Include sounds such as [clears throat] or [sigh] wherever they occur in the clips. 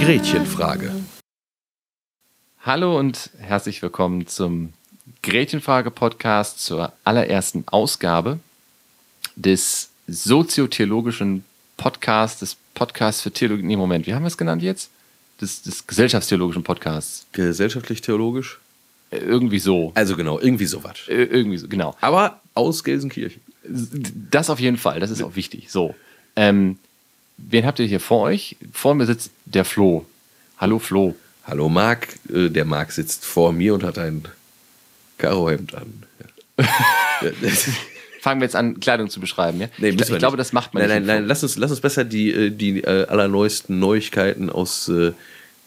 Gretchenfrage. Hallo und herzlich willkommen zum Gretchenfrage-Podcast zur allerersten Ausgabe des soziotheologischen Podcasts, des Podcasts für Theologie. Nee, Moment, wie haben wir es genannt jetzt? Des, des gesellschaftstheologischen Podcasts. Gesellschaftlich-theologisch? Äh, irgendwie so. Also genau, irgendwie sowas. Äh, irgendwie so, genau. Aber aus Gelsenkirchen. Das auf jeden Fall, das ist auch wichtig. So. Ähm, wen habt ihr hier vor euch? Vor mir sitzt der Flo. Hallo Flo. Hallo Marc. Äh, Der Marc sitzt vor mir und hat ein Karohemd an. Ja. [laughs] Fangen wir jetzt an, Kleidung zu beschreiben, ja? Nee, ich, ich glaube, das macht man nein, nicht. Nein, nein, lass uns, lass uns besser die, äh, die äh, allerneuesten Neuigkeiten aus äh,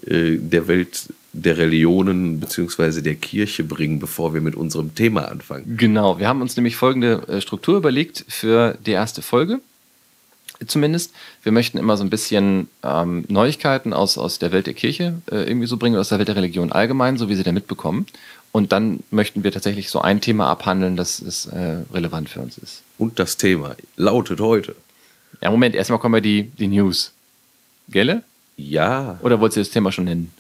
der Welt der Religionen bzw. der Kirche bringen, bevor wir mit unserem Thema anfangen. Genau, wir haben uns nämlich folgende Struktur überlegt für die erste Folge. Zumindest. Wir möchten immer so ein bisschen ähm, Neuigkeiten aus, aus der Welt der Kirche äh, irgendwie so bringen, aus der Welt der Religion allgemein, so wie sie da mitbekommen. Und dann möchten wir tatsächlich so ein Thema abhandeln, das ist, äh, relevant für uns ist. Und das Thema lautet heute. Ja, Moment, erstmal kommen wir die, die News. Gelle? Ja. Oder wolltest du das Thema schon nennen?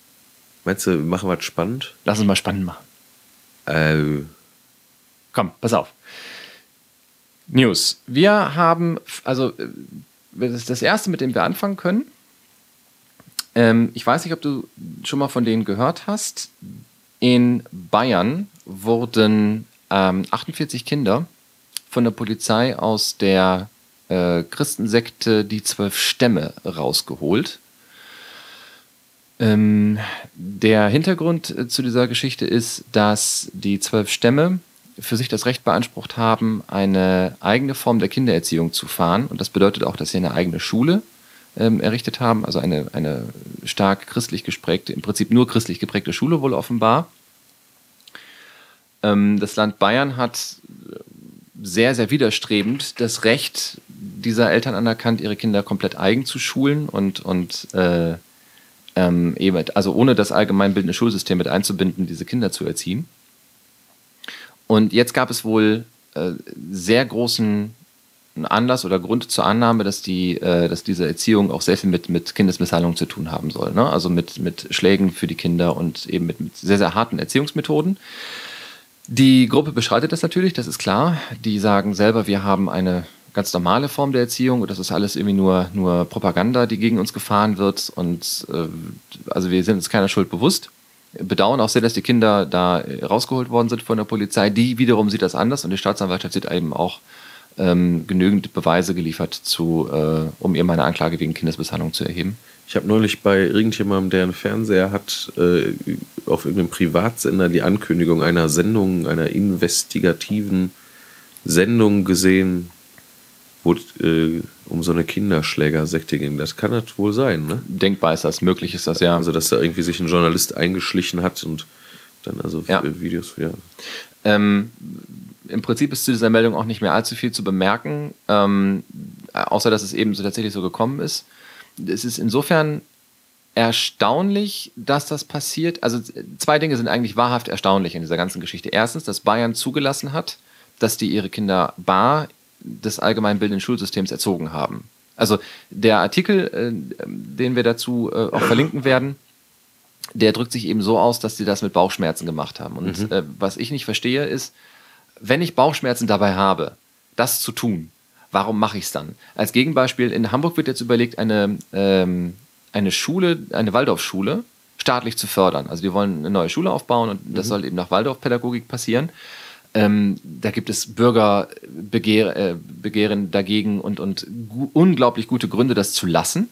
Meinst du, wir machen was spannend? Lass uns mal spannend machen. Äh, Komm, pass auf. News. Wir haben, also äh, das ist das erste, mit dem wir anfangen können. Ähm, ich weiß nicht, ob du schon mal von denen gehört hast. In Bayern wurden ähm, 48 Kinder von der Polizei aus der äh, Christensekte Die Zwölf Stämme rausgeholt. Ähm, der Hintergrund äh, zu dieser Geschichte ist, dass die zwölf Stämme für sich das Recht beansprucht haben, eine eigene Form der Kindererziehung zu fahren. Und das bedeutet auch, dass sie eine eigene Schule ähm, errichtet haben, also eine, eine stark christlich gesprägte, im Prinzip nur christlich geprägte Schule wohl offenbar. Ähm, das Land Bayern hat sehr, sehr widerstrebend das Recht dieser Eltern anerkannt, ihre Kinder komplett eigen zu schulen und, und äh, ähm, eben, also ohne das allgemeinbildende Schulsystem mit einzubinden, diese Kinder zu erziehen. Und jetzt gab es wohl äh, sehr großen Anlass oder Grund zur Annahme, dass, die, äh, dass diese Erziehung auch sehr viel mit, mit Kindesmisshandlung zu tun haben soll. Ne? Also mit, mit Schlägen für die Kinder und eben mit, mit sehr, sehr harten Erziehungsmethoden. Die Gruppe bestreitet das natürlich, das ist klar. Die sagen selber, wir haben eine ganz normale Form der Erziehung und das ist alles irgendwie nur, nur Propaganda, die gegen uns gefahren wird. Und äh, also wir sind uns keiner Schuld bewusst. Bedauern auch sehr, dass die Kinder da äh, rausgeholt worden sind von der Polizei. Die wiederum sieht das anders und die Staatsanwaltschaft sieht eben auch ähm, genügend Beweise geliefert, zu, äh, um eben eine Anklage wegen Kindesmisshandlung zu erheben. ich habe neulich bei irgendjemandem, der einen Fernseher hat, äh, auf irgendeinem Privatsender die Ankündigung einer Sendung, einer investigativen Sendung gesehen, wo äh, um so eine Kinderschlägersekte ging. Das kann das wohl sein, ne? Denkbar ist das, möglich ist das, ja. Also, dass da irgendwie sich ein Journalist eingeschlichen hat und dann also Ja. Videos, ja. Ähm, Im Prinzip ist zu dieser Meldung auch nicht mehr allzu viel zu bemerken, ähm, außer dass es eben so tatsächlich so gekommen ist. Es ist insofern erstaunlich, dass das passiert. Also zwei Dinge sind eigentlich wahrhaft erstaunlich in dieser ganzen Geschichte. Erstens, dass Bayern zugelassen hat, dass die ihre Kinder bar des allgemeinbildenden Schulsystems erzogen haben. Also der Artikel, äh, den wir dazu äh, auch verlinken werden, der drückt sich eben so aus, dass sie das mit Bauchschmerzen gemacht haben. Und äh, was ich nicht verstehe ist, wenn ich Bauchschmerzen dabei habe, das zu tun, warum mache ich es dann? Als Gegenbeispiel, in Hamburg wird jetzt überlegt, eine, ähm, eine Schule, eine Waldorfschule staatlich zu fördern. Also die wollen eine neue Schule aufbauen und das soll eben nach Waldorfpädagogik passieren. Ähm, da gibt es Bürgerbegehren äh, Begehren dagegen und, und gu unglaublich gute Gründe, das zu lassen.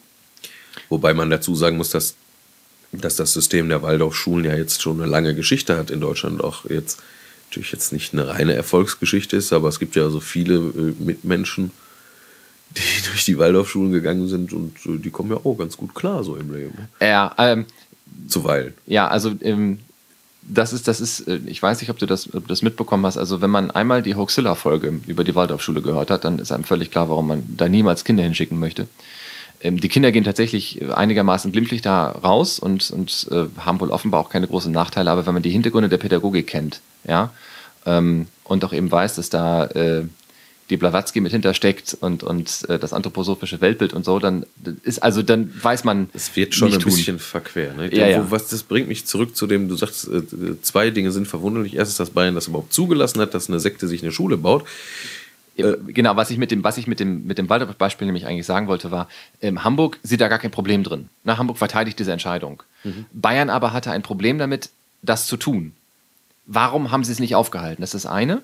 Wobei man dazu sagen muss, dass, dass das System der Waldorfschulen ja jetzt schon eine lange Geschichte hat in Deutschland. Auch jetzt natürlich jetzt nicht eine reine Erfolgsgeschichte ist, aber es gibt ja so viele äh, Mitmenschen, [laughs] die durch die Waldorfschulen gegangen sind und äh, die kommen ja auch ganz gut klar so im Leben. Ja, ähm, Zuweilen. Ja, also ähm, das ist, das ist, äh, ich weiß nicht, ob du das, ob du das mitbekommen hast. Also wenn man einmal die Hoaxilla-Folge über die Waldorfschule gehört hat, dann ist einem völlig klar, warum man da niemals Kinder hinschicken möchte. Ähm, die Kinder gehen tatsächlich einigermaßen glimpflich da raus und, und äh, haben wohl offenbar auch keine großen Nachteile, aber wenn man die Hintergründe der Pädagogik kennt, ja, ähm, und auch eben weiß, dass da äh, die Blavatsky mit hintersteckt und, und äh, das anthroposophische Weltbild und so, dann ist also dann weiß man. Es wird schon ein tun. bisschen verquer. Ne? Ja, ja. Was, das bringt mich zurück zu dem, du sagst, äh, zwei Dinge sind verwunderlich. Erstens, dass Bayern das überhaupt zugelassen hat, dass eine Sekte sich eine Schule baut. Genau, was ich mit dem, was ich mit dem, mit dem Waldorf-Beispiel nämlich eigentlich sagen wollte, war, ähm, Hamburg sieht da gar kein Problem drin. Na, Hamburg verteidigt diese Entscheidung. Mhm. Bayern aber hatte ein Problem damit, das zu tun. Warum haben sie es nicht aufgehalten? Das ist das eine.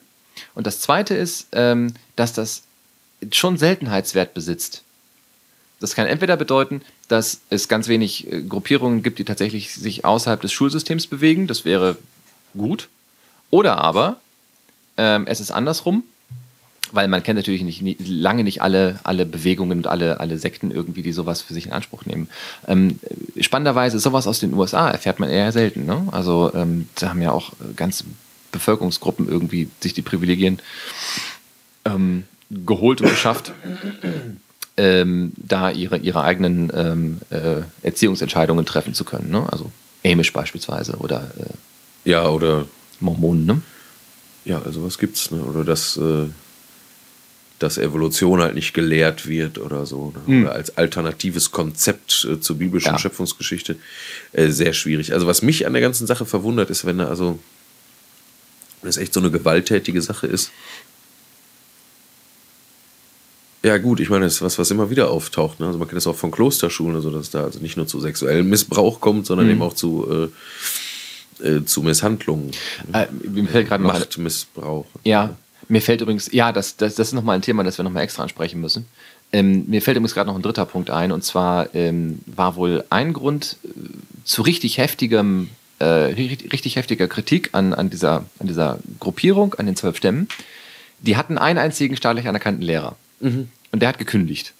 Und das Zweite ist, ähm, dass das schon Seltenheitswert besitzt. Das kann entweder bedeuten, dass es ganz wenig äh, Gruppierungen gibt, die tatsächlich sich außerhalb des Schulsystems bewegen. Das wäre gut. Oder aber ähm, es ist andersrum, weil man kennt natürlich nicht, nie, lange nicht alle, alle Bewegungen und alle, alle Sekten irgendwie, die sowas für sich in Anspruch nehmen. Ähm, spannenderweise sowas aus den USA erfährt man eher selten. Ne? Also ähm, da haben ja auch ganz Bevölkerungsgruppen irgendwie sich die Privilegien ähm, geholt und geschafft, [coughs] ähm, da ihre, ihre eigenen ähm, äh, Erziehungsentscheidungen treffen zu können. Ne? Also Amish beispielsweise oder äh, ja oder Mormonen. Ne? Ja, also was gibt's ne? oder dass äh, dass Evolution halt nicht gelehrt wird oder so ne? mhm. oder als alternatives Konzept äh, zur biblischen ja. Schöpfungsgeschichte äh, sehr schwierig. Also was mich an der ganzen Sache verwundert ist, wenn da also das echt so eine gewalttätige Sache ist. Ja, gut, ich meine, das ist was, was immer wieder auftaucht. Ne? Also man kennt das auch von Klosterschulen, also dass da also nicht nur zu sexuellem Missbrauch kommt, sondern mhm. eben auch zu, äh, äh, zu Misshandlungen. Äh, mir fällt gerade Machtmissbrauch. Ja, mir fällt übrigens, ja, das, das, das ist nochmal ein Thema, das wir nochmal extra ansprechen müssen. Ähm, mir fällt übrigens gerade noch ein dritter Punkt ein, und zwar ähm, war wohl ein Grund äh, zu richtig heftigem äh, richtig heftiger Kritik an, an, dieser, an dieser Gruppierung, an den zwölf Stämmen. Die hatten einen einzigen staatlich anerkannten Lehrer. Mhm. Und der hat gekündigt.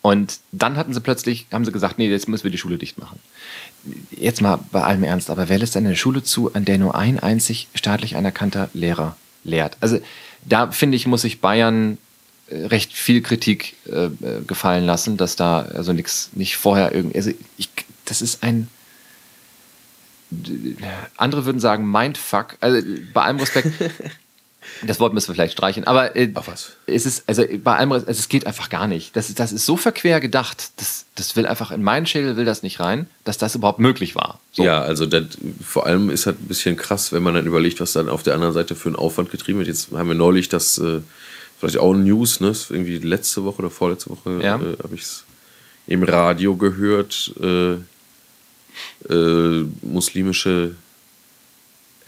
Und dann hatten sie plötzlich, haben sie gesagt, nee, jetzt müssen wir die Schule dicht machen. Jetzt mal bei allem Ernst, aber wer lässt denn eine Schule zu, an der nur ein einzig staatlich anerkannter Lehrer lehrt? Also da finde ich, muss sich Bayern äh, recht viel Kritik äh, äh, gefallen lassen, dass da also nichts, nicht vorher irgendwie, also ich, das ist ein, andere würden sagen Mindfuck. Also bei allem Respekt. [laughs] das Wort müssen wir vielleicht streichen, aber äh, es ist also bei allem also es geht einfach gar nicht. Das ist, das ist so verquer gedacht. Das, das will einfach in meinen Schädel will das nicht rein, dass das überhaupt möglich war. So. Ja, also das, vor allem ist halt ein bisschen krass, wenn man dann überlegt, was dann auf der anderen Seite für einen Aufwand getrieben wird. Jetzt haben wir neulich das äh, vielleicht auch News, ne? irgendwie letzte Woche oder vorletzte Woche ja. äh, habe ich es im Radio gehört. Äh, äh, muslimische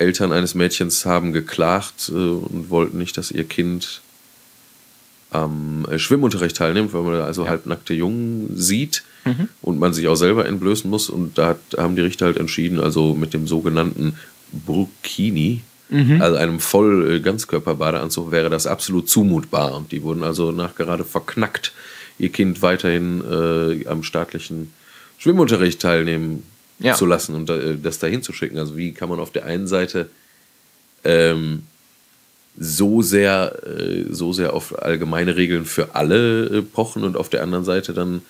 Eltern eines Mädchens haben geklagt äh, und wollten nicht, dass ihr Kind am äh, Schwimmunterricht teilnimmt, weil man also ja. halbnackte Jungen sieht mhm. und man sich auch selber entblößen muss. Und da, hat, haben die Richter halt entschieden, also mit dem sogenannten Burkini, mhm. also einem voll äh, Ganzkörperbadeanzug, wäre das absolut zumutbar. Und die wurden also nachgerade verknackt, ihr Kind weiterhin äh, am staatlichen Schwimmunterricht teilnehmen ja. zu lassen und äh, das dahin zu schicken. Also wie kann man auf der einen Seite ähm, so sehr, äh, so sehr auf allgemeine Regeln für alle äh, pochen und auf der anderen Seite dann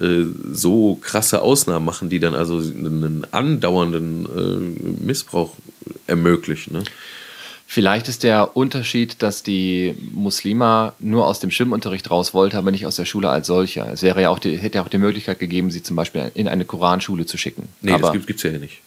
äh, so krasse Ausnahmen machen, die dann also einen andauernden äh, Missbrauch ermöglichen. Ne? Vielleicht ist der Unterschied, dass die Muslima nur aus dem Schwimmunterricht raus wollte, aber nicht aus der Schule als solcher. Es wäre ja auch die, hätte ja auch die Möglichkeit gegeben, sie zum Beispiel in eine Koranschule zu schicken. Nee, aber das gibt es ja nicht.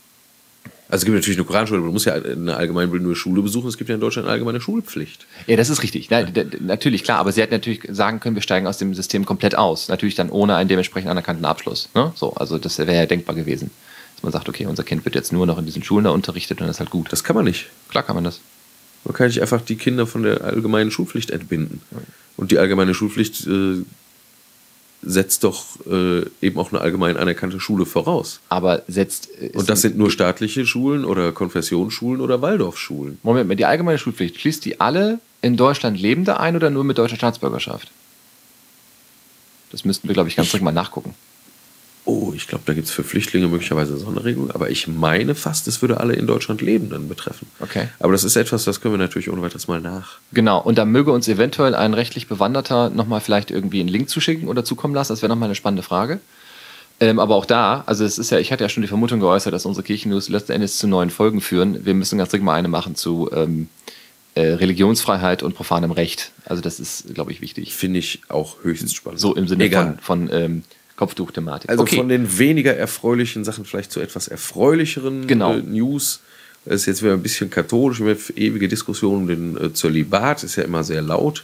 Also es gibt natürlich eine Koranschule, aber du musst ja eine allgemeinbildende Schule besuchen. Es gibt ja in Deutschland eine allgemeine Schulpflicht. Ja, das ist richtig. Na, natürlich, klar. Aber sie hätten natürlich sagen können, wir steigen aus dem System komplett aus. Natürlich dann ohne einen dementsprechend anerkannten Abschluss. Ne? So, also das wäre ja denkbar gewesen. Dass man sagt, okay, unser Kind wird jetzt nur noch in diesen Schulen da unterrichtet und das ist halt gut. Das kann man nicht. Klar kann man das. Man kann nicht einfach die Kinder von der allgemeinen Schulpflicht entbinden. Und die allgemeine Schulpflicht äh, setzt doch äh, eben auch eine allgemein anerkannte Schule voraus. Aber setzt. Äh, Und das sind nur staatliche Schulen oder Konfessionsschulen oder Waldorfschulen. Moment mal, die allgemeine Schulpflicht, schließt die alle in Deutschland Lebende ein oder nur mit deutscher Staatsbürgerschaft? Das müssten wir, glaube ich, ganz dringend mal nachgucken. Oh, ich glaube, da gibt es für Flüchtlinge möglicherweise Sonderregelungen, aber ich meine fast, es würde alle in Deutschland Lebenden betreffen. Okay. Aber das ist etwas, das können wir natürlich ohne weiteres mal nach. Genau, und da möge uns eventuell ein rechtlich Bewanderter nochmal vielleicht irgendwie einen Link zuschicken oder zukommen lassen. Das wäre nochmal eine spannende Frage. Ähm, aber auch da, also es ist ja, ich hatte ja schon die Vermutung geäußert, dass unsere Kirchennews letzten Endes zu neuen Folgen führen. Wir müssen ganz dringend mal eine machen zu ähm, äh, Religionsfreiheit und profanem Recht. Also das ist, glaube ich, wichtig. Finde ich auch höchst spannend. So im Sinne Egal. von, von ähm, Kopftuchthematik. Also okay. von den weniger erfreulichen Sachen vielleicht zu etwas erfreulicheren Genau. äh, News. Das ist jetzt wieder ein bisschen katholisch, wir haben ewige Diskussion um den äh, Zölibat, ist ja immer sehr laut.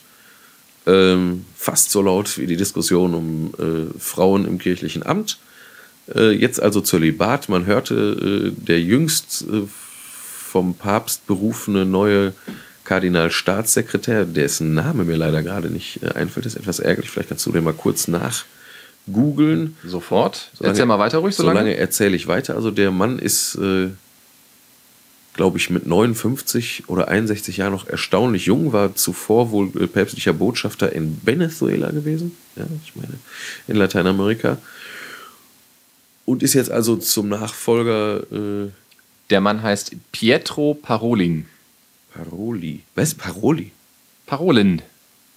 Ähm, fast so laut wie die Diskussion um äh, Frauen im kirchlichen Amt. Äh, jetzt also Zölibat. Man hörte, äh, der jüngst äh, vom Papst berufene neue Kardinalstaatssekretär, dessen Name mir leider gerade nicht einfällt, ist etwas ärgerlich. Vielleicht kannst du den mal kurz nachgoogeln. Sofort. Solange- Erzähl mal weiter ruhig, solange. Solange erzähle ich weiter. Also der Mann ist, äh, glaube ich, mit 59 oder 61 Jahren noch erstaunlich jung, war zuvor wohl äh, päpstlicher Botschafter in Venezuela gewesen. Ja, ich meine, in Lateinamerika. Und ist jetzt also zum Nachfolger äh, Der Mann heißt Pietro Parolin. Paroli. Was? Paroli? Parolin.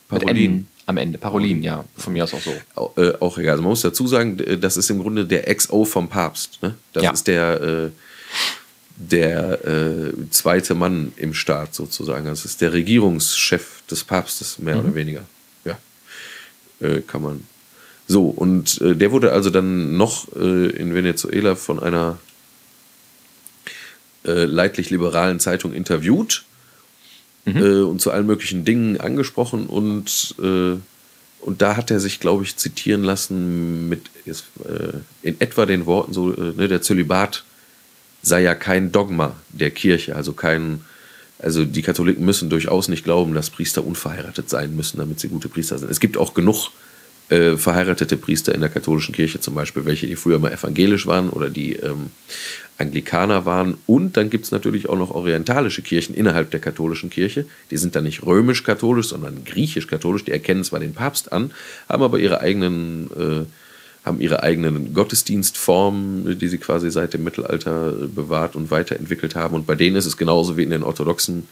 Parolin. Am Ende. Parolin, ja. Von mir aus auch so. Au- äh, auch egal. Also man muss dazu sagen, d- das ist im Grunde der XO vom Papst. Ne? Das Ja. ist der, äh, der äh, zweite Mann im Staat sozusagen. Das ist der Regierungschef des Papstes, mehr oder weniger. Ja. Äh, kann man. So, und äh, der wurde also dann noch äh, in Venezuela von einer äh, leidlich-liberalen Zeitung interviewt äh, und zu allen möglichen Dingen angesprochen und, äh, und da hat er sich, glaube ich, zitieren lassen mit ist, äh, in etwa den Worten so, äh, ne, der Zölibat sei ja kein Dogma der Kirche, also kein, also die Katholiken müssen durchaus nicht glauben, dass Priester unverheiratet sein müssen, damit sie gute Priester sind. Es gibt auch genug äh, verheiratete Priester in der katholischen Kirche zum Beispiel, welche die früher mal evangelisch waren oder die ähm, Anglikaner waren. Und dann gibt es natürlich auch noch orientalische Kirchen innerhalb der katholischen Kirche. Die sind dann nicht römisch-katholisch, sondern griechisch-katholisch. Die erkennen zwar den Papst an, haben aber ihre eigenen, äh, haben ihre eigenen Gottesdienstformen, die sie quasi seit dem Mittelalter äh, bewahrt und weiterentwickelt haben. Und bei denen ist es genauso wie in den orthodoxen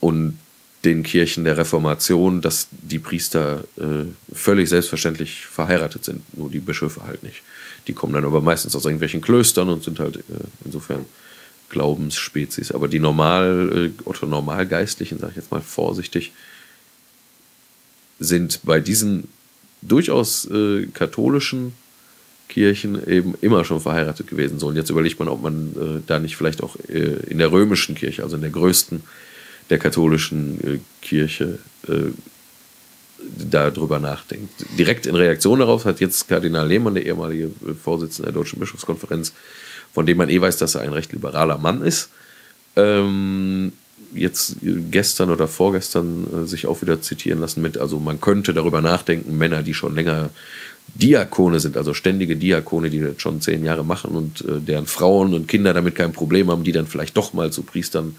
und den Kirchen der Reformation, dass die Priester äh, völlig selbstverständlich verheiratet sind, nur die Bischöfe halt nicht. Die kommen dann aber meistens aus irgendwelchen Klöstern und sind halt äh, insofern Glaubensspezies. Aber die normal, äh, Otto Normalgeistlichen, sage ich jetzt mal vorsichtig, sind bei diesen durchaus äh, katholischen Kirchen eben immer schon verheiratet gewesen. So, und jetzt überlegt man, ob man äh, da nicht vielleicht auch äh, in der römischen Kirche, also in der größten der katholischen äh, Kirche, äh, darüber nachdenkt. Direkt in Reaktion darauf hat jetzt Kardinal Lehmann, der ehemalige äh, Vorsitzende der Deutschen Bischofskonferenz, von dem man eh weiß, dass er ein recht liberaler Mann ist, ähm, jetzt gestern oder vorgestern äh, sich auch wieder zitieren lassen mit, also man könnte darüber nachdenken, Männer, die schon länger Diakone sind, also ständige Diakone, die das schon zehn Jahre machen und äh, deren Frauen und Kinder damit kein Problem haben, die dann vielleicht doch mal zu Priestern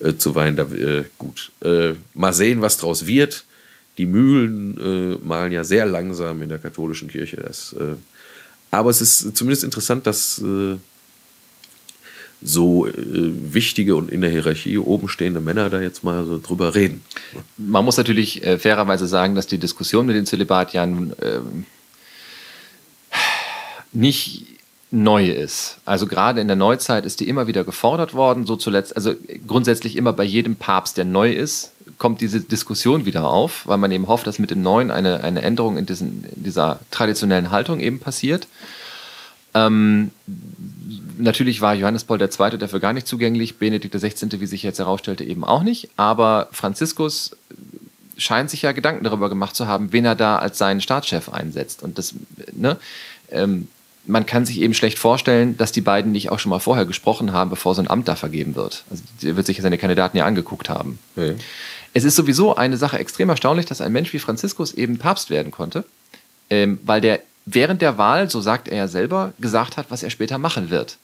äh, zu weihen. Da, äh, gut, äh, mal sehen, was draus wird. Die Mühlen äh, malen ja sehr langsam in der katholischen Kirche. Das, äh, aber es ist zumindest interessant, dass äh, so äh, wichtige und in der Hierarchie oben stehende Männer da jetzt mal so drüber reden. Man muss natürlich äh, fairerweise sagen, dass die Diskussion mit den Zölibat ja ähm, nicht neu ist. Also gerade in der Neuzeit ist die immer wieder gefordert worden, so zuletzt, also grundsätzlich immer bei jedem Papst, der neu ist, kommt diese Diskussion wieder auf, weil man eben hofft, dass mit dem Neuen eine, eine Änderung in, diesen, in dieser traditionellen Haltung eben passiert. Ähm, natürlich war Johannes Paul II. dafür gar nicht zugänglich, Benedikt XVI., wie sich jetzt herausstellte, eben auch nicht, aber Franziskus scheint sich ja Gedanken darüber gemacht zu haben, wen er da als seinen Staatschef einsetzt. Und das, ne, ähm, man kann sich eben schlecht vorstellen, dass die beiden nicht auch schon mal vorher gesprochen haben, bevor so ein Amt da vergeben wird. Also, er wird sich seine Kandidaten ja angeguckt haben. Ja. Es ist sowieso eine Sache extrem erstaunlich, dass ein Mensch wie Franziskus eben Papst werden konnte, ähm, weil der während der Wahl, so sagt er ja selber, gesagt hat, was er später machen wird.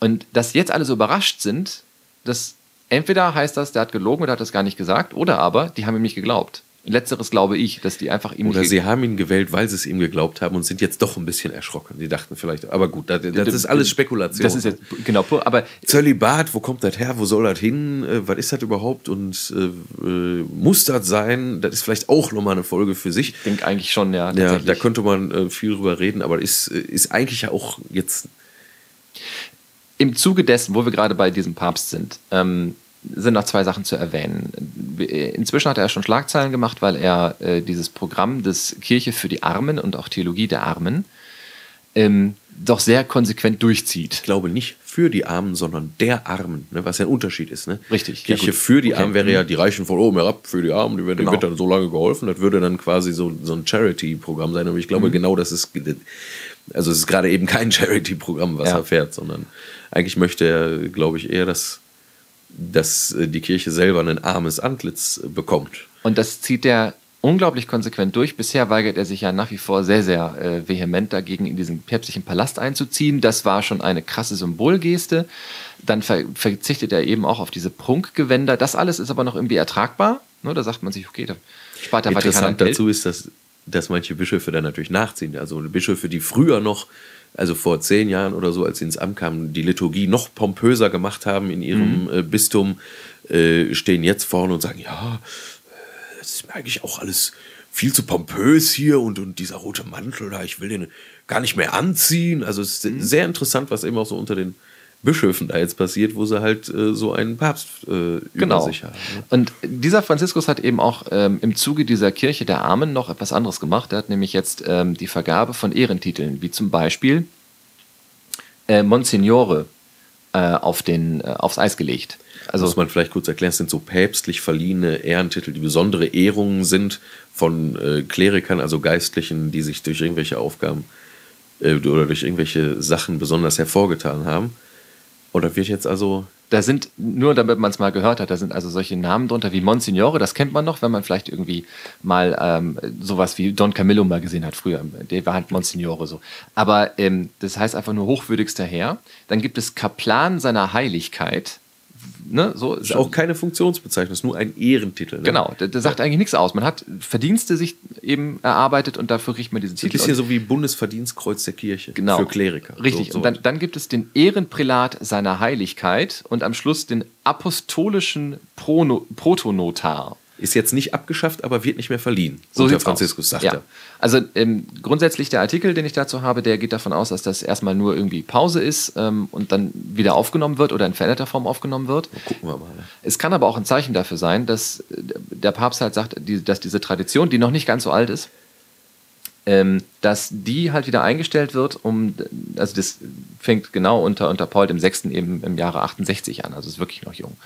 Und dass jetzt alle so überrascht sind, dass entweder heißt das, der hat gelogen oder hat das gar nicht gesagt, oder aber die haben ihm nicht geglaubt. Letzteres glaube ich, dass die einfach ihm Oder sie haben ihn gewählt, weil sie es ihm geglaubt haben und sind jetzt doch ein bisschen erschrocken. Sie dachten vielleicht, aber gut, das, das ist alles Spekulation. Das ist jetzt genau, aber Zölibat, wo kommt das her? Wo soll das hin? Äh, was ist das überhaupt? Und äh, äh, muss das sein? Das ist vielleicht auch nochmal eine Folge für sich. ich denke eigentlich schon, ja. Ja, da könnte man äh, viel drüber reden, aber ist, ist eigentlich ja auch jetzt. Im Zuge dessen, wo wir gerade bei diesem Papst sind, ähm, sind noch zwei Sachen zu erwähnen. Inzwischen hat er schon Schlagzeilen gemacht, weil er äh, dieses Programm des Kirche für die Armen und auch Theologie der Armen ähm, doch sehr konsequent durchzieht. Ich glaube nicht für die Armen, sondern der Armen, ne, was ja ein Unterschied ist. Ne? Richtig, ja Kirche gut. für die Okay. Armen wäre ja die Reichen von oben herab für die Armen, die werden, Genau. wird dann so lange geholfen. Das würde dann quasi so, so ein Charity-Programm sein. Aber ich Mhm. glaube genau, das ist. Also es ist gerade eben kein [laughs] Charity-Programm, was Ja. er fährt, sondern eigentlich möchte er, glaube ich, eher, dass, dass äh, die Kirche selber ein armes Antlitz äh, bekommt. Und das zieht er unglaublich konsequent durch. Bisher weigert er sich ja nach wie vor sehr, sehr äh, vehement dagegen, in diesen päpstlichen Palast einzuziehen. Das war schon eine krasse Symbolgeste. Dann ver verzichtet er eben auch auf diese Prunkgewänder. Das alles ist aber noch irgendwie ertragbar. Ne, da sagt man sich, okay, da spart der Vatikan an Interessant Geld. dazu ist, dass, dass manche Bischöfe dann natürlich nachziehen. Also Bischöfe, die früher noch, also vor zehn Jahren oder so, als sie ins Amt kamen, die Liturgie noch pompöser gemacht haben in ihrem äh, Bistum, äh, stehen jetzt vorne und sagen, ja, äh, das ist mir eigentlich auch alles viel zu pompös hier und, und dieser rote Mantel da, ich will den gar nicht mehr anziehen. Also es ist sehr interessant, was eben auch so unter den Bischöfen da jetzt passiert, wo sie halt äh, so einen Papst äh, über Genau. sich haben. Ne? Und dieser Franziskus hat eben auch ähm, im Zuge dieser Kirche der Armen noch etwas anderes gemacht. Er hat nämlich jetzt ähm, die Vergabe von Ehrentiteln, wie zum Beispiel äh, Monsignore äh, auf den, äh, aufs Eis gelegt. Also muss man vielleicht kurz erklären, es sind so päpstlich verliehene Ehrentitel, die besondere Ehrungen sind von äh, Klerikern, also Geistlichen, die sich durch irgendwelche Aufgaben äh, oder durch irgendwelche Sachen besonders hervorgetan haben. Da wird jetzt also, da sind, nur damit man es mal gehört hat, da sind also solche Namen drunter wie Monsignore, das kennt man noch, wenn man vielleicht irgendwie mal ähm, sowas wie Don Camillo mal gesehen hat früher. Der war halt Monsignore so. Aber ähm, das heißt einfach nur hochwürdigster Herr. Dann gibt es Kaplan seiner Heiligkeit. Ne, so ist auch keine Funktionsbezeichnung, ist nur ein Ehrentitel. Ne? Genau, der, der sagt eigentlich nichts aus. Man hat Verdienste sich eben erarbeitet und dafür kriegt man diesen Titel. bisschen so wie Bundesverdienstkreuz der Kirche Genau. für Kleriker. Richtig. So Und dann, dann gibt es den Ehrenprälat seiner Heiligkeit und am Schluss den apostolischen Prono Protonotar. Ist jetzt nicht abgeschafft, aber wird nicht mehr verliehen. So sieht's Franziskus aus. sagt ja. Also ähm, grundsätzlich der Artikel, den ich dazu habe, der geht davon aus, dass das erstmal nur irgendwie Pause ist ähm, und dann wieder aufgenommen wird oder in veränderter Form aufgenommen wird. Gucken wir mal. ne? Es kann aber auch ein Zeichen dafür sein, dass äh, der Papst halt sagt, die, dass diese Tradition, die noch nicht ganz so alt ist, ähm, dass die halt wieder eingestellt wird, um, also das fängt genau unter, unter Paul dem Sechsten eben im Jahre 68 an, also ist wirklich noch jung.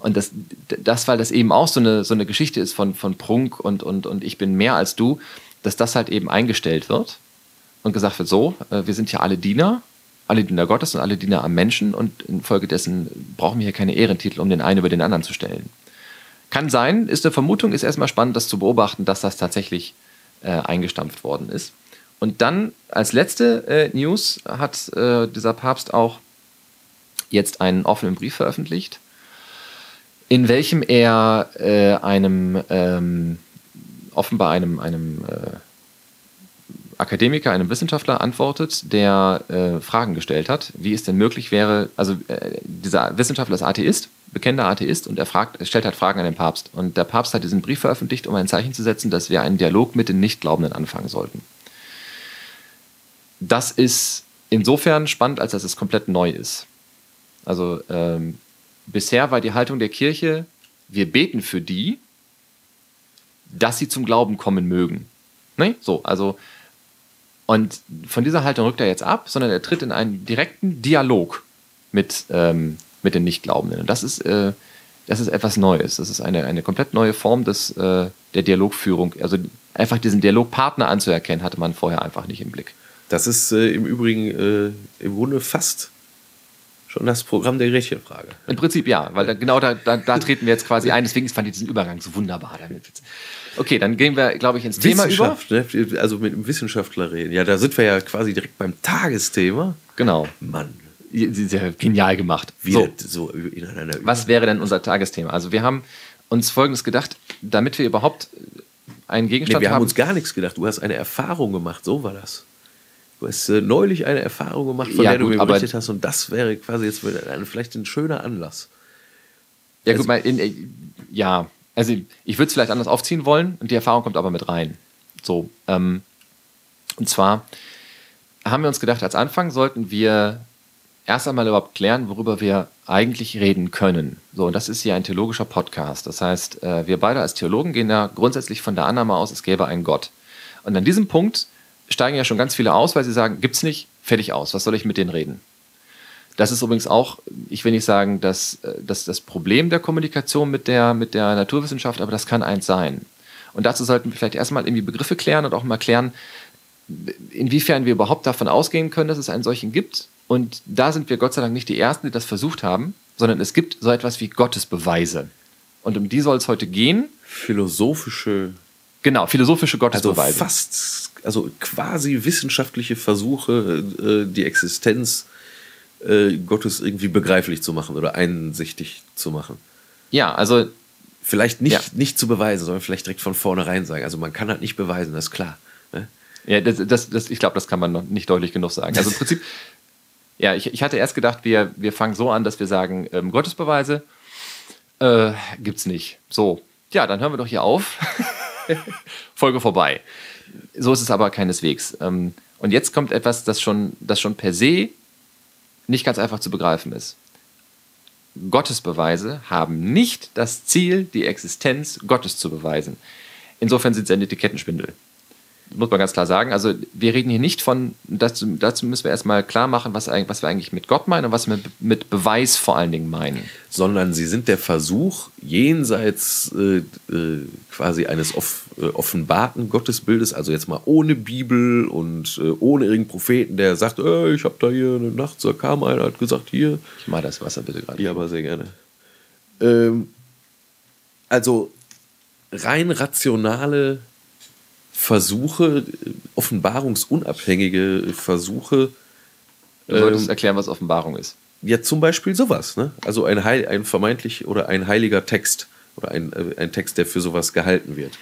Und das, das weil das eben auch so eine, so eine Geschichte ist von, von Prunk und, und, und ich bin mehr als du, dass das halt eben eingestellt wird und gesagt wird, so, äh, wir sind ja alle Diener, alle Diener Gottes und alle Diener am Menschen und infolgedessen brauchen wir hier keine Ehrentitel, um den einen über den anderen zu stellen. Kann sein, ist eine Vermutung, ist erstmal spannend, das zu beobachten, dass das tatsächlich äh, eingestampft worden ist. Und dann als letzte äh, News hat äh, dieser Papst auch jetzt einen offenen Brief veröffentlicht, in welchem er äh, einem ähm, offenbar einem, einem äh, Akademiker, einem Wissenschaftler antwortet, der äh, Fragen gestellt hat, wie es denn möglich wäre, also äh, dieser Wissenschaftler ist Atheist, bekennender Atheist, und er, fragt, stellt halt Fragen an den Papst. Und der Papst hat diesen Brief veröffentlicht, um ein Zeichen zu setzen, dass wir einen Dialog mit den Nichtglaubenden anfangen sollten. Das ist insofern spannend, als dass es komplett neu ist. Also ähm, bisher war die Haltung der Kirche, wir beten für die, dass sie zum Glauben kommen mögen. Ne? So, also und von dieser Haltung rückt er jetzt ab, sondern er tritt in einen direkten Dialog mit, ähm, mit den Nichtglaubenden. Und das ist, äh, das ist etwas Neues. Das ist eine, eine komplett neue Form des, äh, der Dialogführung. Also einfach diesen Dialogpartner anzuerkennen, hatte man vorher einfach nicht im Blick. Das ist äh, im Übrigen äh, im Grunde fast schon das Programm der Gretchenfrage. Im Prinzip ja, weil da, genau da, da, da treten wir jetzt quasi ein. Deswegen fand ich diesen Übergang so wunderbar damit. Okay, dann gehen wir, glaube ich, ins Thema über. Wissenschaft, ne? also mit einem Wissenschaftler reden. Ja, da sind wir ja quasi direkt beim Tagesthema. Genau. Mann, Sehr genial gemacht. wie So. so Was wäre denn unser Tagesthema? Also wir haben uns Folgendes gedacht, damit wir überhaupt einen Gegenstand Nee, wir haben haben. uns gar nichts gedacht. Du hast eine Erfahrung gemacht, so war das. Du hast äh, neulich eine Erfahrung gemacht, von Ja, der du gut, mir aber- berichtet hast, und das wäre quasi jetzt ein, vielleicht ein schöner Anlass. Ja, Also- gut, mal in, äh, ja, also ich würde es vielleicht anders aufziehen wollen und die Erfahrung kommt aber mit rein. So, ähm, und zwar haben wir uns gedacht, als Anfang sollten wir erst einmal überhaupt klären, worüber wir eigentlich reden können. So, und das ist hier ein theologischer Podcast. Das heißt, äh, wir beide als Theologen gehen ja grundsätzlich von der Annahme aus, es gäbe einen Gott. Und an diesem Punkt steigen ja schon ganz viele aus, weil sie sagen, gibt's nicht, fertig aus, was soll ich mit denen reden? Das ist übrigens auch, ich will nicht sagen, dass, äh, dass das Problem der Kommunikation mit der, mit der Naturwissenschaft, aber das kann eins sein. Und dazu sollten wir vielleicht erstmal irgendwie Begriffe klären und auch mal klären, inwiefern wir überhaupt davon ausgehen können, dass es einen solchen gibt. Und da sind wir Gott sei Dank nicht die Ersten, die das versucht haben, sondern es gibt so etwas wie Gottesbeweise. Und um die soll es heute gehen. Philosophische, Genau, philosophische also Gottesbeweise. fast, also quasi wissenschaftliche Versuche, äh, die Existenz äh, Gottes irgendwie begreiflich zu machen oder einsichtig zu machen. ja, also Vielleicht nicht, Ja. nicht zu beweisen, sondern vielleicht direkt von vornherein sagen. Also man kann halt nicht beweisen, das ist klar. Ne? Ja, das, das, das, ich glaube, das kann man noch nicht deutlich genug sagen. Also im [laughs] Prinzip, ja, ich, ich hatte erst gedacht, wir, wir fangen so an, dass wir sagen, ähm, Gottesbeweise äh, gibt's nicht. So, ja, dann hören wir doch hier auf. [laughs] [laughs] Folge vorbei. So ist es aber keineswegs. Ähm, und jetzt kommt etwas, das schon, das schon per se nicht ganz einfach zu begreifen ist. Gottesbeweise haben nicht das Ziel, die Existenz Gottes zu beweisen. Insofern sind sie ein Etikettenspindel. Muss man ganz klar sagen. Also wir reden hier nicht von, dazu, dazu müssen wir erstmal klar machen, was, was wir eigentlich mit Gott meinen und was wir mit Beweis vor allen Dingen meinen. sondern sie sind der Versuch, jenseits äh, äh, quasi eines off, äh, offenbarten Gottesbildes, also jetzt mal ohne Bibel und äh, ohne irgendeinen Propheten, der sagt, äh, ich habe da hier eine Nacht, da kam einer, hat gesagt, hier, Ich mache das Wasser bitte gerade. ja, aber sehr gerne. Ähm, also rein rationale Versuche, offenbarungsunabhängige Versuche, Du solltest ähm, erklären, was Offenbarung ist. ja, zum Beispiel sowas, ne? Also ein, Heil, ein vermeintlich oder ein heiliger Text oder ein, äh, ein Text, der für sowas gehalten wird.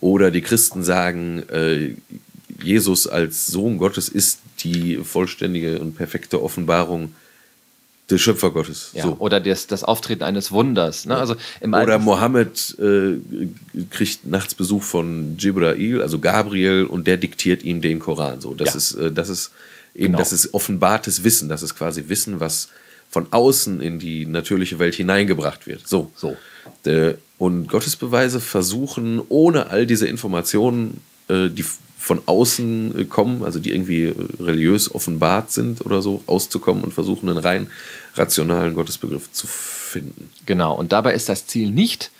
Oder die Christen sagen, äh, Jesus als Sohn Gottes ist die vollständige und perfekte Offenbarung des Schöpfergottes. Ja. so. Oder das, das Auftreten eines Wunders. Ne? Also im Oder Alten- Mohammed äh, kriegt nachts Besuch von Jibrail, also Gabriel, und der diktiert ihm den Koran. So, das Ja. ist, äh, das ist eben, Genau. das ist offenbartes Wissen. Das ist quasi Wissen, was von außen in die natürliche Welt hineingebracht wird. So. So. Äh, und Gottesbeweise versuchen, ohne all diese Informationen, äh, die von außen äh, kommen, also die irgendwie äh, religiös offenbart sind oder so, auszukommen und versuchen, einen rein rationalen Gottesbegriff zu finden. Genau, und dabei ist das Ziel nicht,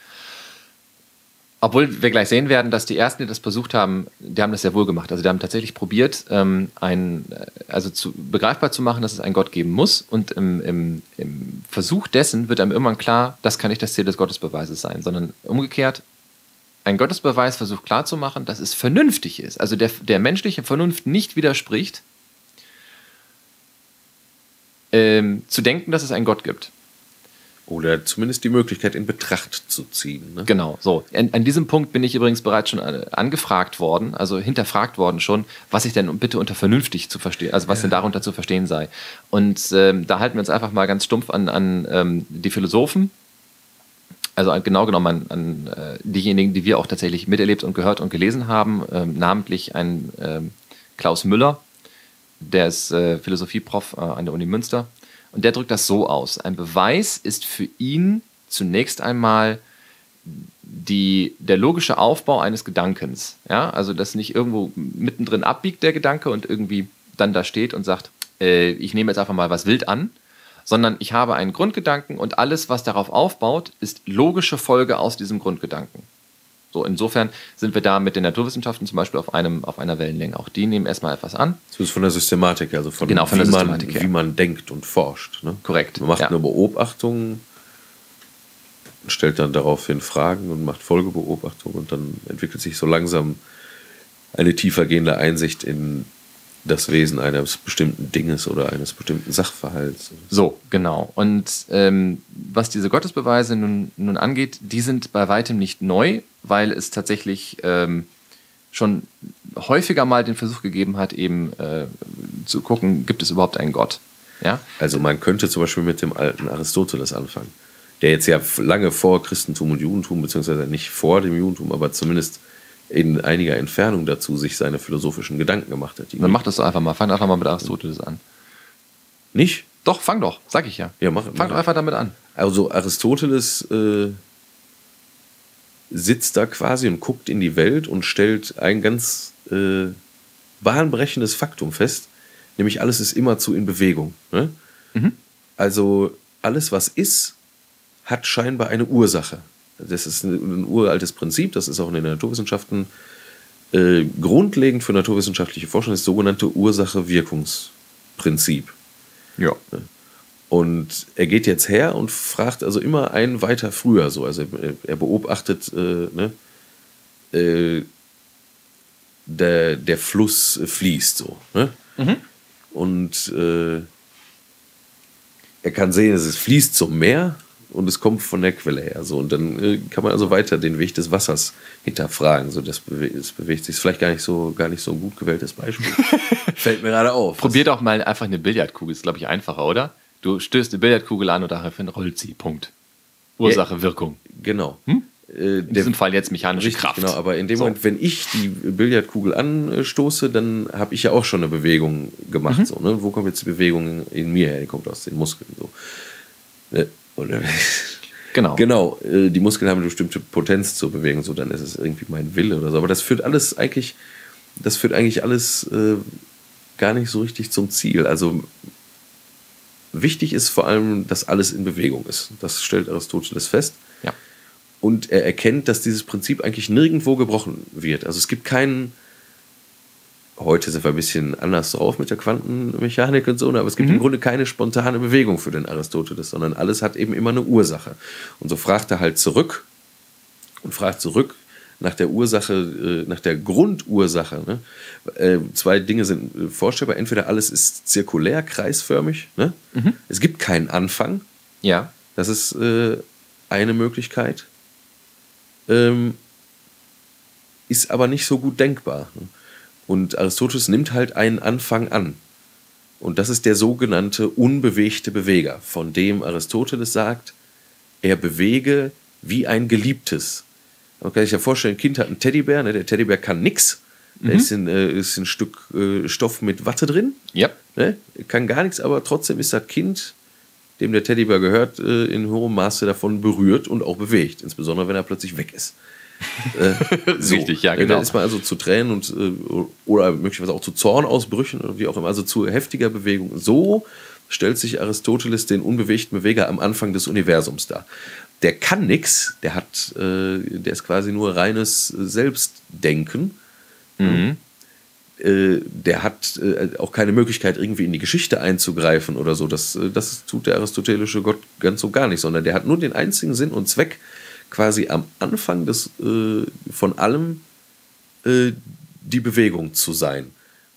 obwohl wir gleich sehen werden, dass die Ersten, die das versucht haben, die haben das sehr wohl gemacht. Also die haben tatsächlich probiert, ähm, ein, äh, also zu, begreifbar zu machen, dass es einen Gott geben muss. Und im, im, im Versuch dessen wird einem irgendwann klar, das kann nicht das Ziel des Gottesbeweises sein, sondern umgekehrt, ein Gottesbeweis versucht klarzumachen, dass es vernünftig ist, also der, der menschlichen Vernunft nicht widerspricht, ähm, zu denken, dass es einen Gott gibt. Oder zumindest die Möglichkeit in Betracht zu ziehen. Ne? Genau, so. An, an diesem Punkt bin ich übrigens bereits schon äh, angefragt worden, also hinterfragt worden schon, was ich denn bitte unter vernünftig zu verstehen, also was denn darunter zu verstehen sei. Und ähm, da halten wir uns einfach mal ganz stumpf an, an ähm, die Philosophen, also genau genommen an, an äh, diejenigen, die wir auch tatsächlich miterlebt und gehört und gelesen haben, ähm, namentlich ein ähm, Klaus Müller, der ist äh, Philosophieprof äh, an der Uni Münster. Und der drückt das so aus. Ein Beweis ist für ihn zunächst einmal die, der logische Aufbau eines Gedankens. Ja? Also, dass nicht irgendwo mittendrin abbiegt der Gedanke und irgendwie dann da steht und sagt, äh, ich nehme jetzt einfach mal was wild an, sondern ich habe einen Grundgedanken und alles, was darauf aufbaut, ist logische Folge aus diesem Grundgedanken. So, insofern sind wir da mit den Naturwissenschaften zum Beispiel auf, einem, auf einer Wellenlänge. Auch die nehmen erstmal etwas an. Das ist von der Systematik, also von, Genau, von wie, der man, Systematik her. wie man denkt und forscht. Ne? Korrekt, Man macht ja. eine Beobachtung, stellt dann daraufhin Fragen und macht Folgebeobachtungen und dann entwickelt sich so langsam eine tiefergehende Einsicht in das Wesen eines bestimmten Dinges oder eines bestimmten Sachverhalts. So, genau. Und ähm, was diese Gottesbeweise nun, nun angeht, die sind bei weitem nicht neu. Weil es tatsächlich ähm, schon häufiger mal den Versuch gegeben hat, eben äh, zu gucken, gibt es überhaupt einen Gott? Ja? Also man könnte zum Beispiel mit dem alten Aristoteles anfangen, der jetzt ja lange vor Christentum und Judentum, beziehungsweise nicht vor dem Judentum, aber zumindest in einiger Entfernung dazu sich seine philosophischen Gedanken gemacht hat. Dann mach das doch einfach mal. Fang einfach mal mit Aristoteles an. Nicht? Doch, fang doch, sag ich ja. Ja, mach. Fang mach. doch einfach damit an. Also Aristoteles äh, sitzt da quasi und guckt in die Welt und stellt ein ganz äh, bahnbrechendes Faktum fest, nämlich alles ist immerzu in Bewegung. Ne? Also alles, was ist, hat scheinbar eine Ursache. Das ist ein, ein uraltes Prinzip, das ist auch in den Naturwissenschaften äh, grundlegend für naturwissenschaftliche Forschung, das sogenannte Ursache-Wirkungsprinzip. Ja. Und er geht jetzt her und fragt also immer einen weiter früher so. Also er- beobachtet, äh, ne, äh, der, der Fluss fließt so. Ne? Und äh, er kann sehen, es fließt zum Meer und es kommt von der Quelle her. So. Und dann äh, kann man also weiter den Weg des Wassers hinterfragen. So, das, bewe das bewegt sich. Ist vielleicht gar nicht so, gar nicht so ein gut gewähltes Beispiel. [laughs] Fällt mir gerade auf. Probier doch mal einfach eine Billardkugel, ist glaube ich einfacher, oder? Du stößt eine Billardkugel an und daraufhin rollt sie. Punkt. Ursache, Wirkung. Genau. Äh, Hm? In diesem Fall jetzt mechanische Richtig, Kraft. genau. Aber in dem So. Moment, wenn ich die Billardkugel anstoße, dann habe ich ja auch schon eine Bewegung gemacht. Mhm. So, ne? Wo kommt jetzt die Bewegung in mir her? Die kommt aus den Muskeln. So. Ne? Oder, [laughs] Genau. genau, äh, die Muskeln haben eine bestimmte Potenz zur Bewegung, so dann ist es irgendwie mein Wille oder so. Aber das führt alles eigentlich, das führt eigentlich alles äh, gar nicht so richtig zum Ziel. Also wichtig ist vor allem, dass alles in Bewegung ist. Das stellt Aristoteles fest. Ja. Und er erkennt, dass dieses Prinzip eigentlich nirgendwo gebrochen wird. Also es gibt keinen. Heute sind wir ein bisschen anders drauf mit der Quantenmechanik und so, ne, aber es gibt im Grunde keine spontane Bewegung für den Aristoteles, sondern alles hat eben immer eine Ursache. Und so fragt er halt zurück und fragt zurück nach der Ursache, äh, nach der Grundursache. Ne? Äh, zwei Dinge sind äh, vorstellbar. Entweder alles ist zirkulär, kreisförmig. Ne? Es gibt keinen Anfang. Ja. Das ist äh, eine Möglichkeit. Ähm, ist aber nicht so gut denkbar. Und Aristoteles nimmt halt einen Anfang an. Und das ist der sogenannte unbewegte Beweger, von dem Aristoteles sagt, er bewege wie ein Geliebtes. Man kann sich ja vorstellen, ein Kind hat einen Teddybär, ne? der Teddybär kann nix. Da ist ein, äh, ist ein Stück äh, Stoff mit Watte drin. Ja. Ne? Kann gar nichts, aber trotzdem ist das Kind, dem der Teddybär gehört, äh, in hohem Maße davon berührt und auch bewegt. Insbesondere, wenn er plötzlich weg ist. Äh, [laughs] Richtig, ja, Äh, genau. Dann ist man also zu Tränen und, äh, oder möglicherweise auch zu Zornausbrüchen oder wie auch immer, also zu heftiger Bewegung. So stellt sich Aristoteles den unbewegten Beweger am Anfang des Universums dar. Der kann nichts, der hat, äh, der ist quasi nur reines Selbstdenken Mhm. äh, der hat äh, auch keine Möglichkeit, irgendwie in die Geschichte einzugreifen oder so. Das, äh, das tut der aristotelische Gott ganz so gar nicht, sondern der hat nur den einzigen Sinn und Zweck, quasi am Anfang des, äh, von allem äh, die Bewegung zu sein.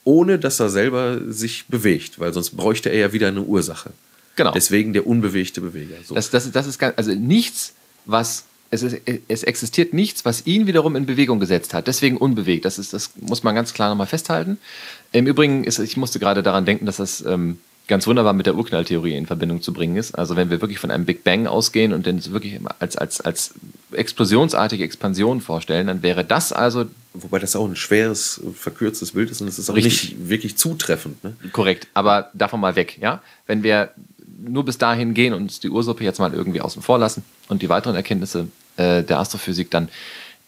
Ohne dass er selber sich bewegt, weil sonst bräuchte er ja wieder eine Ursache. Genau. Deswegen der unbewegte Beweger. So. Das, das, das ist ganz, also nichts, was es, ist, es existiert nichts, was ihn wiederum in Bewegung gesetzt hat. Deswegen unbewegt. Das, ist, das muss man ganz klar nochmal festhalten. Im Übrigen ist, ich musste gerade daran denken, dass das ähm, ganz wunderbar mit der Urknalltheorie in Verbindung zu bringen ist. Also wenn wir wirklich von einem Big Bang ausgehen und den wirklich als, als, als explosionsartige Expansion vorstellen, dann wäre das also Wobei das auch ein schweres, verkürztes Bild ist und es ist auch Richtig. nicht wirklich zutreffend. Ne? Korrekt, aber davon mal weg, ja. Wenn wir nur bis dahin gehen und uns die Ursuppe jetzt mal irgendwie außen vor lassen und die weiteren Erkenntnisse äh, der Astrophysik, dann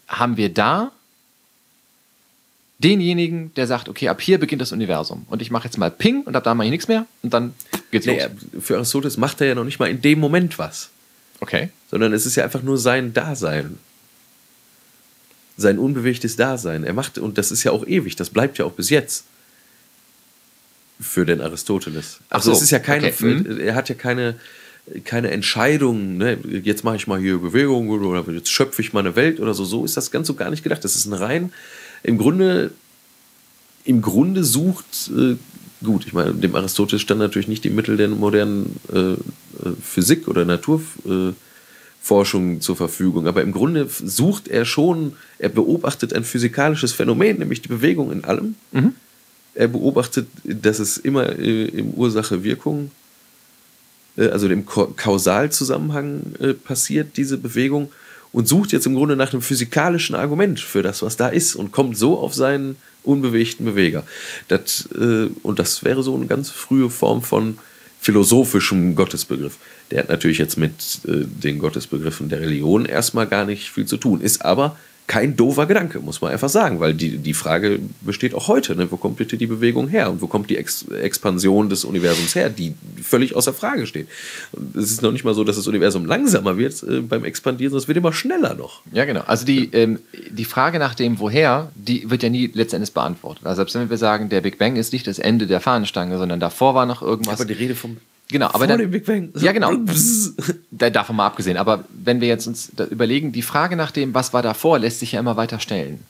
haben wir da denjenigen, der sagt, okay, ab hier beginnt das Universum und ich mache jetzt mal Ping und ab da mache ich nichts mehr und dann geht's Nee, los. für Aristoteles macht er ja noch nicht mal in dem Moment was, Okay. sondern es ist ja einfach nur sein Dasein. Sein unbewegtes Dasein. Er macht, und das ist ja auch ewig, das bleibt ja auch bis jetzt. Für den Aristoteles. Also so, es ist ja keine, okay, mhm. er hat ja keine, keine Entscheidung, ne? jetzt mache ich mal hier Bewegung oder jetzt schöpfe ich meine Welt oder so. So ist das ganz so gar nicht gedacht. Das ist ein rein, im Grunde, im Grunde sucht, äh, gut, ich meine, dem Aristoteles stand natürlich nicht die Mittel der modernen äh, äh, Physik oder Naturwissenschaft Forschung zur Verfügung. Aber im Grunde sucht er schon, er beobachtet ein physikalisches Phänomen, nämlich die Bewegung in allem. Mhm. Er beobachtet, dass es immer äh, im Ursache-Wirkung, äh, also im Kausalzusammenhang äh, passiert, diese Bewegung und sucht jetzt im Grunde nach einem physikalischen Argument für das, was da ist und kommt so auf seinen unbewegten Beweger. Das, äh, und das wäre so eine ganz frühe Form von philosophischem Gottesbegriff. Der hat natürlich jetzt mit äh, den Gottesbegriffen der Religion erstmal gar nicht viel zu tun, ist aber kein doofer Gedanke, muss man einfach sagen, weil die, die Frage besteht auch heute, ne? wo kommt bitte die Bewegung her und wo kommt die Ex Expansion des Universums her, die völlig außer Frage steht. Und es ist noch nicht mal so, dass das Universum langsamer wird äh, beim Expandieren, sondern es wird immer schneller noch. Ja, genau. Also die, ähm, die Frage nach dem Woher, die wird ja nie letztendlich beantwortet. Also selbst wenn wir sagen, der Big Bang ist nicht das Ende der Fahnenstange, sondern davor war noch irgendwas. Aber die Rede vom Genau, aber Vor dann, dem Big Bang. Ja, genau. da, davon mal abgesehen. Aber wenn wir jetzt uns überlegen, die Frage nach dem, was war davor, lässt sich ja immer weiter stellen.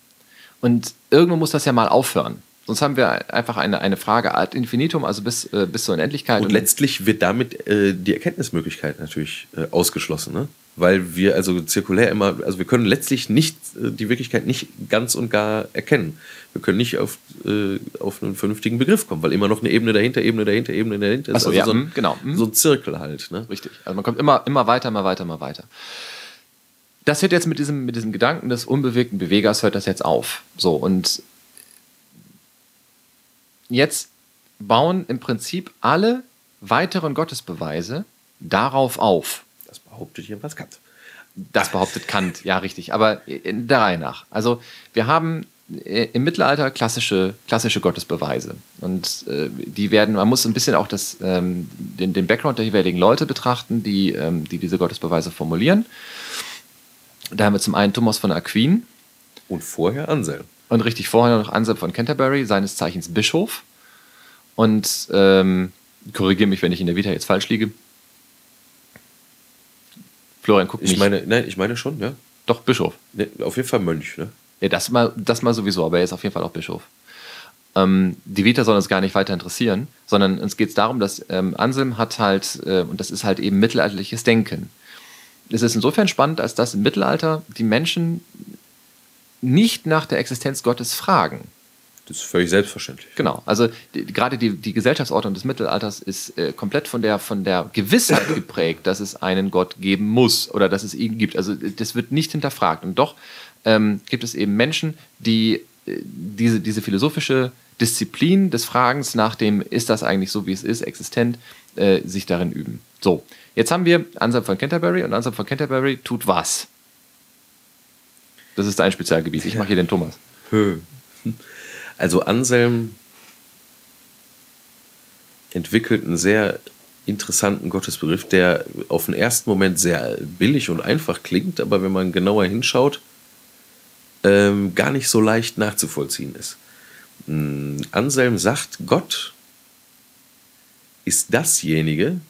Und irgendwo muss das ja mal aufhören. Sonst haben wir einfach eine, eine Frage ad infinitum, also bis, äh, bis zur Unendlichkeit. Und, und letztlich wird damit äh, die Erkenntnismöglichkeit natürlich äh, ausgeschlossen, ne? Weil wir also zirkulär immer, also wir können letztlich nicht äh, die Wirklichkeit nicht ganz und gar erkennen. Wir können nicht auf, äh, auf einen vernünftigen Begriff kommen, weil immer noch eine Ebene dahinter, Ebene dahinter, Ebene dahinter ist. so, also ja, so, ein, genau. so ein Zirkel halt. Ne? Richtig. Also man kommt immer, immer weiter, immer weiter, immer weiter das hört jetzt mit diesem, mit diesem Gedanken des unbewegten Bewegers hört das jetzt auf. So, und jetzt bauen im Prinzip alle weiteren Gottesbeweise darauf auf. Das behauptet jedenfalls Kant. Das behauptet Kant, ja, richtig. Aber in der Reihe nach. Also, wir haben äh, im Mittelalter klassische, klassische Gottesbeweise. Und äh, die werden, man muss ein bisschen auch das, ähm, den, den Background der jeweiligen Leute betrachten, die, ähm, die diese Gottesbeweise formulieren. Da haben wir zum einen Thomas von Aquin. Und vorher Anselm. Und richtig vorher noch Anselm von Canterbury, seines Zeichens Bischof. Und ähm, korrigiere mich, wenn ich in der Vita jetzt falsch liege. Florian guckt ich mich. Meine, nein, ich meine schon, ja. Doch, Bischof. Ne, auf jeden Fall Mönch, ne? Ja, das mal, das mal sowieso, aber er ist auf jeden Fall auch Bischof. Ähm, die Vita soll uns gar nicht weiter interessieren, sondern uns geht es darum, dass ähm, Anselm hat halt, äh, und das ist halt eben mittelalterliches Denken. Es ist insofern spannend, als dass im Mittelalter die Menschen nicht nach der Existenz Gottes fragen. Das ist völlig selbstverständlich. Genau. Also die, gerade die, die Gesellschaftsordnung des Mittelalters ist äh, komplett von der, von der Gewissheit [coughs] geprägt, dass es einen Gott geben muss oder dass es ihn gibt. Also das wird nicht hinterfragt. Und doch ähm, gibt es eben Menschen, die äh, diese, diese philosophische Disziplin des Fragens nach dem, ist das eigentlich so, wie es ist, existent, äh, sich darin üben. So, jetzt haben wir Anselm von Canterbury und Anselm von Canterbury tut was? Das ist dein Spezialgebiet. Ich mache hier den Thomas. Also Anselm entwickelt einen sehr interessanten Gottesbegriff, der auf den ersten Moment sehr billig und einfach klingt, aber wenn man genauer hinschaut, ähm, gar nicht so leicht nachzuvollziehen ist. Hm, Anselm sagt, Gott ist dasjenige,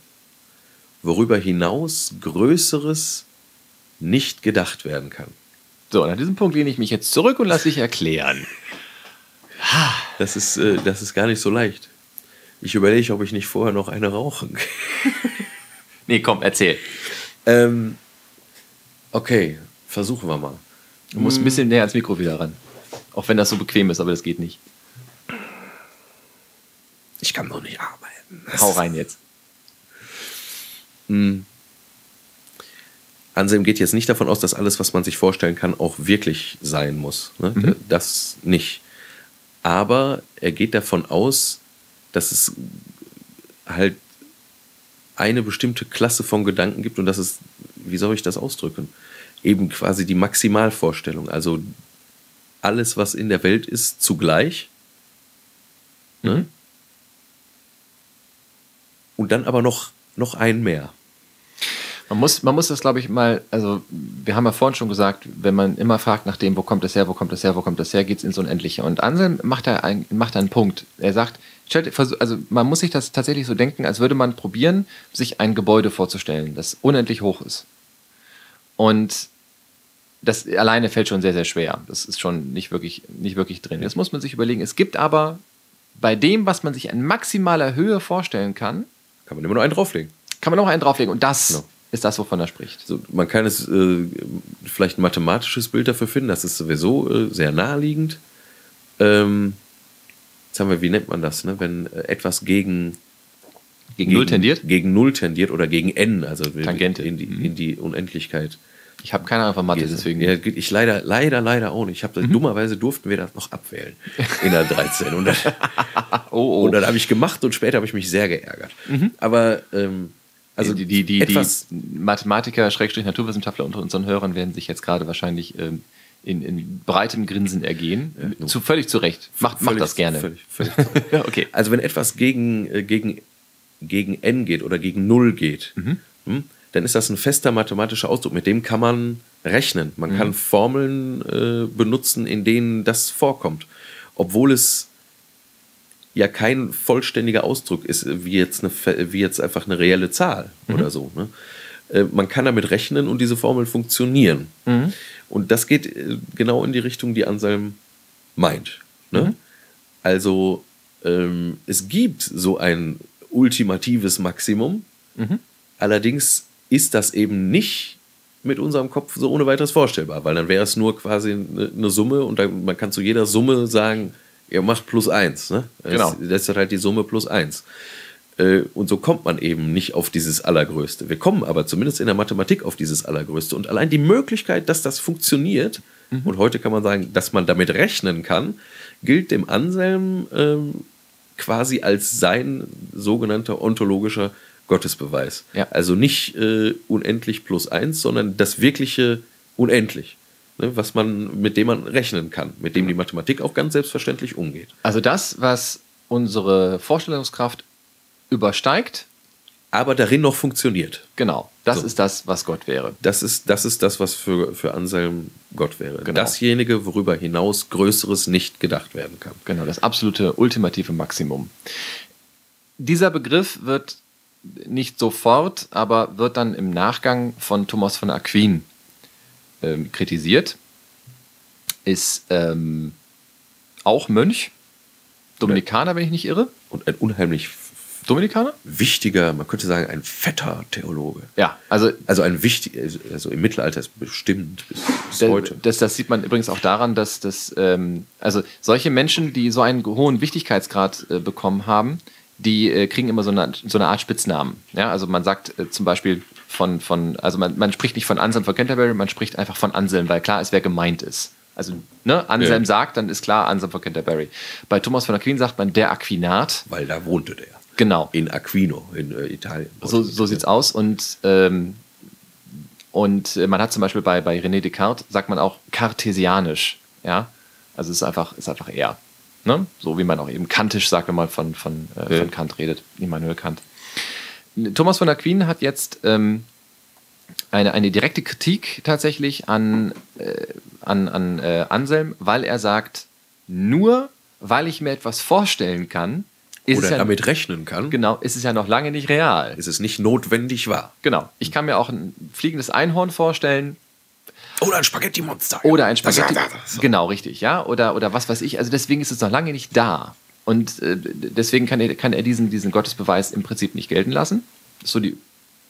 worüber hinaus Größeres nicht gedacht werden kann. So, und an diesem Punkt lehne ich mich jetzt zurück und lasse dich erklären. Das ist, äh, das ist gar nicht so leicht. Ich überlege, ob ich nicht vorher noch eine rauchen. [laughs] nee, komm, erzähl. Ähm, okay, versuchen wir mal. Du musst ein bisschen näher ans Mikro wieder ran. Auch wenn das so bequem ist, aber das geht nicht. Ich kann noch nicht arbeiten. Hau rein jetzt. Hm. Anselm geht jetzt nicht davon aus, dass alles, was man sich vorstellen kann, auch wirklich sein muss. Ne? Mhm. Das nicht. Aber er geht davon aus, dass es halt eine bestimmte Klasse von Gedanken gibt und dass es, wie soll ich das ausdrücken? Eben quasi die Maximalvorstellung. Also alles, was in der Welt ist, zugleich. Ne? Mhm. Und dann aber noch, noch ein mehr. Man muss, man muss das, glaube ich, mal, also wir haben ja vorhin schon gesagt, wenn man immer fragt nach dem, wo kommt das her, wo kommt das her, wo kommt das her, geht es ins Unendliche. Und Anselm macht da, ein, macht da einen Punkt. Er sagt, also man muss sich das tatsächlich so denken, als würde man probieren, sich ein Gebäude vorzustellen, das unendlich hoch ist. Und das alleine fällt schon sehr, sehr schwer. Das ist schon nicht wirklich, nicht wirklich drin. Jetzt muss man sich überlegen, es gibt aber bei dem, was man sich in maximaler Höhe vorstellen kann, kann man immer nur einen drauflegen. Kann man noch einen drauflegen. Und das, no ist das, wovon er spricht. So, man kann es äh, vielleicht ein mathematisches Bild dafür finden, das ist sowieso äh, sehr naheliegend. Ähm, jetzt haben wir, wie nennt man das, ne? wenn äh, etwas gegen, Gegen Null tendiert? Gegen Null tendiert oder gegen N, also Tangente. In, die, Mhm. in die Unendlichkeit. Ich habe keine Ahnung von Mathe, deswegen. Ja, ich leider, leider, leider auch nicht. Ich hab, Mhm. Dummerweise durften wir das noch abwählen in der 13. Und, dann- [laughs] oh, oh. und dann habe ich gemacht und später habe ich mich sehr geärgert. Aber ähm, also die, die, die, die Mathematiker, Schrägstrich Naturwissenschaftler unter unseren Hörern werden sich jetzt gerade wahrscheinlich ähm, in, in breitem Grinsen ergehen. Ja. Zu, völlig zu Recht. Macht, macht völlig- das gerne. Völlig, völlig [laughs] okay. Also wenn etwas gegen, äh, gegen, gegen n geht oder gegen 0 geht, Mhm. hm, dann ist das ein fester mathematischer Ausdruck, mit dem kann man rechnen. Man Mhm. kann Formeln äh, benutzen, in denen das vorkommt. Obwohl es ja kein vollständiger Ausdruck ist, wie jetzt, eine, wie jetzt einfach eine reelle Zahl Mhm. oder so. Ne? Äh, Man kann damit rechnen und diese Formeln funktionieren. Mhm. Und das geht äh, genau in die Richtung, die Anselm meint. Ne? Mhm. Also ähm, es gibt so ein ultimatives Maximum, Mhm. allerdings ist das eben nicht mit unserem Kopf so ohne weiteres vorstellbar, weil dann wäre es nur quasi eine, eine Summe und dann, man kann zu jeder Summe sagen, ihr macht plus eins. Ne? Genau. Das, das ist halt die Summe plus eins. Äh, Und so kommt man eben nicht auf dieses Allergrößte. Wir kommen aber zumindest in der Mathematik auf dieses Allergrößte. Und allein die Möglichkeit, dass das funktioniert, und heute kann man sagen, dass man damit rechnen kann, gilt dem Anselm ähm, quasi als sein sogenannter ontologischer Gottesbeweis. Ja. Also nicht äh, unendlich plus eins, sondern das wirkliche unendlich. Ne, was man, mit dem man rechnen kann, mit dem die Mathematik auch ganz selbstverständlich umgeht. Also das, was unsere Vorstellungskraft übersteigt, Aber darin noch funktioniert. genau, das So. ist das, was Gott wäre. Das ist, das ist das, was für, für Anselm Gott wäre. Genau. Dasjenige, worüber hinaus Größeres nicht gedacht werden kann. Genau, das absolute ultimative Maximum. Dieser Begriff wird nicht sofort, aber wird dann im Nachgang von Thomas von Aquin ähm, kritisiert. Ist ähm, auch Mönch, Dominikaner, wenn ich nicht irre. Und ein unheimlich Dominikaner? wichtiger, man könnte sagen, ein fetter Theologe. Ja, also Also ein wichtig, also im Mittelalter ist bestimmt bis, bis Da- heute. Das, das sieht man übrigens auch daran, dass das, ähm, also solche Menschen, die so einen hohen Wichtigkeitsgrad äh, bekommen haben, die äh, kriegen immer so eine, so eine Art Spitznamen. Ja, also man sagt äh, zum Beispiel von, von also man, man spricht nicht von Anselm von Canterbury, man spricht einfach von Anselm, weil klar ist, wer gemeint ist. Also, ne, Anselm Ja. sagt, dann ist klar Anselm von Canterbury. Bei Thomas von Aquin sagt man der Aquinat. Weil da wohnte der. Genau. In Aquino, in äh, Italien. So, so sieht's aus. Und, ähm, und äh, man hat zum Beispiel bei, bei René Descartes, sagt man auch kartesianisch. Ja? Also es ist einfach, ist einfach er. Ne? So wie man auch eben kantisch sagt, wenn man von, von, äh, Ja. von Kant redet. Immanuel Kant. Thomas von Aquin hat jetzt ähm, eine, eine direkte Kritik tatsächlich an, äh, an, an äh, Anselm, weil er sagt, nur weil ich mir etwas vorstellen kann, ist Oder es ja, damit rechnen kann, genau, ist es ja noch lange nicht real. ist es nicht notwendig wahr. Genau. Ich kann mir auch ein fliegendes Einhorn vorstellen Oder ein Spaghetti-Monster. oder ein Spaghetti. Das- das- das- Genau, richtig, ja. Oder, oder was weiß ich. Also deswegen ist es noch lange nicht da. Und äh, deswegen kann er, kann er diesen, diesen Gottesbeweis im Prinzip nicht gelten lassen. So die,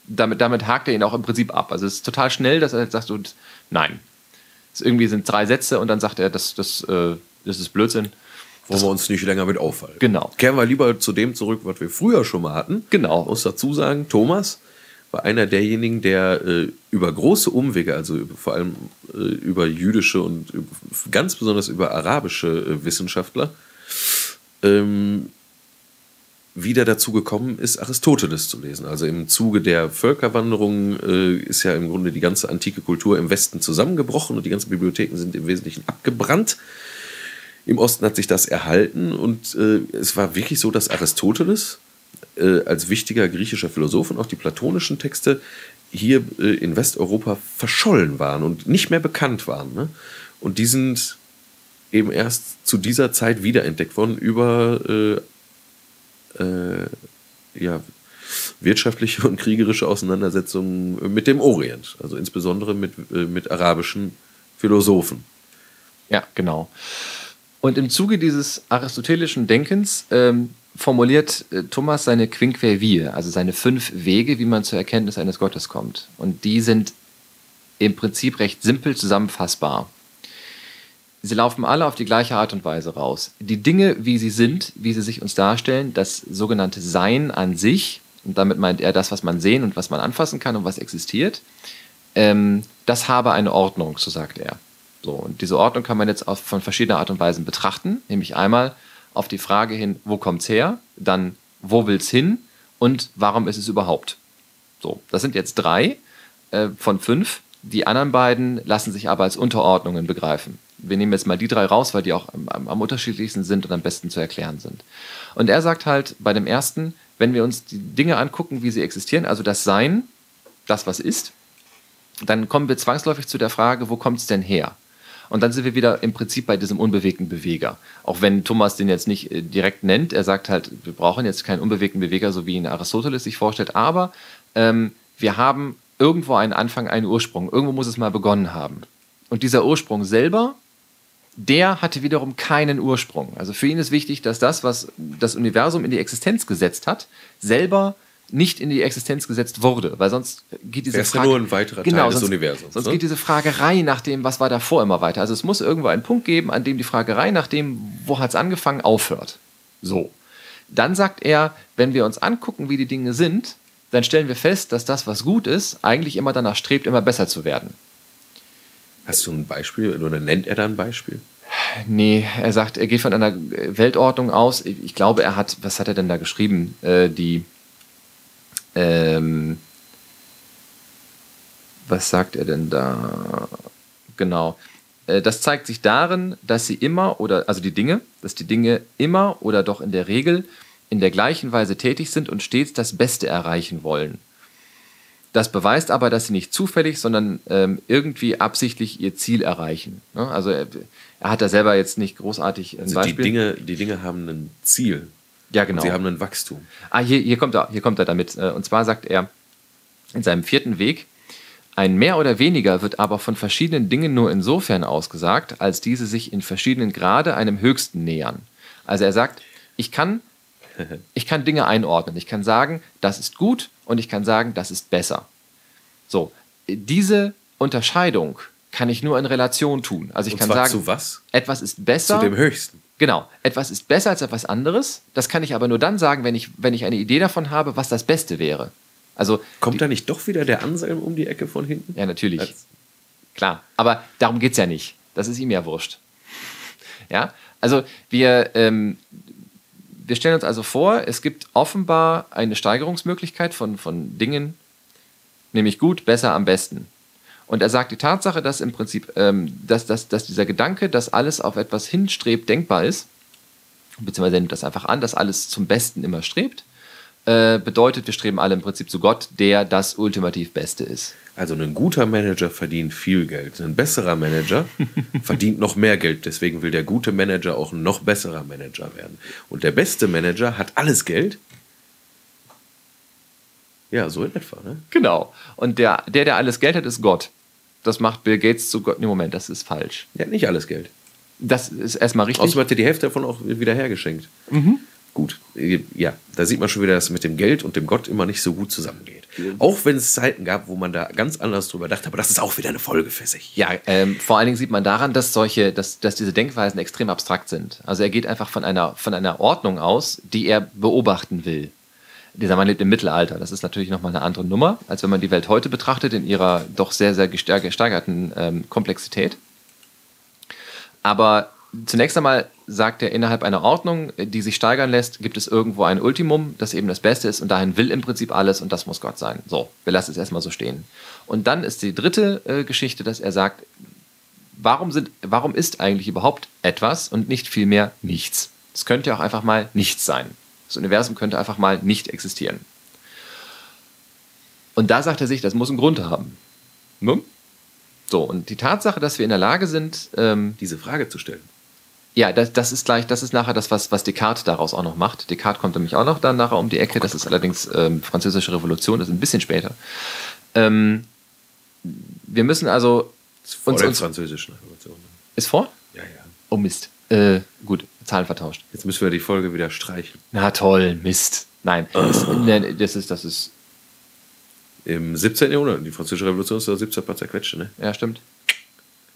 damit, damit hakt er ihn auch im Prinzip ab. Also es ist total schnell, dass er sagt, und, nein. Es irgendwie sind drei Sätze und dann sagt er, das, das, äh, das ist Blödsinn. Wollen wir uns nicht länger mit auffallen. Genau. Kehren wir lieber zu dem zurück, was wir früher schon mal hatten. Genau. Ich muss dazu sagen, Thomas war einer derjenigen, der äh, über große Umwege, also vor allem äh, über jüdische und über, ganz besonders über arabische äh, Wissenschaftler, ähm, wieder dazu gekommen ist, Aristoteles zu lesen. Also im Zuge der Völkerwanderung äh, ist ja im Grunde die ganze antike Kultur im Westen zusammengebrochen und die ganzen Bibliotheken sind im Wesentlichen abgebrannt. Im Osten hat sich das erhalten und äh, es war wirklich so, dass Aristoteles äh, als wichtiger griechischer Philosoph und auch die platonischen Texte hier äh, in Westeuropa verschollen waren und nicht mehr bekannt waren. Ne? Und die sind eben erst zu dieser Zeit wiederentdeckt worden über äh, äh, ja, wirtschaftliche und kriegerische Auseinandersetzungen mit dem Orient, also insbesondere mit, äh, mit arabischen Philosophen. Ja, genau. Und im Zuge dieses aristotelischen Denkens ähm, formuliert äh, Thomas seine Quinque Vie, also seine fünf Wege, wie man zur Erkenntnis eines Gottes kommt. Und die sind im Prinzip recht simpel zusammenfassbar. Sie laufen alle auf die gleiche Art und Weise raus. Die Dinge, wie sie sind, wie sie sich uns darstellen, das sogenannte Sein an sich, und damit meint er das, was man sehen und was man anfassen kann und was existiert, ähm, das habe eine Ordnung, so sagt er. So, und diese Ordnung kann man jetzt auf, von verschiedener Art und Weise betrachten, nämlich einmal auf die Frage hin, wo kommt es her, dann wo will es hin und warum ist es überhaupt. So, das sind jetzt drei äh, von fünf. Die anderen beiden lassen sich aber als Unterordnungen begreifen. Wir nehmen jetzt mal die drei raus, weil die auch am, am unterschiedlichsten sind und am besten zu erklären sind. Und er sagt halt bei dem ersten, wenn wir uns die Dinge angucken, wie sie existieren, also das Sein, das was ist, dann kommen wir zwangsläufig zu der Frage, wo kommt es denn her? Und dann sind wir wieder im Prinzip bei diesem unbewegten Beweger. Auch wenn Thomas den jetzt nicht äh, direkt nennt, er sagt halt, wir brauchen jetzt keinen unbewegten Beweger, so wie ihn Aristoteles sich vorstellt, aber ähm, wir haben irgendwo einen Anfang, einen Ursprung. Irgendwo muss es mal begonnen haben. Und dieser Ursprung selber, der hatte wiederum keinen Ursprung. Also für ihn ist wichtig, dass das, was das Universum in die Existenz gesetzt hat, selber nicht in die Existenz gesetzt wurde, weil sonst geht diese Frage nur ein weiterer genau, Teil des sonst, Universums, Sonst ne? geht diese Fragerei nach dem, was war davor, immer weiter. Also es muss irgendwo einen Punkt geben, an dem die Fragerei nach dem, wo hat es angefangen, aufhört. So. Dann sagt er, wenn wir uns angucken, wie die Dinge sind, dann stellen wir fest, dass das, was gut ist, eigentlich immer danach strebt, immer besser zu werden. Hast du ein Beispiel oder nennt er da ein Beispiel? Nee, er sagt, er geht von einer Weltordnung aus. Ich glaube, er hat, was hat er denn da geschrieben? Äh, die, ähm, was sagt er denn da? Genau. Äh, Das zeigt sich darin, dass sie immer oder, also die Dinge, dass die Dinge immer oder doch in der Regel in der gleichen Weise tätig sind und stets das Beste erreichen wollen. Das beweist aber, dass sie nicht zufällig, sondern ähm, irgendwie absichtlich ihr Ziel erreichen. Ne? Also er, er hat da selber jetzt nicht großartig ein Also die Beispiel. Dinge, die Dinge haben ein Ziel. ja, genau. Sie haben ein Wachstum. Ah, hier, hier, kommt er, hier kommt er damit. Äh, Und zwar sagt er in seinem vierten Weg, ein mehr oder weniger wird aber von verschiedenen Dingen nur insofern ausgesagt, als diese sich in verschiedenen Grade einem Höchsten nähern. Also er sagt, ich kann, [laughs] ich kann Dinge einordnen. Ich kann sagen, das ist gut und ich kann sagen, das ist besser. So, diese Unterscheidung kann ich nur in Relation tun. Also ich Und kann zwar sagen, zu was? etwas ist besser. Zu dem Höchsten. Genau, etwas ist besser als etwas anderes. Das kann ich aber nur dann sagen, wenn ich, wenn ich eine Idee davon habe, was das Beste wäre. Also, Kommt da nicht doch wieder der Anselm um die Ecke von hinten? ja, natürlich. Als- Klar. Aber darum geht es ja nicht. Das ist ihm ja wurscht. Ja, also wir, ähm, wir stellen uns also vor, es gibt offenbar eine Steigerungsmöglichkeit von, von Dingen, nämlich gut, besser, am besten. Und er sagt die Tatsache, dass im Prinzip, ähm, dass, dass, dass dieser Gedanke, dass alles auf etwas hinstrebt, denkbar ist, beziehungsweise nimmt das einfach an, dass alles zum Besten immer strebt, äh, bedeutet, wir streben alle im Prinzip zu Gott, der das ultimativ Beste ist. Also ein guter Manager verdient viel Geld. Ein besserer Manager [laughs] verdient noch mehr Geld. Deswegen will der gute Manager auch ein noch besserer Manager werden. Und der beste Manager hat alles Geld. Ja, so in etwa. Ne? Genau. Und der, der, der alles Geld hat, ist Gott. Das macht Bill Gates zu Gott. Nee, Moment, das ist falsch. Der hat nicht alles Geld. Das ist erstmal richtig. Außerdem hat er die Hälfte davon auch wieder hergeschenkt. Gut, ja, da sieht man schon wieder, dass mit dem Geld und dem Gott immer nicht so gut zusammengeht. Auch wenn es Zeiten gab, wo man da ganz anders drüber dachte, aber das ist auch wieder eine Folge für sich. Ja, ähm, vor allen Dingen sieht man daran, dass solche, dass, dass diese Denkweisen extrem abstrakt sind. Also er geht einfach von einer, von einer Ordnung aus, die er beobachten will. Dieser Mann lebt im Mittelalter. Das ist natürlich nochmal eine andere Nummer, als wenn man die Welt heute betrachtet, in ihrer doch sehr, sehr gesteigerten ähm, Komplexität. Aber zunächst einmal sagt er, innerhalb einer Ordnung, die sich steigern lässt, gibt es irgendwo ein Ultimum, das eben das Beste ist und dahin will im Prinzip alles und das muss Gott sein. So, wir lassen es erstmal so stehen. Und dann ist die dritte äh, Geschichte, dass er sagt, warum, sind, warum ist eigentlich überhaupt etwas und nicht vielmehr nichts? Es könnte ja auch einfach mal nichts sein. Das Universum könnte einfach mal nicht existieren. Und da sagt er sich, das muss einen Grund haben. Ne? So, und die Tatsache, dass wir in der Lage sind, ähm, Diese Frage zu stellen. Ja, das, das ist gleich, das ist nachher das, was, was Descartes daraus auch noch macht. Descartes kommt nämlich auch noch dann nachher um die Ecke. Das ist allerdings ähm, Französische Revolution, das ist ein bisschen später. Ähm, wir müssen also Vor uns, der uns französischen Revolution. ist vor? Ja, ja. Oh Mist. Äh, gut, Zahlen vertauscht. Jetzt müssen wir die Folge wieder streichen. Na toll, Mist. Nein, das, ne, das ist, das ist, Im 17. Jahrhundert, die Französische Revolution ist da 17 paar zerquetschte, ne? ja, stimmt.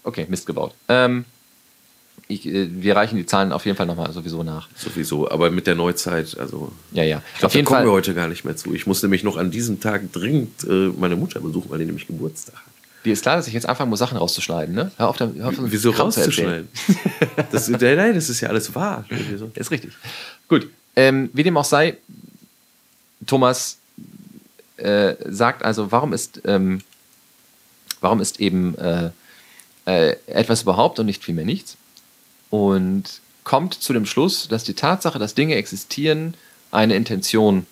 Okay, Mist gebaut. Ähm, ich, äh, wir reichen die Zahlen auf jeden Fall nochmal sowieso nach. Sowieso, aber mit der Neuzeit, also. Ja, ja. Ich glaube, auf da jeden kommen Fall. wir heute gar nicht mehr zu. Ich muss nämlich noch an diesem Tag dringend äh, meine Mutter besuchen, weil die nämlich Geburtstag hat. Dir ist klar, dass ich jetzt anfangen muss, Sachen rauszuschneiden, ne? Hör auf, da- hör auf Wieso Kram rauszuschneiden? das, nein, nein, das ist ja alles wahr. [laughs] Ist richtig. Gut. Ähm, wie dem auch sei, Thomas äh, sagt also, warum ist, ähm, warum ist eben äh, äh, etwas überhaupt und nicht vielmehr nichts? Und kommt zu dem Schluss, dass die Tatsache, dass Dinge existieren, eine Intention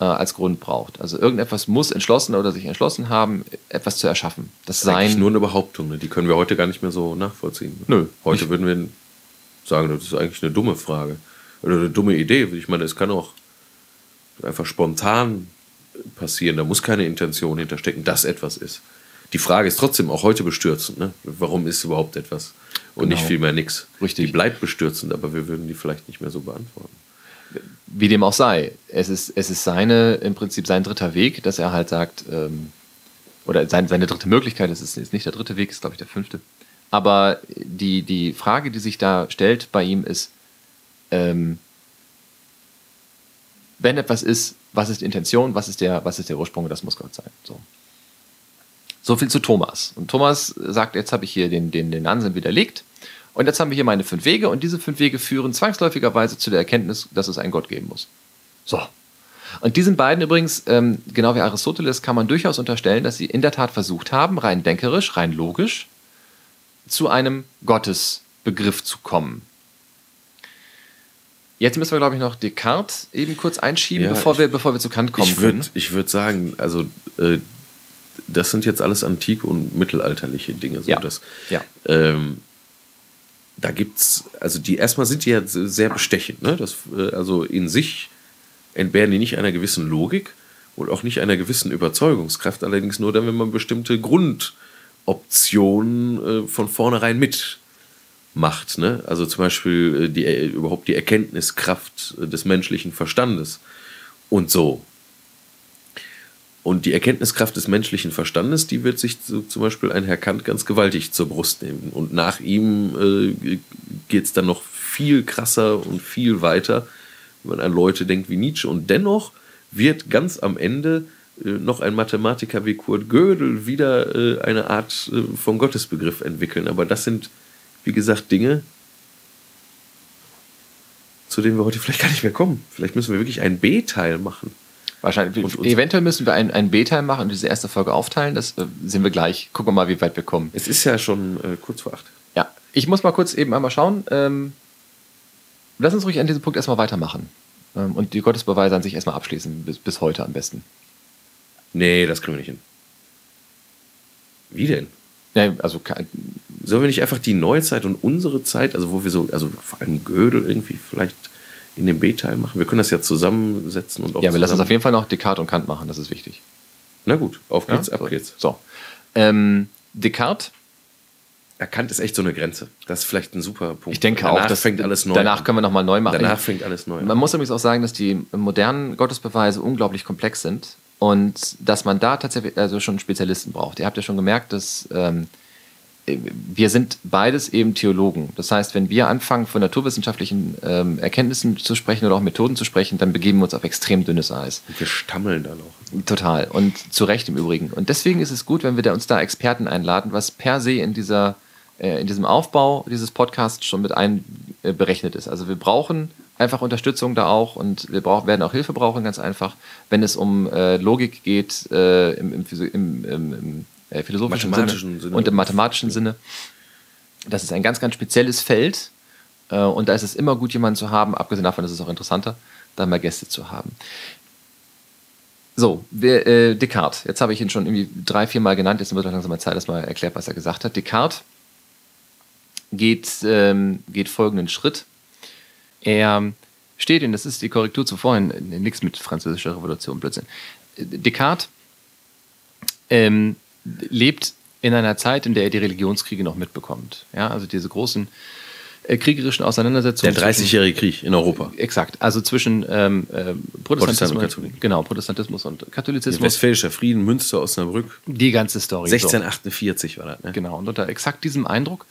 äh, als Grund braucht. Also irgendetwas muss entschlossen oder sich entschlossen haben, etwas zu erschaffen. Das Das ist eigentlich Sein. nur eine Behauptung. Ne? Die können wir heute gar nicht mehr so nachvollziehen. Nö. Heute Ich- würden wir sagen, das ist eigentlich eine dumme Frage. Oder eine dumme Idee. Ich meine, es kann auch einfach spontan passieren. Da muss keine Intention hinterstecken, dass etwas ist. Die Frage ist trotzdem auch heute bestürzend. Ne? Warum ist überhaupt etwas? Und Genau. nicht vielmehr nichts. Richtig. Die bleibt bestürzend, aber wir würden die vielleicht nicht mehr so beantworten. wie dem auch sei, es ist, es ist seine, im Prinzip sein dritter Weg, dass er halt sagt, ähm, oder sein, seine dritte Möglichkeit, es ist, ist nicht der dritte Weg, ist glaube ich der fünfte. Aber die, die Frage, die sich da stellt bei ihm ist, ähm, wenn etwas ist, was ist die Intention, was ist der, was ist der Ursprung, das muss Gott sein. So. So viel zu Thomas. Und Thomas sagt, jetzt habe ich hier den, den, den Ansinn widerlegt. Und jetzt haben wir hier meine fünf Wege und diese fünf Wege führen zwangsläufigerweise zu der Erkenntnis, dass es einen Gott geben muss. So. Und diesen beiden übrigens, ähm, genau wie Aristoteles, kann man durchaus unterstellen, dass sie in der Tat versucht haben, rein denkerisch, rein logisch, zu einem Gottesbegriff zu kommen. Jetzt müssen wir, glaube ich, noch Descartes eben kurz einschieben, Ja, bevor, ich- wir, bevor wir zu Kant kommen Ich würde würd sagen, also äh, das sind jetzt alles antike und mittelalterliche Dinge. So Ja. dass, Ja. ähm, da gibt's, also die erstmal sind die ja sehr bestechend, ne? Das, äh, also in sich entbehren die nicht einer gewissen Logik und auch nicht einer gewissen Überzeugungskraft, allerdings nur dann, wenn man bestimmte Grundoptionen äh, von vornherein mitmacht. Ne? Also zum Beispiel äh, die, äh, überhaupt die Erkenntniskraft des menschlichen Verstandes und so. Und die Erkenntniskraft des menschlichen Verstandes, die wird sich so, zum Beispiel ein Herr Kant ganz gewaltig zur Brust nehmen. Und nach ihm äh, geht es dann noch viel krasser und viel weiter, wenn man an Leute denkt wie Nietzsche. Und dennoch wird ganz am Ende äh, noch ein Mathematiker wie Kurt Gödel wieder äh, eine Art äh, von Gottesbegriff entwickeln. Aber das sind, wie gesagt, Dinge, zu denen wir heute vielleicht gar nicht mehr kommen. Vielleicht müssen wir wirklich einen B-Teil machen. Wahrscheinlich. Und uns- Eventuell müssen wir ein, ein B-Teil machen und diese erste Folge aufteilen. Das äh, sehen wir gleich. Gucken wir mal, wie weit wir kommen. Es ist ja schon äh, kurz vor acht. Ja, ich muss mal kurz eben einmal schauen. Ähm, lass uns ruhig an diesem Punkt erstmal weitermachen. Ähm, und die Gottesbeweise an sich erstmal abschließen, bis, bis heute am besten. Nee, das kriegen wir nicht hin. Wie denn? Ja, also Sollen wir nicht einfach die Neuzeit und unsere Zeit, also wo wir so, also vor allem Gödel irgendwie vielleicht in dem B-Teil machen? Wir können das ja zusammensetzen und auch ja, wir lassen uns auf jeden Fall noch Descartes und Kant machen, das ist wichtig. Na gut, auf geht's, ja? ab so. geht's. So. Ähm, Descartes, Erkannt ist echt so eine Grenze. Das ist vielleicht ein super Punkt. ich denke danach auch, dass fängt alles neu Danach an. können wir nochmal neu machen. Danach fängt alles neu Man an. muss übrigens auch sagen, dass die modernen Gottesbeweise unglaublich komplex sind und dass man da tatsächlich also schon Spezialisten braucht. Ihr habt ja schon gemerkt, dass ähm, wir sind beides eben Theologen. Das heißt, wenn wir anfangen, von naturwissenschaftlichen ähm, Erkenntnissen zu sprechen oder auch Methoden zu sprechen, dann begeben wir uns auf extrem dünnes Eis. Wir stammeln dann auch. Total. Und zu Recht im Übrigen. Und deswegen ist es gut, wenn wir da uns da Experten einladen, was per se in, dieser, äh, in diesem Aufbau dieses Podcasts schon mit einberechnet ist. Also wir brauchen einfach Unterstützung da auch und wir brauch, werden auch Hilfe brauchen, ganz einfach, wenn es um äh, Logik geht äh, im, im, im, im äh, philosophischen Sinne, Sinne. und im mathematischen Sinne. Das ist ein ganz, ganz spezielles Feld. Äh, und da ist es immer gut, jemanden zu haben, abgesehen davon ist es auch interessanter, da mal Gäste zu haben. So, wir, äh, Descartes. Jetzt habe ich ihn schon irgendwie drei, vier Mal genannt. Jetzt wird langsam mal Zeit, dass mal erklärt, was er gesagt hat. Descartes geht, ähm, geht folgenden Schritt. Er steht, und das ist die Korrektur zu vorhin, nichts mit französischer Revolution, Blödsinn. Descartes ähm, lebt in einer Zeit, in der er die Religionskriege noch mitbekommt. Ja, also diese großen äh, kriegerischen Auseinandersetzungen. Der 30-jährige Krieg in Europa. Exakt. Also zwischen ähm, äh, Protestantismus, Protestant genau, Protestantismus und Katholizismus. Westfälischer Frieden, Münster, Osnabrück. Die ganze Story. 1648 so. war das. Ne? Genau. Und unter exakt diesem Eindruck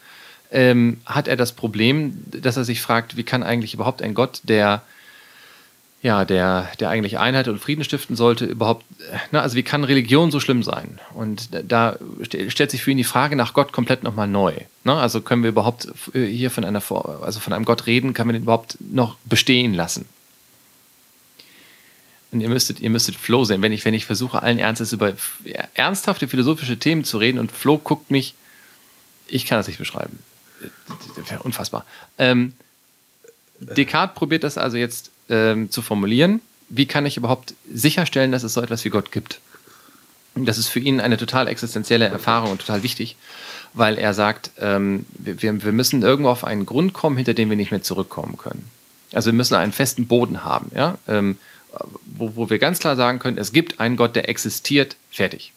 ähm, hat er das Problem, dass er sich fragt, wie kann eigentlich überhaupt ein Gott, der ja, der, der eigentlich Einheit und Frieden stiften sollte, überhaupt, na, also wie kann Religion so schlimm sein? Und da stellt sich für ihn die Frage nach Gott komplett nochmal neu. Ne? Also können wir überhaupt hier von einer, also von einem Gott reden, kann man den überhaupt noch bestehen lassen? Und ihr müsstet, ihr müsstet Flo sehen, wenn ich, wenn ich versuche, allen Ernstes über ernsthafte philosophische Themen zu reden und Flo guckt mich, ich kann das nicht beschreiben. Wäre unfassbar. Ähm, Descartes probiert das also jetzt ähm, zu formulieren. Wie kann ich überhaupt sicherstellen, dass es so etwas wie Gott gibt? Das ist für ihn eine total existenzielle Erfahrung und total wichtig, weil er sagt, ähm, wir, wir müssen irgendwo auf einen Grund kommen, hinter dem wir nicht mehr zurückkommen können. Also wir müssen einen festen Boden haben, ja? Ähm, wo, wo wir ganz klar sagen können, es gibt einen Gott, der existiert, fertig.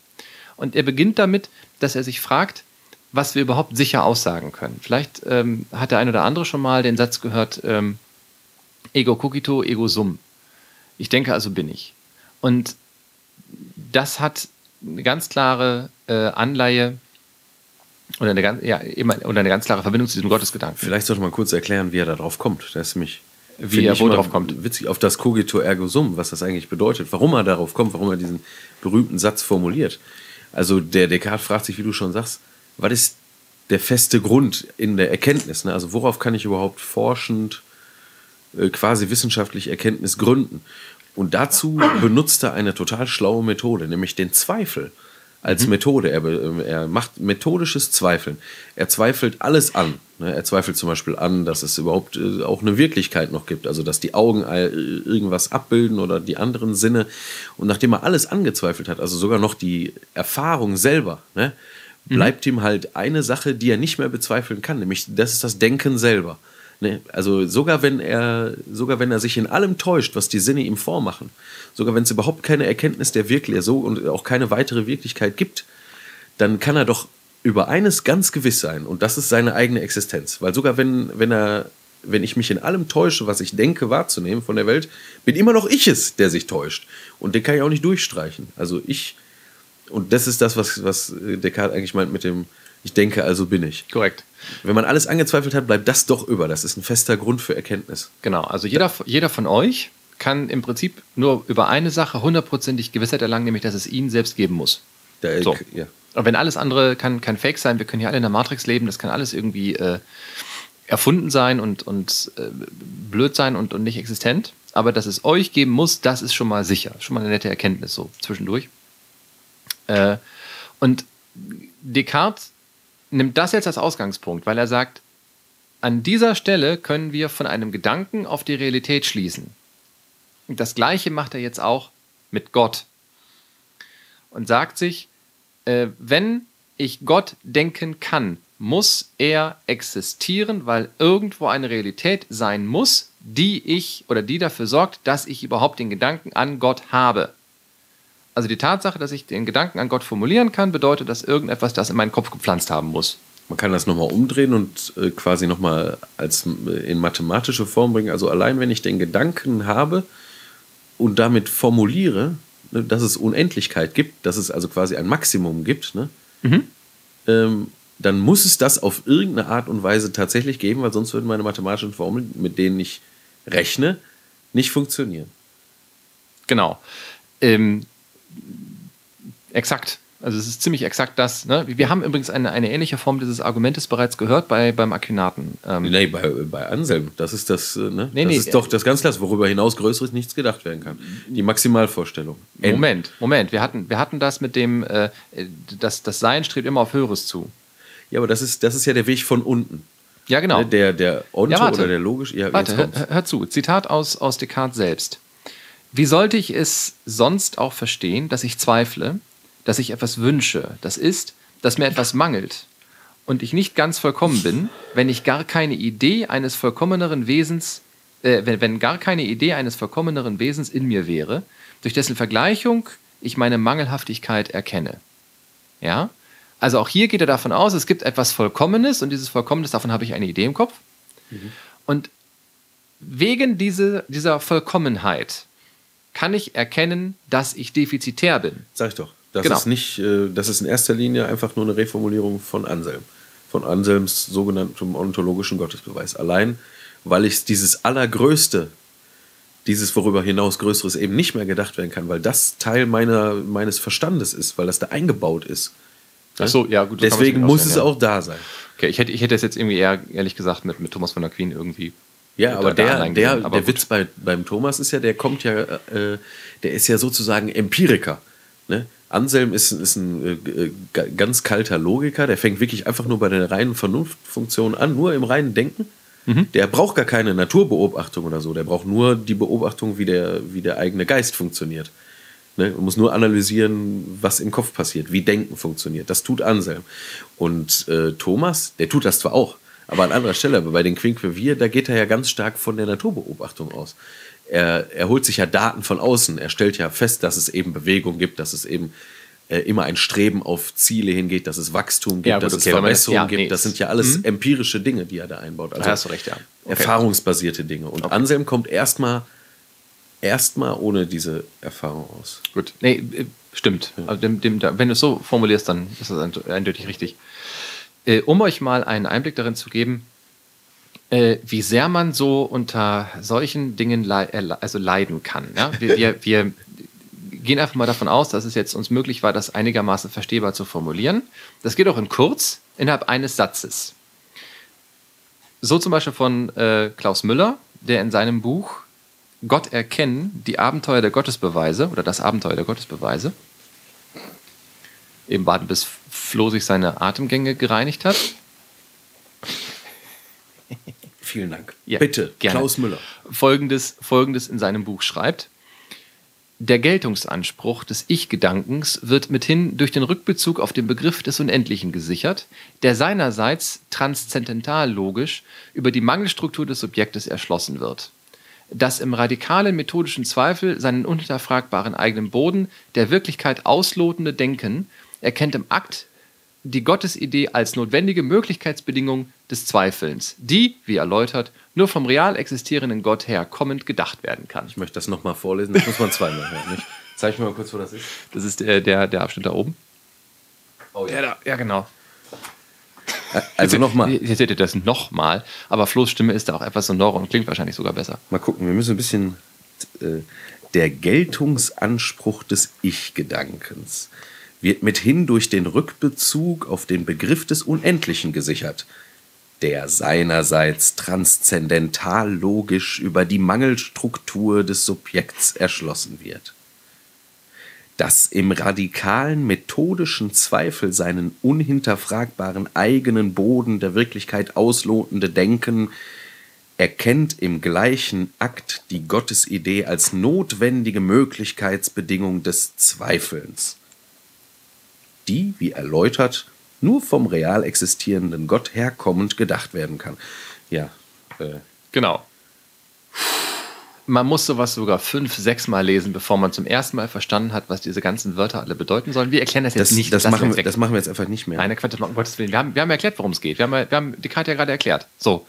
Und er beginnt damit, dass er sich fragt, was wir überhaupt sicher aussagen können. Vielleicht ähm, hat der ein oder andere schon mal den Satz gehört, ähm, ego cogito, ego sum. Ich denke also bin ich. Und das hat eine ganz klare äh, Anleihe oder eine, ganz, ja, oder eine ganz klare Verbindung zu diesem Gottesgedanken. Vielleicht sollte man kurz erklären, wie er darauf kommt. Das ist nämlich wie er wo drauf kommt. Witzig, auf das cogito ergo sum, was das eigentlich bedeutet, warum er darauf kommt, warum er diesen berühmten Satz formuliert. Also der Descartes fragt sich, wie du schon sagst, was ist der feste Grund in der Erkenntnis? Ne? Also worauf kann ich überhaupt forschend, quasi wissenschaftlich Erkenntnis gründen? Und dazu benutzt er eine total schlaue Methode, nämlich den Zweifel als mhm. Methode. Er, er, macht methodisches Zweifeln. Er zweifelt alles an. Ne? Er zweifelt zum Beispiel an, dass es überhaupt äh, auch eine Wirklichkeit noch gibt, also dass die Augen irgendwas abbilden oder die anderen Sinne. Und nachdem er alles angezweifelt hat, also sogar noch die Erfahrung selber, ne, Mhm. bleibt mhm. ihm halt eine Sache, die er nicht mehr bezweifeln kann, nämlich das ist das Denken selber. Ne? Also sogar wenn er, sogar wenn er sich in allem täuscht, was die Sinne ihm vormachen, sogar wenn es überhaupt keine Erkenntnis der Wirklichkeit so und auch keine weitere Wirklichkeit gibt, dann kann er doch über eines ganz gewiss sein und das ist seine eigene Existenz. Weil sogar wenn, wenn er wenn ich mich in allem täusche, was ich denke wahrzunehmen von der Welt, bin immer noch ich es, der sich täuscht. Und den kann ich auch nicht durchstreichen. Also ich und das ist das, was, was Descartes eigentlich meint mit dem Ich denke, also bin ich. Korrekt. Wenn man alles angezweifelt hat, bleibt das doch über. Das ist ein fester Grund für Erkenntnis. Genau, also jeder, jeder von euch kann im Prinzip nur über eine Sache hundertprozentig Gewissheit erlangen, nämlich dass es ihn selbst geben muss. Der, so. ja. Und wenn alles andere kann, kann Fake sein, wir können hier alle in der Matrix leben, das kann alles irgendwie äh, erfunden sein und, und äh, blöd sein und, und nicht existent. Aber dass es euch geben muss, das ist schon mal sicher. Schon mal eine nette Erkenntnis so zwischendurch. Äh, und Descartes nimmt das jetzt als Ausgangspunkt, weil er sagt, an dieser Stelle können wir von einem Gedanken auf die Realität schließen. Und das Gleiche macht er jetzt auch mit Gott. Und sagt sich, äh, wenn ich Gott denken kann, muss er existieren, weil irgendwo eine Realität sein muss, die ich oder die dafür sorgt, dass ich überhaupt den Gedanken an Gott habe. Also die Tatsache, dass ich den Gedanken an Gott formulieren kann, bedeutet, dass irgendetwas das in meinen Kopf gepflanzt haben muss. Man kann das nochmal umdrehen und äh, quasi nochmal als äh, in mathematische Form bringen. Also allein wenn ich den Gedanken habe und damit formuliere, ne, dass es Unendlichkeit gibt, dass es also quasi ein Maximum gibt, ne, mhm. ähm, dann muss es das auf irgendeine Art und Weise tatsächlich geben, weil sonst würden meine mathematischen Formeln, mit denen ich rechne, nicht funktionieren. Genau. Ähm, exakt. Also es ist ziemlich exakt das. Ne? Wir haben übrigens eine, eine ähnliche Form dieses Argumentes bereits gehört bei, beim Akinaten. Ähm nee, bei, bei Anselm. Das ist das, äh, ne? Nee, das nee, ist doch das ganz klar, worüber hinaus Größeres nichts gedacht werden kann. Die Maximalvorstellung. N. Moment, Moment. Wir hatten, wir hatten das mit dem, äh, das, das Sein strebt immer auf Höheres zu. Ja, aber das ist, das ist ja der Weg von unten. Ja, genau. Ne, der, der Onto ja, oder der logisch. Ja, warte, hör, hör zu. Zitat aus, aus Descartes selbst. Wie sollte ich es sonst auch verstehen, dass ich zweifle, dass ich etwas wünsche? Das ist, dass mir etwas mangelt und ich nicht ganz vollkommen bin, wenn ich gar keine Idee eines vollkommeneren Wesens, äh, wenn, wenn gar keine Idee eines vollkommeneren Wesens in mir wäre, durch dessen Vergleichung ich meine Mangelhaftigkeit erkenne. Ja? Also auch hier geht er davon aus, es gibt etwas Vollkommenes und dieses Vollkommenes, davon habe ich eine Idee im Kopf. Und wegen diese, dieser Vollkommenheit kann ich erkennen, dass ich defizitär bin. Sag ich doch. Das Genau. ist nicht, äh, das ist in erster Linie einfach nur eine Reformulierung von Anselm. Von Anselms sogenanntem ontologischen Gottesbeweis. Allein, weil ich dieses Allergrößte, dieses worüber hinaus Größeres eben nicht mehr gedacht werden kann, weil das Teil meiner, meines Verstandes ist, weil das da eingebaut ist. Ach so, ja, gut, Deswegen muss es ja. auch da sein. Okay, ich hätte, ich hätte das jetzt irgendwie eher, ehrlich gesagt, mit, mit Thomas von Aquin irgendwie. Ja, aber der, der, Aber der. Witz bei, beim Thomas ist ja, der kommt ja, äh, der ist ja sozusagen Empiriker. Ne? Anselm ist, ist ein äh, g- ganz kalter Logiker, der fängt wirklich einfach nur bei der reinen Vernunftfunktion an, nur im reinen Denken. Mhm. Der braucht gar keine Naturbeobachtung oder so, der braucht nur die Beobachtung, wie der, wie der eigene Geist funktioniert. Ne? Man muss nur analysieren, was im Kopf passiert, wie Denken funktioniert. Das tut Anselm. Und äh, Thomas, der tut das zwar auch, aber an anderer Stelle, bei den Quinquevier, da geht er ja ganz stark von der Naturbeobachtung aus. Er, er holt sich ja Daten von außen, er stellt ja fest, dass es eben Bewegung gibt, dass es eben äh, immer ein Streben auf Ziele hingeht, dass es Wachstum gibt, Ja, gut, dass okay, es Verbesserung ja, gibt. nee, das sind ja alles Mhm. empirische Dinge, die er da einbaut. Also Da hast du recht, ja. Okay. Erfahrungsbasierte Dinge. Und Anselm kommt erstmal erstmal ohne diese Erfahrung aus. Gut. Nee, äh, stimmt. Also dem, dem, wenn du es so formulierst, dann ist das einde- eindeutig richtig. Äh, um euch mal einen Einblick darin zu geben, äh, wie sehr man so unter solchen Dingen lei äh, also leiden kann. Ja? [laughs] Wir, wir, wir gehen einfach mal davon aus, dass es jetzt uns möglich war, das einigermaßen verstehbar zu formulieren. Das geht auch in kurz, innerhalb eines Satzes. So zum Beispiel von äh, Klaus Müller, der in seinem Buch Gott erkennen, die Abenteuer der Gottesbeweise oder das Abenteuer der Gottesbeweise. Eben warten, bis Flo sich seine Atemgänge gereinigt hat. Vielen Dank. Ja, Bitte, gerne. Klaus Müller. Folgendes, Folgendes in seinem Buch schreibt. Der Geltungsanspruch des Ich-Gedankens wird mithin durch den Rückbezug auf den Begriff des Unendlichen gesichert, der seinerseits transzendental logisch über die Mangelstruktur des Subjektes erschlossen wird. Das im radikalen methodischen Zweifel seinen unhinterfragbaren eigenen Boden der Wirklichkeit auslotende Denken erkennt im Akt die Gottesidee als notwendige Möglichkeitsbedingung des Zweifelns, die, wie erläutert, nur vom real existierenden Gott her kommend gedacht werden kann. Ich möchte das nochmal vorlesen, das muss man zweimal hören. Nicht? Zeig mir mal kurz, wo das ist. Das ist der, der, der Abschnitt da oben. Oh, Ja, da, ja genau. Also nochmal. Jetzt seht ihr das nochmal, aber Flo's Stimme ist da auch etwas sonor und klingt wahrscheinlich sogar besser. Mal gucken, wir müssen ein bisschen. Äh, der Geltungsanspruch des Ich-Gedankens wird mithin durch den Rückbezug auf den Begriff des Unendlichen gesichert, der seinerseits transzendental logisch über die Mangelstruktur des Subjekts erschlossen wird. Das im radikalen methodischen Zweifel seinen unhinterfragbaren eigenen Boden der Wirklichkeit auslotende Denken erkennt im gleichen Akt die Gottesidee als notwendige Möglichkeitsbedingung des Zweifelns, die, wie erläutert, nur vom real existierenden Gott herkommend gedacht werden kann. Ja, äh, Genau. Man muss sowas sogar fünf, sechs Mal lesen, bevor man zum ersten Mal verstanden hat, was diese ganzen Wörter alle bedeuten sollen. Wir erklären das jetzt das, nicht. das, lassen machen, wir, das machen wir jetzt einfach nicht mehr. Nein, Quatsch, das um Gottes Willen. Wir haben, wir haben erklärt, worum es geht. Wir haben, wir haben die Karte ja gerade erklärt. So,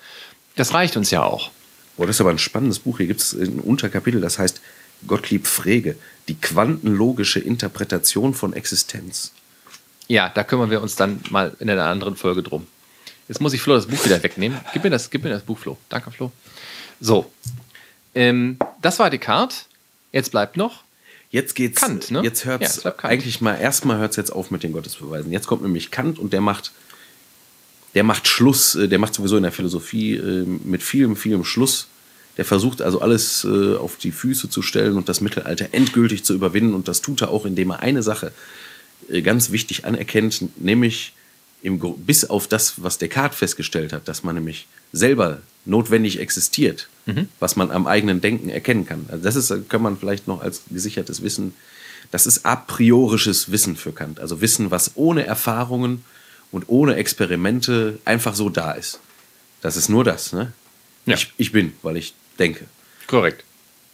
das reicht uns ja auch. Boah, das ist aber ein spannendes Buch. Hier gibt es ein Unterkapitel, das heißt Gottlieb Frege, die quantenlogische Interpretation von Existenz. Ja, da kümmern wir uns dann mal in einer anderen Folge drum. Jetzt muss ich Flo das Buch wieder wegnehmen. Gib mir das, gib mir das Buch, Flo. Danke, Flo. So, ähm, das war Descartes. Jetzt bleibt noch. Jetzt geht's. Kant, ne? Jetzt Ja, hört's es bleibt Kant. eigentlich mal erstmal hört's jetzt auf mit den Gottesbeweisen. Jetzt kommt nämlich Kant und der macht, der macht Schluss. äh, Der macht sowieso in der Philosophie äh, mit vielem, vielem Schluss. Der versucht also alles äh, auf die Füße zu stellen und das Mittelalter endgültig zu überwinden. Und das tut er auch, indem er eine Sache ganz wichtig anerkennt, nämlich im, bis auf das, was Descartes festgestellt hat, dass man nämlich selber notwendig existiert, was man am eigenen Denken erkennen kann. Also das ist, äh, kann man vielleicht noch als gesichertes Wissen, das ist a priorisches Wissen für Kant. Also Wissen, was ohne Erfahrungen und ohne Experimente einfach so da ist. Das ist nur das. Ne? Ja. Ich, ich bin, weil ich denke. Korrekt.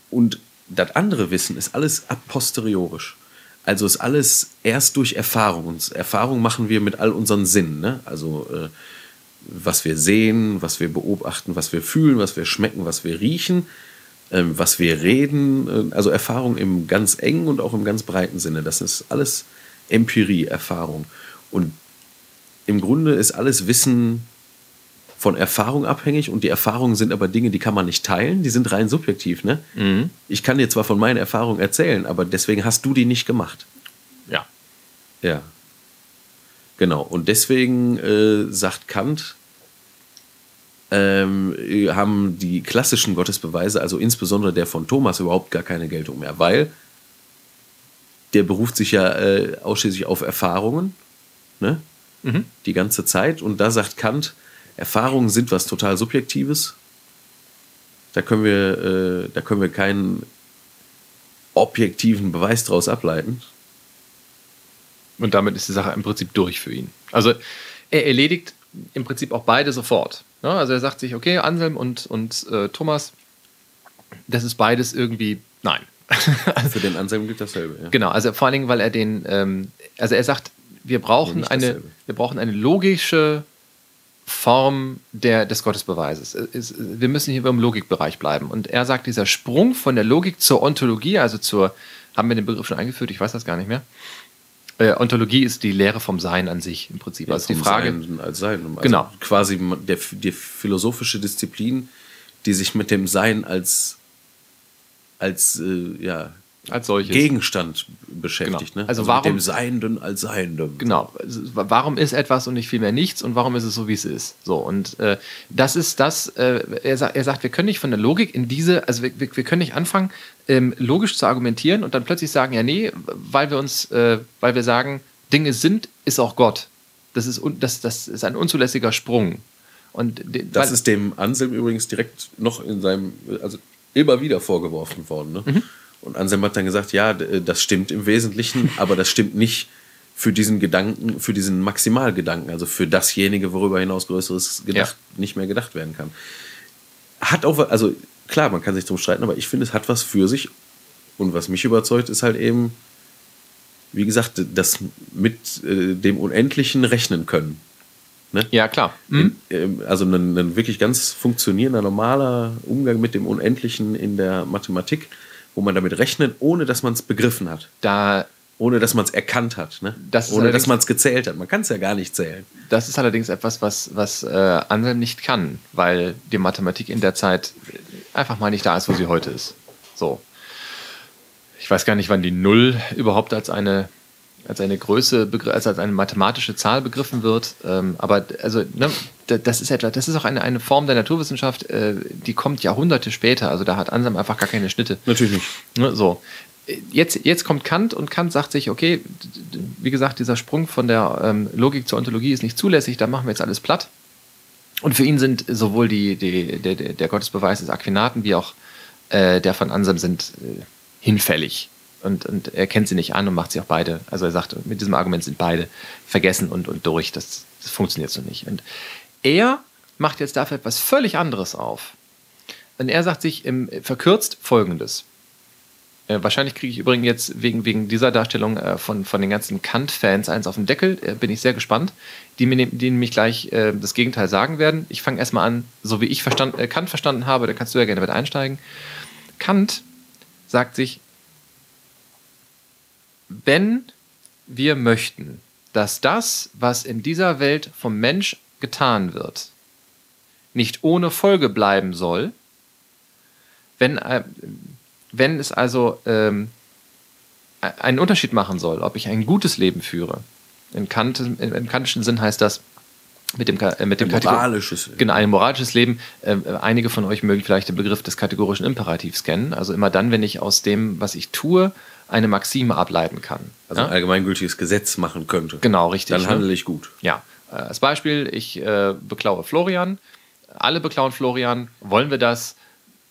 Und das andere Wissen ist alles a posteriorisch. Also ist alles erst durch Erfahrung. Und Erfahrung machen wir mit all unseren Sinnen. Ne? Also äh, was wir sehen, was wir beobachten, was wir fühlen, was wir schmecken, was wir riechen, ähm, was wir reden. Äh, also Erfahrung im ganz engen und auch im ganz breiten Sinne. Das ist alles Empirie, Erfahrung. Und im Grunde ist alles Wissen von Erfahrung abhängig und die Erfahrungen sind aber Dinge, die kann man nicht teilen, die sind rein subjektiv. Ne? Mhm. Ich kann dir zwar von meinen Erfahrungen erzählen, aber deswegen hast du die nicht gemacht. Ja. Ja. Genau. Und deswegen äh, sagt Kant, ähm, haben die klassischen Gottesbeweise, also insbesondere der von Thomas, überhaupt gar keine Geltung mehr, weil der beruft sich ja äh, ausschließlich auf Erfahrungen, ne? Mhm. Die ganze Zeit. Und da sagt Kant, Erfahrungen sind was total Subjektives. Da können wir, äh, da können wir keinen objektiven Beweis daraus ableiten. Und damit ist die Sache im Prinzip durch für ihn. Also er erledigt im Prinzip auch beide sofort. Ja, also er sagt sich, okay, Anselm und, und äh, Thomas, das ist beides irgendwie, nein. [laughs] Für den Anselm gilt dasselbe. Ja. Genau, also vor allen Dingen, weil er den, ähm, also er sagt, wir brauchen, eine, wir brauchen eine logische Form der, des Gottesbeweises. Wir müssen hier im Logikbereich bleiben. Und er sagt, dieser Sprung von der Logik zur Ontologie, also zur, haben wir den Begriff schon eingeführt? Ich weiß das gar nicht mehr. Äh, Ontologie ist die Lehre vom Sein an sich im Prinzip. Ja, also die Frage. Sein als Sein. Also genau. Quasi der, die philosophische Disziplin, die sich mit dem Sein als, als äh, ja, als solches. Gegenstand beschäftigt. Genau. Ne? Also, also warum, mit dem Seienden als Seienden. Genau. Also warum ist etwas und nicht vielmehr nichts und warum ist es so, wie es ist? So, und äh, das ist das, äh, er, sa er sagt, wir können nicht von der Logik in diese, also wir, wir können nicht anfangen, ähm, logisch zu argumentieren und dann plötzlich sagen, ja, nee, weil wir uns, äh, weil wir sagen, Dinge sind, ist auch Gott. Das ist, das, das ist ein unzulässiger Sprung. Und das ist dem Anselm übrigens direkt noch in seinem, also immer wieder vorgeworfen worden. Ne? Mhm. Und Anselm hat dann gesagt, ja, äh, das stimmt im Wesentlichen, [laughs] aber das stimmt nicht für diesen Gedanken, für diesen Maximalgedanken, also für dasjenige, worüber hinaus Größeres gedacht, ja. nicht mehr gedacht werden kann. Hat auch, also klar, man kann sich drum streiten, aber ich finde, es hat was für sich. Und was mich überzeugt, ist halt eben, wie gesagt, das mit äh, dem Unendlichen rechnen können. Ne? Ja, klar. Mhm. In, also ein, ein, wirklich ganz funktionierender, normaler Umgang mit dem Unendlichen in der Mathematik wo man damit rechnet, ohne dass man es begriffen hat. Da ohne dass man es erkannt hat, ne? das ohne dass man es gezählt hat. Man kann es ja gar nicht zählen. Das ist allerdings etwas, was, was äh, Anselm nicht kann, weil die Mathematik in der Zeit einfach mal nicht da ist, wo sie heute ist. So. Ich weiß gar nicht, wann die Null überhaupt als eine als eine Größe, als, als eine mathematische Zahl begriffen wird. Ähm, aber also, ne, das ist etwa, das ist auch eine, eine Form der Naturwissenschaft, äh, die kommt Jahrhunderte später. Also da hat Ansam einfach gar keine Schnitte. Natürlich nicht. Ne, so. Jetzt, jetzt kommt Kant und Kant sagt sich, okay, wie gesagt, dieser Sprung von der ähm, Logik zur Ontologie ist nicht zulässig, da machen wir jetzt alles platt. Und für ihn sind sowohl die, die, der, der Gottesbeweis des Aquinaten wie auch äh, der von Ansam sind äh, hinfällig und, und er kennt sie nicht an und macht sie auch beide. Also er sagt, mit diesem Argument sind beide vergessen und, und durch. Das, das funktioniert so nicht. Und er macht jetzt dafür etwas völlig anderes auf. Und er sagt sich im, verkürzt folgendes. Äh, wahrscheinlich kriege ich übrigens jetzt wegen, wegen dieser Darstellung äh, von, von den ganzen Kant-Fans eins auf den Deckel. Äh, bin ich sehr gespannt, die mir die nämlich gleich das Gegenteil sagen werden. Ich fange erstmal an, so wie ich verstand, Kant verstanden habe, da kannst du ja gerne mit einsteigen. Kant sagt sich, wenn wir möchten, dass das, was in dieser Welt vom Mensch getan wird, nicht ohne Folge bleiben soll, wenn, äh, wenn es also ähm, einen Unterschied machen soll, ob ich ein gutes Leben führe, in, Kant, im kantischen Sinn heißt das, mit dem, äh, mit dem ein moralisches Leben. Genau, ein moralisches Leben. Äh, einige von euch mögen vielleicht den Begriff des kategorischen Imperativs kennen. Also immer dann, wenn ich aus dem, was ich tue, eine Maxime ableiten kann. Also ja? ein allgemeingültiges Gesetz machen könnte. Genau, richtig. Dann ne? handle ich gut. Ja. Äh, als Beispiel, ich äh, beklaue Florian. Alle beklauen Florian. Wollen wir das?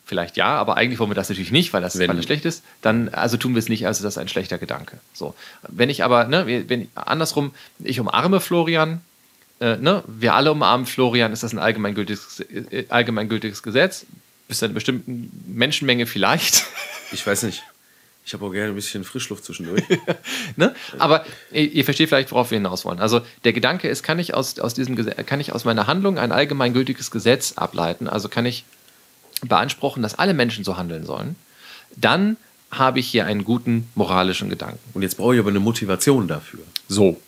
Vielleicht ja, aber eigentlich wollen wir das natürlich nicht, weil das, weil das schlecht ist. Dann, also tun wir es nicht, also das ist ein schlechter Gedanke. So. Wenn ich aber, ne, wenn andersrum, ich umarme Florian, äh, ne, wir alle umarmen Florian, ist das ein allgemeingültiges, äh, allgemeingültiges Gesetz? Bis zu einer bestimmten Menschenmenge vielleicht. Ich weiß nicht Ich habe auch gerne ein bisschen Frischluft zwischendurch. [laughs] ne? Aber ihr, ihr, versteht vielleicht, worauf wir hinaus wollen. Also der Gedanke ist, kann ich aus, aus diesem kann ich aus meiner Handlung ein allgemeingültiges Gesetz ableiten? Also kann ich beanspruchen, dass alle Menschen so handeln sollen? Dann habe ich hier einen guten moralischen Gedanken. Und jetzt brauche ich aber eine Motivation dafür. So.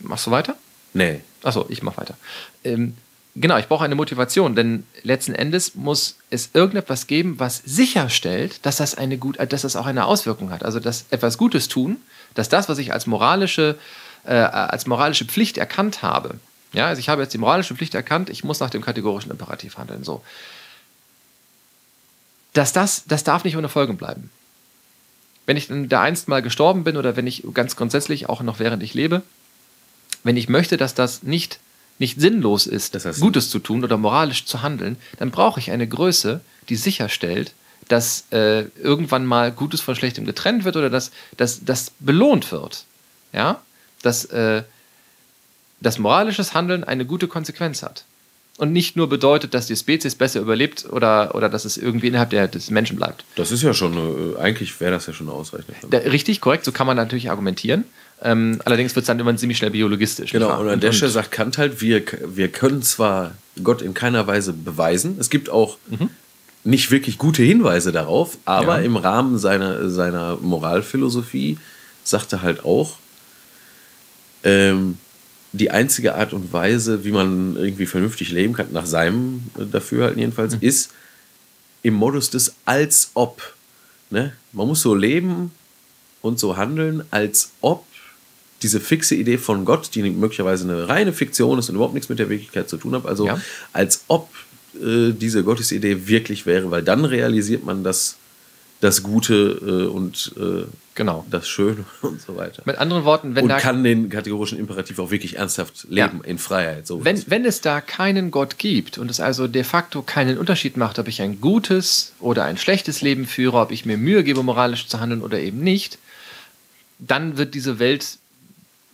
Machst du weiter? Nee. Achso, ich mache weiter. Ähm, genau, ich brauche eine Motivation, denn letzten Endes muss es irgendetwas geben, was sicherstellt, dass das, eine gut, dass das auch eine Auswirkung hat. Also, dass etwas Gutes tun, dass das, was ich als moralische, äh, als moralische Pflicht erkannt habe, ja, also ich habe jetzt die moralische Pflicht erkannt, ich muss nach dem kategorischen Imperativ handeln, so. Dass das, das darf nicht ohne Folgen bleiben. Wenn ich da einst mal gestorben bin oder wenn ich ganz grundsätzlich auch noch während ich lebe, wenn ich möchte, dass das nicht nicht sinnlos ist, das heißt, Gutes zu tun oder moralisch zu handeln, dann brauche ich eine Größe, die sicherstellt, dass äh, irgendwann mal Gutes von Schlechtem getrennt wird oder dass das belohnt wird. Ja? Dass, äh, dass moralisches Handeln eine gute Konsequenz hat. Und nicht nur bedeutet, dass die Spezies besser überlebt oder, oder dass es irgendwie innerhalb der, des Menschen bleibt. Das ist ja schon, äh, eigentlich wäre das ja schon ausreichend. Da, richtig, korrekt, so kann man natürlich argumentieren. Ähm, allerdings wird es dann immer ziemlich schnell biologistisch. Genau, und an der Stelle sagt Kant halt, wir, wir können zwar Gott in keiner Weise beweisen, es gibt auch mhm. nicht wirklich gute Hinweise darauf, aber ja. im Rahmen seiner, seiner Moralphilosophie sagt er halt auch, ähm, die einzige Art und Weise, wie man irgendwie vernünftig leben kann, nach seinem Dafürhalten jedenfalls, mhm. ist im Modus des als ob. Ne? Man muss so leben und so handeln, als ob diese fixe Idee von Gott, die möglicherweise eine reine Fiktion ist und überhaupt nichts mit der Wirklichkeit zu tun hat, also ja. als ob äh, diese Gottesidee wirklich wäre, weil dann realisiert man das, das Gute äh, und äh, genau. das Schöne [laughs] und so weiter. Mit anderen Worten, wenn und da kann den kategorischen Imperativ auch wirklich ernsthaft leben ja. in Freiheit. So wenn, wenn es da keinen Gott gibt und es also de facto keinen Unterschied macht, ob ich ein gutes oder ein schlechtes Leben führe, ob ich mir Mühe gebe, moralisch zu handeln oder eben nicht, dann wird diese Welt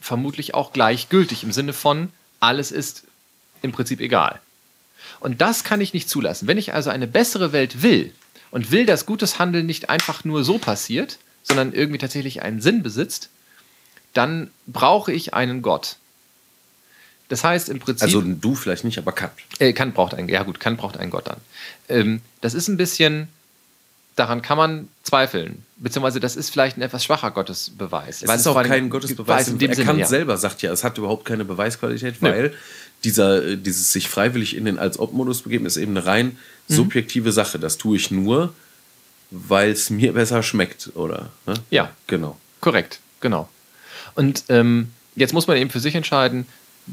vermutlich auch gleichgültig im Sinne von, alles ist im Prinzip egal. Und das kann ich nicht zulassen. Wenn ich also eine bessere Welt will und will, dass gutes Handeln nicht einfach nur so passiert, sondern irgendwie tatsächlich einen Sinn besitzt, dann brauche ich einen Gott. Das heißt im Prinzip. Also du vielleicht nicht, aber Kant. Äh, Kant braucht einen, ja gut, Kant braucht einen Gott dann. Ähm, das ist ein bisschen daran kann man zweifeln. Beziehungsweise das ist vielleicht ein etwas schwacher Gottesbeweis. Es ist auch kein Gottesbeweis. In dem er Sinne, ja. selber sagt ja, es hat überhaupt keine Beweisqualität, weil Nö. dieser, äh, dieses sich freiwillig in den Als-Ob-Modus begeben ist eben eine rein mhm. subjektive Sache. Das tue ich nur, weil es mir besser schmeckt, oder? Ne? Ja, genau. Korrekt, genau. Und ähm, jetzt muss man eben für sich entscheiden,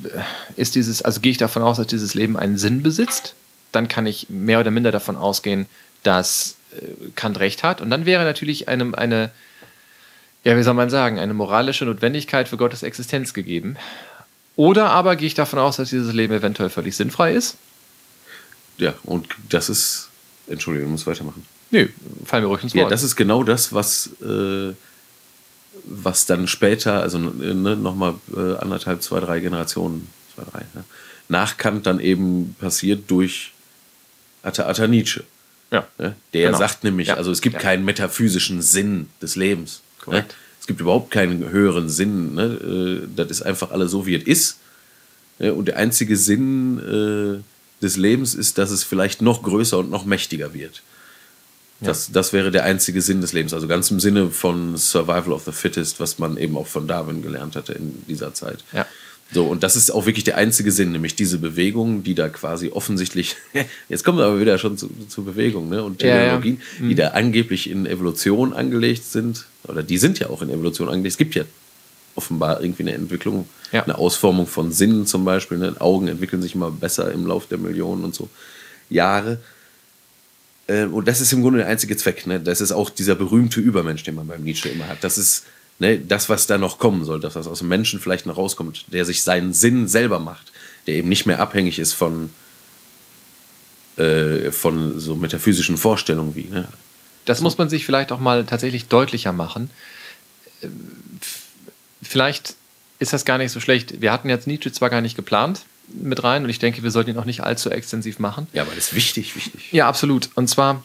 äh, ist dieses, also gehe ich davon aus, dass dieses Leben einen Sinn besitzt? Dann kann ich mehr oder minder davon ausgehen, dass Kant recht hat. Und dann wäre natürlich eine, eine, ja, wie soll man sagen, eine moralische Notwendigkeit für Gottes Existenz gegeben. Oder aber gehe ich davon aus, dass dieses Leben eventuell völlig sinnfrei ist? Ja, und das ist. Entschuldigung, ich muss weitermachen. Nö, fallen wir ruhig ins Wort. Ja, das ist genau das, was, äh, was dann später, also ne, nochmal äh, anderthalb, zwei, drei Generationen, zwei, drei, ne, nach Kant dann eben passiert durch Atta, Atta Nietzsche. Ja. Ne? Der genau. sagt nämlich, ja. also es gibt ja. keinen metaphysischen Sinn des Lebens. Ne? Es gibt überhaupt keinen höheren Sinn. Ne? Äh, das ist einfach alles so, wie es ist. Ne? Und der einzige Sinn äh, des Lebens ist, dass es vielleicht noch größer und noch mächtiger wird. Das, das wäre der einzige Sinn des Lebens. Also ganz im Sinne von Survival of the Fittest, was man eben auch von Darwin gelernt hatte in dieser Zeit. Ja. So, und das ist auch wirklich der einzige Sinn, nämlich diese Bewegung, die da quasi offensichtlich, [laughs] jetzt kommen wir aber wieder schon zu, zu Bewegung ne? und Technologien, ja, ja. Mhm. die da angeblich in Evolution angelegt sind, oder die sind ja auch in Evolution angelegt. Es gibt ja offenbar irgendwie eine Entwicklung, ja. eine Ausformung von Sinnen zum Beispiel. Ne? Augen entwickeln sich immer besser im Laufe der Millionen und so Jahre. Ähm, und das ist im Grunde der einzige Zweck. Ne? Das ist auch dieser berühmte Übermensch, den man beim Nietzsche immer hat. Das ist ne, das, was da noch kommen soll, das, was aus dem Menschen vielleicht noch rauskommt, der sich seinen Sinn selber macht, der eben nicht mehr abhängig ist von, äh, von so metaphysischen Vorstellungen wie. Ne? Das muss man sich vielleicht auch mal tatsächlich deutlicher machen. Vielleicht ist das gar nicht so schlecht. Wir hatten jetzt Nietzsche zwar gar nicht geplant mit rein und ich denke, wir sollten ihn auch nicht allzu extensiv machen. Ja, aber das ist wichtig, wichtig. Ja, absolut. Und zwar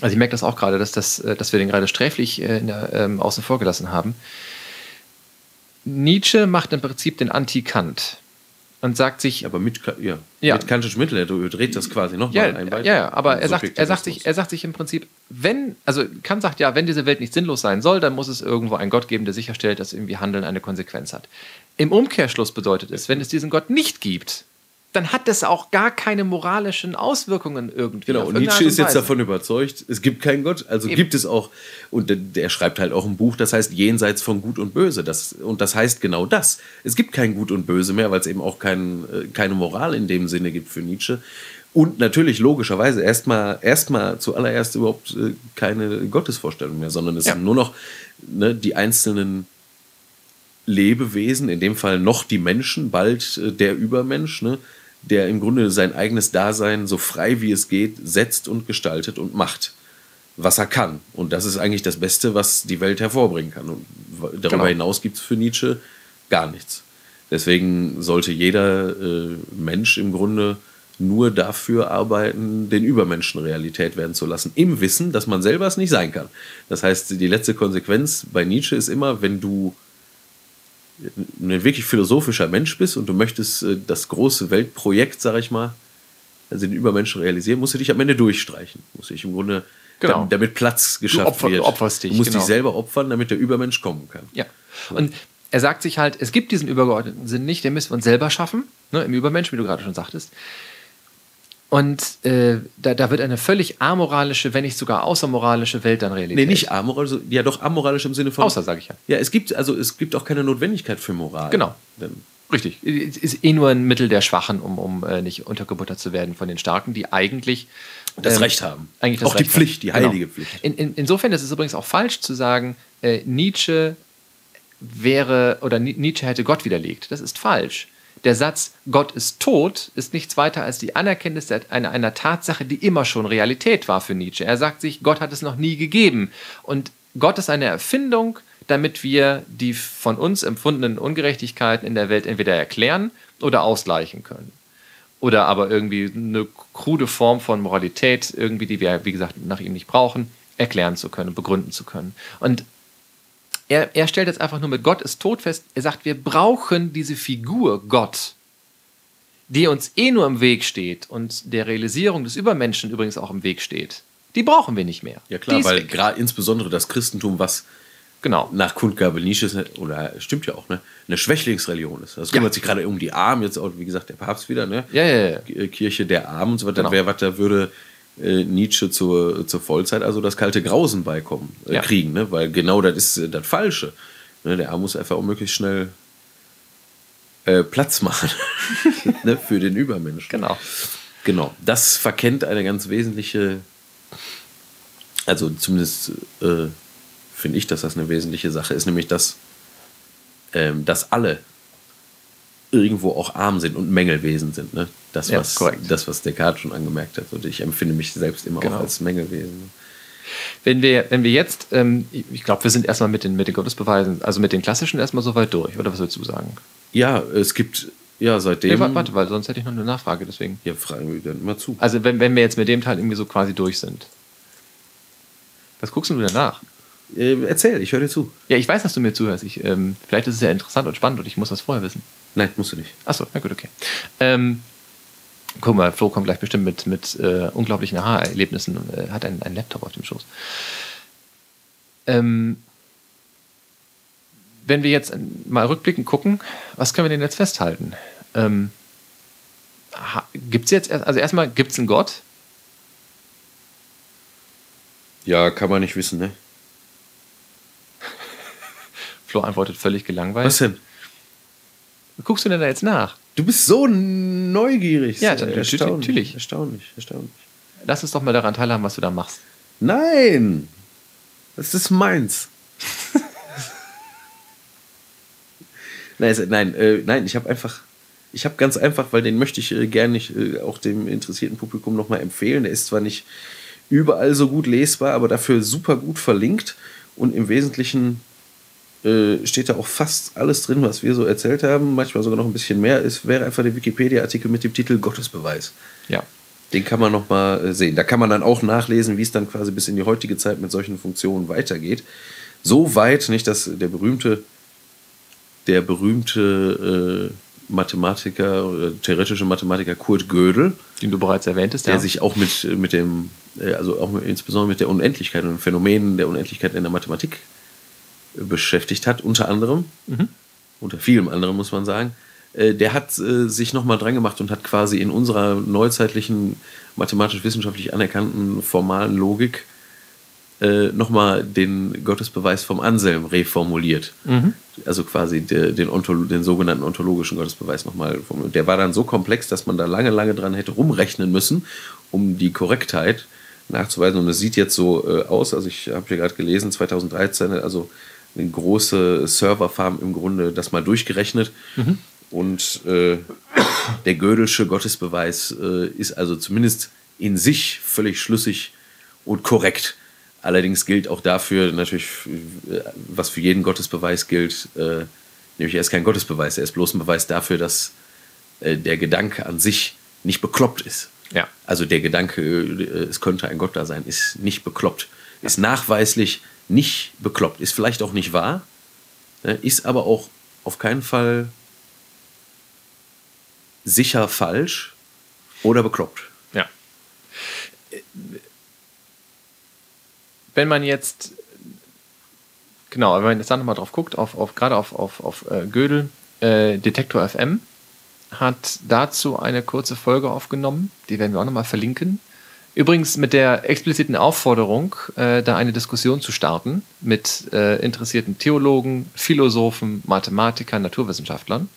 Also ich merke das auch gerade, dass, das, äh, dass wir den gerade sträflich äh, der, ähm, außen vor gelassen haben. Nietzsche macht im Prinzip den Anti-Kant und sagt sich. Aber mit, ja, ja. mit kantischem Mittel, er dreht das quasi nochmal ja, ein. Ja, ja, aber er sagt, er, sagt sich, er sagt sich im Prinzip, wenn, also Kant sagt ja, wenn diese Welt nicht sinnlos sein soll, dann muss es irgendwo einen Gott geben, der sicherstellt, dass irgendwie Handeln eine Konsequenz hat. Im Umkehrschluss bedeutet es, wenn es diesen Gott nicht gibt, dann hat das auch gar keine moralischen Auswirkungen irgendwie. Genau, und Nietzsche ist jetzt davon überzeugt, es gibt keinen Gott, also Eben. gibt es auch, und der, schreibt halt auch ein Buch, das heißt Jenseits von Gut und Böse. Das, und das heißt genau das. Es gibt kein Gut und Böse mehr, weil es eben auch kein, äh, keine Moral in dem Sinne gibt für Nietzsche. Und natürlich logischerweise erstmal erstmal zuallererst überhaupt äh, keine Gottesvorstellung mehr, sondern es ja. sind nur noch ne, die einzelnen Lebewesen, in dem Fall noch die Menschen, bald äh, der Übermensch, ne, der im Grunde sein eigenes Dasein so frei wie es geht setzt und gestaltet und macht, was er kann. Und das ist eigentlich das Beste, was die Welt hervorbringen kann. Und darüber genau. hinaus gibt es für Nietzsche gar nichts. Deswegen sollte jeder äh, Mensch im Grunde nur dafür arbeiten, den Übermenschen Realität werden zu lassen, im Wissen, dass man selber es nicht sein kann. Das heißt, die letzte Konsequenz bei Nietzsche ist immer, wenn du ein wirklich philosophischer Mensch bist und du möchtest äh, das große Weltprojekt, sag ich mal, also den Übermenschen realisieren, musst du dich am Ende durchstreichen. Musst du dich im Grunde, genau. damit Platz geschafft Opfer, wird. Du opferst dich, du musst genau. dich selber opfern, damit der Übermensch kommen kann. Ja. Und er sagt sich halt, es gibt diesen übergeordneten Sinn nicht, den müssen wir uns selber schaffen, ne, im Übermensch, wie du gerade schon sagtest. Und äh, da, da, wird eine völlig amoralische, wenn nicht sogar außermoralische Welt dann Realität. Nee, nicht amoralisch, ja doch amoralisch im Sinne von. Außer, sage ich ja. Ja, es gibt, also es gibt auch keine Notwendigkeit für Moral. Genau. Denn Richtig. Es ist eh nur ein Mittel der Schwachen, um, um äh, nicht untergebuttert zu werden von den Starken, die eigentlich das ähm, Recht haben. Eigentlich auch Recht die Pflicht, die genau. heilige genau. Pflicht. In, in, insofern ist es übrigens auch falsch zu sagen, äh, Nietzsche wäre oder Nietzsche hätte Gott widerlegt. Das ist falsch. Der Satz Gott ist tot ist nichts weiter als die Anerkenntnis einer, einer Tatsache, die immer schon Realität war für Nietzsche. Er sagt sich, Gott hat es noch nie gegeben. Und Gott ist eine Erfindung, damit wir die von uns empfundenen Ungerechtigkeiten in der Welt entweder erklären oder ausgleichen können. Oder aber irgendwie eine krude Form von Moralität, irgendwie, die wir, wie gesagt, nach ihm nicht brauchen, erklären zu können, begründen zu können. Und er, er stellt jetzt einfach nur mit Gott ist tot fest. Er sagt, wir brauchen diese Figur Gott, die uns eh nur im Weg steht und der Realisierung des Übermenschen übrigens auch im Weg steht. Die brauchen wir nicht mehr. Ja klar, weil gerade insbesondere das Christentum, was genau. nach Kundgabe Nietzsche, oder stimmt ja auch, ne, eine Schwächlingsreligion ist. Das kümmert ja. sich gerade um die Armen, jetzt auch, wie gesagt, der Papst wieder, ne? Ja, ja, ja. Kirche der Armen und so weiter. Genau. Wer was da würde äh, Nietzsche zur, zur Vollzeit also das kalte Grausen beikommen, äh, ja. kriegen, ne? weil genau das ist äh, das Falsche. Ne? Der Arm muss einfach auch möglichst schnell äh, Platz machen [laughs] ne? für den Übermenschen. Genau. Genau. Das verkennt eine ganz wesentliche, also zumindest äh, finde ich, dass das eine wesentliche Sache ist, nämlich dass, ähm, dass alle irgendwo auch arm sind und Mängelwesen sind. Ne? Das, ja, was, das, was Descartes schon angemerkt hat. Und ich empfinde mich selbst immer genau. auch als Mängelwesen. Wenn wir, wenn wir jetzt, ähm, ich glaube, wir sind erstmal mit den, mit den Gottesbeweisen, also mit den klassischen erstmal so weit durch, oder was würdest du sagen? Ja, es gibt, ja, seitdem. Nee, warte, weil sonst hätte ich noch eine Nachfrage, deswegen. Ja, fragen wir dann immer zu. Also, wenn, wenn wir jetzt mit dem Teil irgendwie so quasi durch sind. Was guckst du denn nach? Äh, erzähl, ich höre dir zu. Ja, ich weiß, dass du mir zuhörst. Ich, ähm, vielleicht ist es ja interessant und spannend und ich muss das vorher wissen. Nein, musst du nicht. Achso, na gut, okay. Ähm, guck mal, Flo kommt gleich bestimmt mit, mit äh, unglaublichen Aha-Erlebnissen, äh, hat einen, einen Laptop auf dem Schoß. Ähm, wenn wir jetzt mal rückblickend gucken, was können wir denn jetzt festhalten? Ähm, gibt es jetzt, also erstmal, gibt es einen Gott? Ja, kann man nicht wissen, ne? [laughs] Flo antwortet völlig gelangweilt. Was denn? Guckst du denn da jetzt nach? Du bist so neugierig. Ja, erstaunlich, natürlich. Erstaunlich, erstaunlich. Lass uns doch mal daran teilhaben, was du da machst. Nein! Das ist meins. [laughs] nein, nein, äh, nein, ich habe einfach, ich habe ganz einfach, weil den möchte ich äh, gerne äh, auch dem interessierten Publikum nochmal empfehlen. Der ist zwar nicht überall so gut lesbar, aber dafür super gut verlinkt und im Wesentlichen äh, steht da auch fast alles drin, was wir so erzählt haben, manchmal sogar noch ein bisschen mehr. Es wäre einfach der Wikipedia-Artikel mit dem Titel Gottesbeweis. Ja. Den kann man noch mal äh, sehen. Da kann man dann auch nachlesen, wie es dann quasi bis in die heutige Zeit mit solchen Funktionen weitergeht. So weit, nicht, dass der berühmte, der berühmte äh, Mathematiker, theoretische Mathematiker Kurt Gödel, den du bereits erwähntest, der ja. sich auch mit, mit dem, äh, also auch mit, insbesondere mit der Unendlichkeit und Phänomenen der Unendlichkeit in der Mathematik beschäftigt hat, unter anderem, mhm. unter vielem anderen muss man sagen, äh, der hat äh, sich nochmal dran gemacht und hat quasi in unserer neuzeitlichen mathematisch-wissenschaftlich anerkannten formalen Logik äh, nochmal den Gottesbeweis vom Anselm reformuliert. Mhm. Also quasi der, den, den, sogenannten ontologischen Gottesbeweis nochmal. Der war dann so komplex, dass man da lange, lange dran hätte rumrechnen müssen, um die Korrektheit nachzuweisen. Und es sieht jetzt so äh, aus, also ich habe hier gerade gelesen, 2013, also große Serverfarm im Grunde das mal durchgerechnet. Mhm. Und äh, der Gödelsche Gottesbeweis äh, ist also zumindest in sich völlig schlüssig und korrekt. Allerdings gilt auch dafür natürlich, äh, was für jeden Gottesbeweis gilt, äh, nämlich er ist kein Gottesbeweis, er ist bloß ein Beweis dafür, dass äh, der Gedanke an sich nicht bekloppt ist. Ja. Also der Gedanke, äh, es könnte ein Gott da sein, ist nicht bekloppt. Ist nachweislich nicht bekloppt. Ist vielleicht auch nicht wahr, ne, ist aber auch auf keinen Fall sicher falsch oder bekloppt. Ja. Wenn man jetzt, genau, wenn man jetzt dann nochmal drauf guckt, auf, auf, gerade auf, auf, auf äh, Gödel, äh, Detektor FM hat dazu eine kurze Folge aufgenommen, die werden wir auch nochmal verlinken. Übrigens mit der expliziten Aufforderung, äh, da eine Diskussion zu starten mit äh, interessierten Theologen, Philosophen, Mathematikern, Naturwissenschaftlern.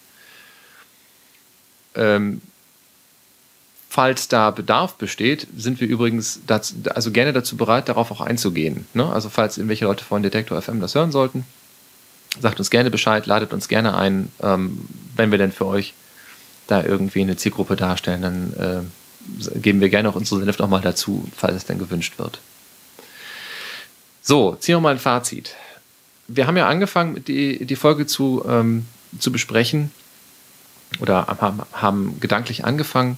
Ähm, falls da Bedarf besteht, sind wir übrigens dazu, also gerne dazu bereit, darauf auch einzugehen. Ne? Also falls irgendwelche Leute von Detektor FM das hören sollten, sagt uns gerne Bescheid, ladet uns gerne ein, ähm, wenn wir denn für euch da irgendwie eine Zielgruppe darstellen, dann äh, geben wir gerne auch unsere Senf nochmal dazu, falls es denn gewünscht wird. So, ziehen wir mal ein Fazit. Wir haben ja angefangen, die, die Folge zu, ähm, zu besprechen oder haben, haben gedanklich angefangen,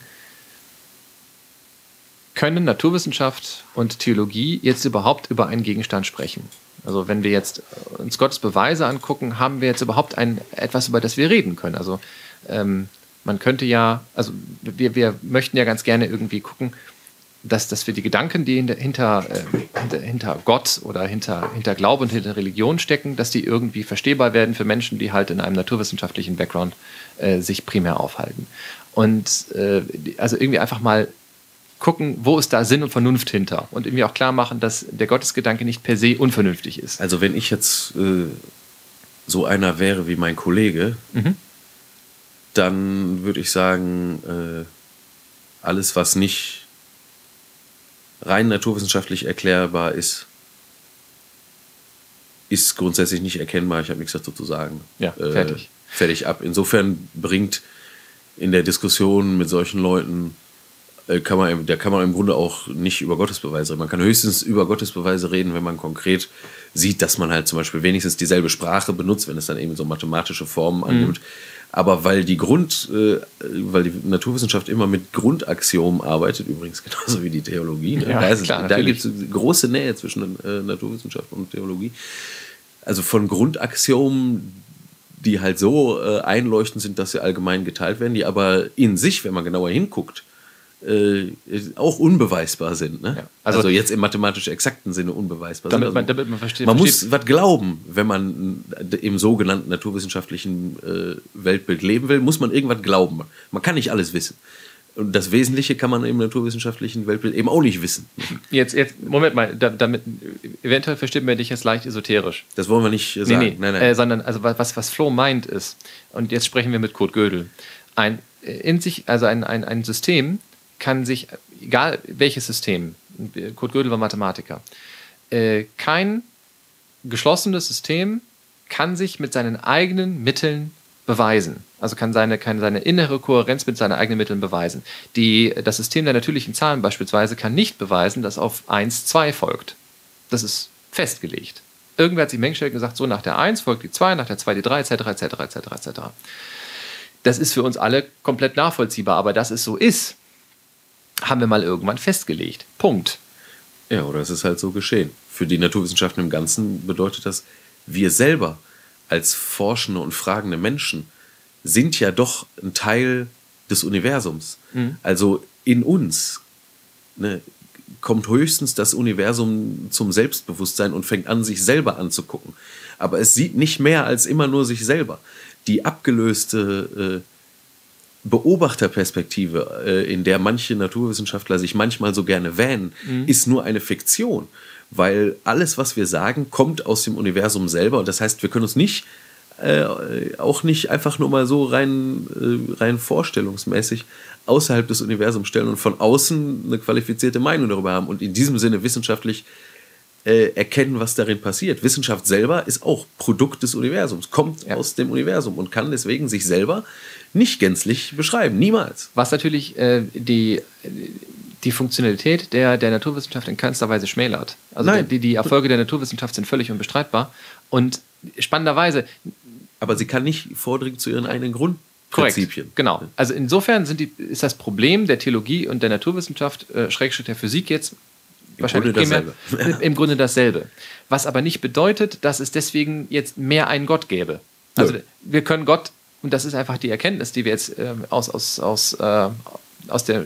können Naturwissenschaft und Theologie jetzt überhaupt über einen Gegenstand sprechen? Also wenn wir jetzt uns Gottes Beweise angucken, haben wir jetzt überhaupt ein, etwas, über das wir reden können? Also ähm, man könnte ja, also wir, wir möchten ja ganz gerne irgendwie gucken, dass, dass wir die Gedanken, die hinter, äh, hinter Gott oder hinter, hinter Glaube und hinter Religion stecken, dass die irgendwie verstehbar werden für Menschen, die halt in einem naturwissenschaftlichen Background äh, sich primär aufhalten. Und äh, also irgendwie einfach mal gucken, wo ist da Sinn und Vernunft hinter und irgendwie auch klar machen, dass der Gottesgedanke nicht per se unvernünftig ist. Also wenn ich jetzt äh, so einer wäre wie mein Kollege, mhm. Dann würde ich sagen, äh, alles, was nicht rein naturwissenschaftlich erklärbar ist, ist grundsätzlich nicht erkennbar. Ich habe nichts dazu zu sagen. Ja, fertig. Äh, fertig ab. Insofern bringt in der Diskussion mit solchen Leuten, äh, kann man, da kann man im Grunde auch nicht über Gottesbeweise reden. Man kann höchstens über Gottesbeweise reden, wenn man konkret sieht, dass man halt zum Beispiel wenigstens dieselbe Sprache benutzt, wenn es dann eben so mathematische Formen annimmt. Mhm. Aber weil die Grund, äh, weil die Naturwissenschaft immer mit Grundaxiomen arbeitet, übrigens genauso wie die Theologie, ne? ja, da, da gibt es große Nähe zwischen äh, Naturwissenschaft und Theologie. Also von Grundaxiomen, die halt so äh, einleuchtend sind, dass sie allgemein geteilt werden, die aber in sich, wenn man genauer hinguckt, äh, auch unbeweisbar sind. Ne? Ja. Also, also, jetzt im mathematisch exakten Sinne unbeweisbar damit sind. Man, damit man, versteht, man muss was glauben, wenn man im sogenannten naturwissenschaftlichen äh, Weltbild leben will, muss man irgendwas glauben. Man kann nicht alles wissen. Und das Wesentliche kann man im naturwissenschaftlichen Weltbild eben auch nicht wissen. Jetzt, jetzt Moment mal, damit, eventuell versteht man dich jetzt leicht esoterisch. Das wollen wir nicht sagen. Nee, nee. Nein, nein. Äh, sondern also was, was Flo meint ist, und jetzt sprechen wir mit Kurt Gödel, ein in sich, also ein, ein, ein System, kann sich, egal welches System, Kurt Gödel war Mathematiker, äh, kein geschlossenes System kann sich mit seinen eigenen Mitteln beweisen. Also kann seine, kann seine innere Kohärenz mit seinen eigenen Mitteln beweisen. Die, das System der natürlichen Zahlen beispielsweise kann nicht beweisen, dass auf 1 2 folgt. Das ist festgelegt. Irgendwer hat sich Mengenstelle gesagt, so nach der 1 folgt die 2, nach der 2 die 3, etc., etc., etc., etc. Das ist für uns alle komplett nachvollziehbar, aber dass es so ist, haben wir mal irgendwann festgelegt. Punkt. Ja, oder es ist halt so geschehen. Für die Naturwissenschaften im Ganzen bedeutet das, wir selber als forschende und fragende Menschen sind ja doch ein Teil des Universums. Mhm. Also in uns ne, kommt höchstens das Universum zum Selbstbewusstsein und fängt an, sich selber anzugucken. Aber es sieht nicht mehr als immer nur sich selber. Die abgelöste äh, Beobachterperspektive, äh, in der manche Naturwissenschaftler sich manchmal so gerne wähnen, mhm. ist nur eine Fiktion. Weil alles, was wir sagen, kommt aus dem Universum selber. Und das heißt, wir können uns nicht äh, auch nicht einfach nur mal so rein, äh, rein vorstellungsmäßig außerhalb des Universums stellen und von außen eine qualifizierte Meinung darüber haben und in diesem Sinne wissenschaftlich äh, erkennen, was darin passiert. Wissenschaft selber ist auch Produkt des Universums, kommt ja. aus dem Universum und kann deswegen sich selber nicht gänzlich beschreiben, niemals. Was natürlich äh, die, die Funktionalität der, der Naturwissenschaft in keinster Weise schmälert. Also Nein. Die, die Erfolge der Naturwissenschaft sind völlig unbestreitbar und spannenderweise aber sie kann nicht vordringen zu ihren eigenen Grundprinzipien. Korrekt, genau. Also insofern sind die, ist das Problem der Theologie und der Naturwissenschaft, äh, Schrägstrich der Physik jetzt Im wahrscheinlich Grunde primär, im Grunde dasselbe. Was aber nicht bedeutet, dass es deswegen jetzt mehr einen Gott gäbe. Also ja. wir können Gott, und das ist einfach die Erkenntnis, die wir jetzt äh, aus, aus, aus, äh, aus, der,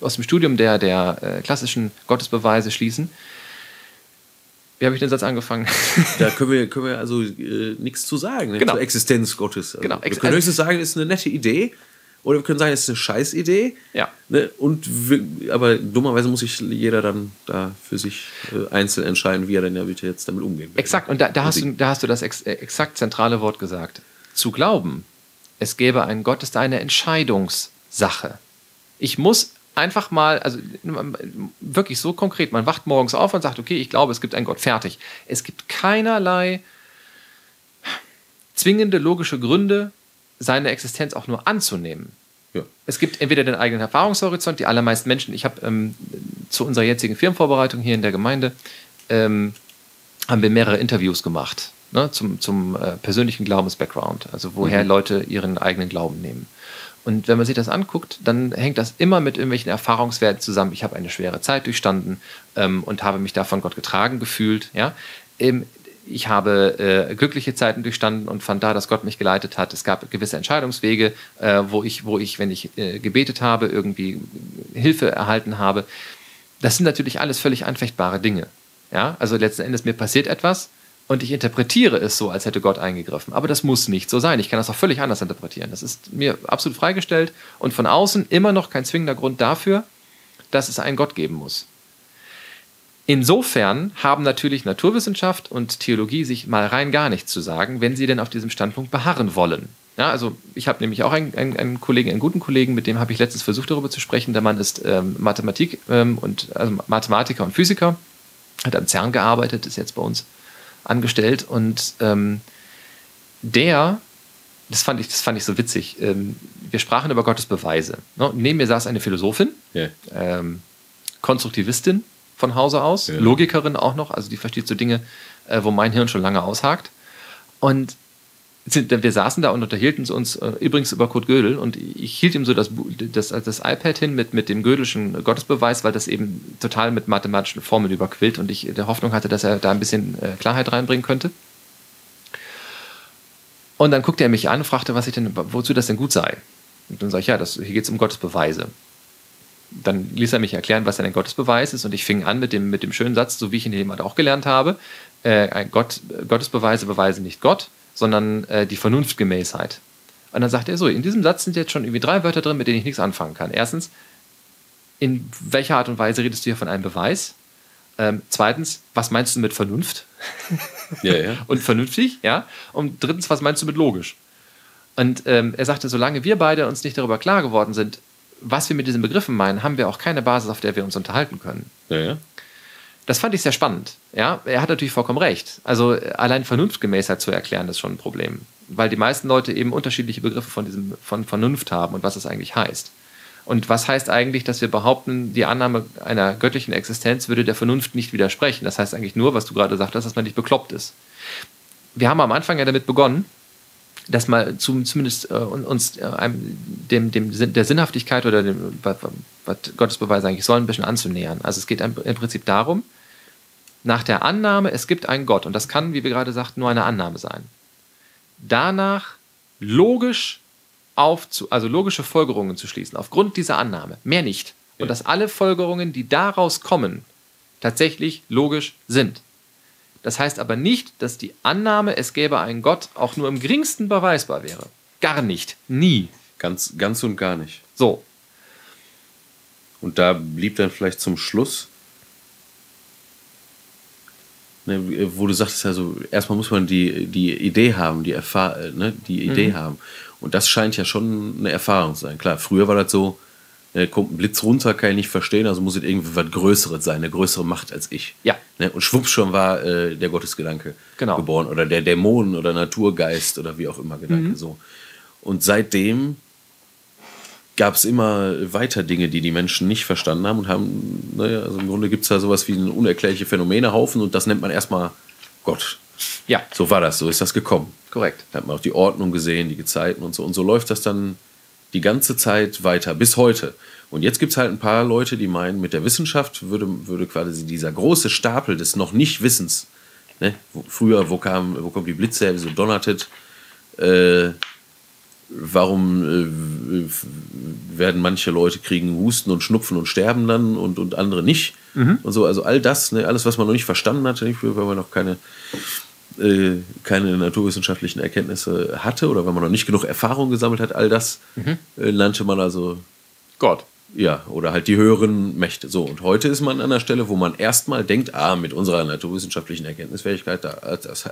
aus dem Studium der, der äh, klassischen Gottesbeweise schließen, wie habe ich den Satz angefangen? [laughs] Da können wir, können wir also äh, nichts zu sagen, ne? genau. zur Existenz Gottes. Also genau. Wir können höchstens sagen, es ist eine nette Idee. Oder wir können sagen, es ist eine Scheißidee. Ja. Ne? Und wir, aber dummerweise muss sich jeder dann da für sich äh, einzeln entscheiden, wie er denn ja bitte jetzt damit umgehen will. Exakt, und da, da hast, du, da hast du das ex, äh, exakt zentrale Wort gesagt. Zu glauben, es gäbe einen Gott, ist eine Entscheidungssache. Ich muss einfach mal, also wirklich so konkret, man wacht morgens auf und sagt, okay, ich glaube, es gibt einen Gott, fertig. Es gibt keinerlei zwingende logische Gründe, seine Existenz auch nur anzunehmen. Ja. Es gibt entweder den eigenen Erfahrungshorizont, die allermeisten Menschen, ich habe ähm, zu unserer jetzigen Firmenvorbereitung hier in der Gemeinde, ähm, haben wir mehrere Interviews gemacht ne, zum, zum äh, persönlichen Glaubens-Background, also woher mhm. Leute ihren eigenen Glauben nehmen. Und wenn man sich das anguckt, dann hängt das immer mit irgendwelchen Erfahrungswerten zusammen. Ich habe eine schwere Zeit durchstanden ähm, und habe mich da von Gott getragen gefühlt. Ja? Ähm, ich habe äh, glückliche Zeiten durchstanden und fand da, dass Gott mich geleitet hat. Es gab gewisse Entscheidungswege, äh, wo, ich, wo ich, wenn ich äh, gebetet habe, irgendwie Hilfe erhalten habe. Das sind natürlich alles völlig anfechtbare Dinge. Ja? Also letzten Endes, mir passiert etwas und ich interpretiere es so, als hätte Gott eingegriffen. Aber das muss nicht so sein. Ich kann das auch völlig anders interpretieren. Das ist mir absolut freigestellt und von außen immer noch kein zwingender Grund dafür, dass es einen Gott geben muss. Insofern haben natürlich Naturwissenschaft und Theologie sich mal rein gar nichts zu sagen, wenn sie denn auf diesem Standpunkt beharren wollen. Ja, also ich habe nämlich auch einen, einen, einen, Kollegen, einen guten Kollegen, mit dem habe ich letztens versucht darüber zu sprechen. Der Mann ist ähm, Mathematik ähm, und also Mathematiker und Physiker, hat am CERN gearbeitet, ist jetzt bei uns angestellt und ähm, der, das fand ich, das fand ich so witzig. Ähm, wir sprachen über Gottes Beweise. Ne? Neben mir saß eine Philosophin, yeah. ähm, Konstruktivistin von Hause aus, yeah. Logikerin auch noch, also die versteht so Dinge, äh, wo mein Hirn schon lange aushakt. Und wir saßen da und unterhielten uns äh, übrigens über Kurt Gödel und ich hielt ihm so das, das, das iPad hin mit, mit dem Gödelschen Gottesbeweis, weil das eben total mit mathematischen Formeln überquillt und ich der Hoffnung hatte, dass er da ein bisschen äh, Klarheit reinbringen könnte. Und dann guckte er mich an und fragte, was ich denn, wozu das denn gut sei. Und dann sage ich, ja, das, hier geht es um Gottesbeweise. Dann ließ er mich erklären, was denn ein Gottesbeweis ist und ich fing an mit dem, mit dem schönen Satz, so wie ich ihn jemand auch gelernt habe, äh, Gott, Gottesbeweise beweisen nicht Gott, sondern äh, die Vernunftgemäßheit. Und dann sagt er so, in diesem Satz sind jetzt schon irgendwie drei Wörter drin, mit denen ich nichts anfangen kann. Erstens, in welcher Art und Weise redest du hier von einem Beweis? Ähm, zweitens, was meinst du mit Vernunft? Ja, ja. [laughs] und vernünftig, ja. Und drittens, was meinst du mit logisch? Und ähm, er sagte, solange wir beide uns nicht darüber klar geworden sind, was wir mit diesen Begriffen meinen, haben wir auch keine Basis, auf der wir uns unterhalten können. Ja, ja. Das fand ich sehr spannend. Ja, er hat natürlich vollkommen recht. Also allein Vernunftgemäßheit zu erklären, ist schon ein Problem. Weil die meisten Leute eben unterschiedliche Begriffe von, diesem, von Vernunft haben und was es eigentlich heißt. Und was heißt eigentlich, dass wir behaupten, die Annahme einer göttlichen Existenz würde der Vernunft nicht widersprechen? Das heißt eigentlich nur, was du gerade sagtest, dass man nicht bekloppt ist. Wir haben am Anfang ja damit begonnen, das mal zum, zumindest äh, uns äh, einem, dem, dem, der Sinnhaftigkeit oder dem, was, was Gottes Beweise eigentlich sollen, ein bisschen anzunähern. Also es geht im Prinzip darum, nach der Annahme, es gibt einen Gott, und das kann, wie wir gerade sagten, nur eine Annahme sein. Danach logisch aufzu, also logische Folgerungen zu schließen, aufgrund dieser Annahme, mehr nicht. Und dass alle Folgerungen, die daraus kommen, tatsächlich logisch sind. Das heißt aber nicht, dass die Annahme, es gäbe einen Gott, auch nur im geringsten beweisbar wäre. Gar nicht. Nie. Ganz, ganz und gar nicht. So. Und da blieb dann vielleicht zum Schluss, ne, wo du sagtest, also erstmal muss man die, die Idee haben, die, Erfahr ne, die Idee mhm. haben. Und das scheint ja schon eine Erfahrung zu sein. Klar, früher war das so, Ne, kommt ein Blitz runter, kann ich nicht verstehen, also muss es irgendwie was Größeres sein, eine größere Macht als ich. Ja. Ne, und schwupps schon war äh, der Gottesgedanke genau. geboren oder der Dämon oder Naturgeist oder wie auch immer Gedanke mhm. so. Und seitdem gab es immer weiter Dinge, die die Menschen nicht verstanden haben und haben, naja, also im Grunde gibt es da sowas wie ein unerklärliche Phänomenehaufen und das nennt man erstmal Gott. Ja. So war das, so ist das gekommen. Korrekt. Da hat man auch die Ordnung gesehen, die Gezeiten und so. Und so läuft das dann die ganze Zeit weiter, bis heute. Und jetzt gibt es halt ein paar Leute, die meinen, mit der Wissenschaft würde, würde quasi dieser große Stapel des noch nicht Wissens, ne? Früher, wo, kam, wo kommt die Blitze her, wieso donnert es, äh, warum äh, werden manche Leute kriegen Husten und Schnupfen und sterben dann und, und andere nicht mhm. und so, also all das, ne? alles, was man noch nicht verstanden hatte, weil man noch keine äh, keine naturwissenschaftlichen Erkenntnisse hatte oder wenn man noch nicht genug Erfahrung gesammelt hat, all das mhm. äh, nannte man also Gott. Ja, oder halt die höheren Mächte. So, und heute ist man an der Stelle, wo man erstmal denkt, ah, mit unserer naturwissenschaftlichen Erkenntnisfähigkeit, da, das,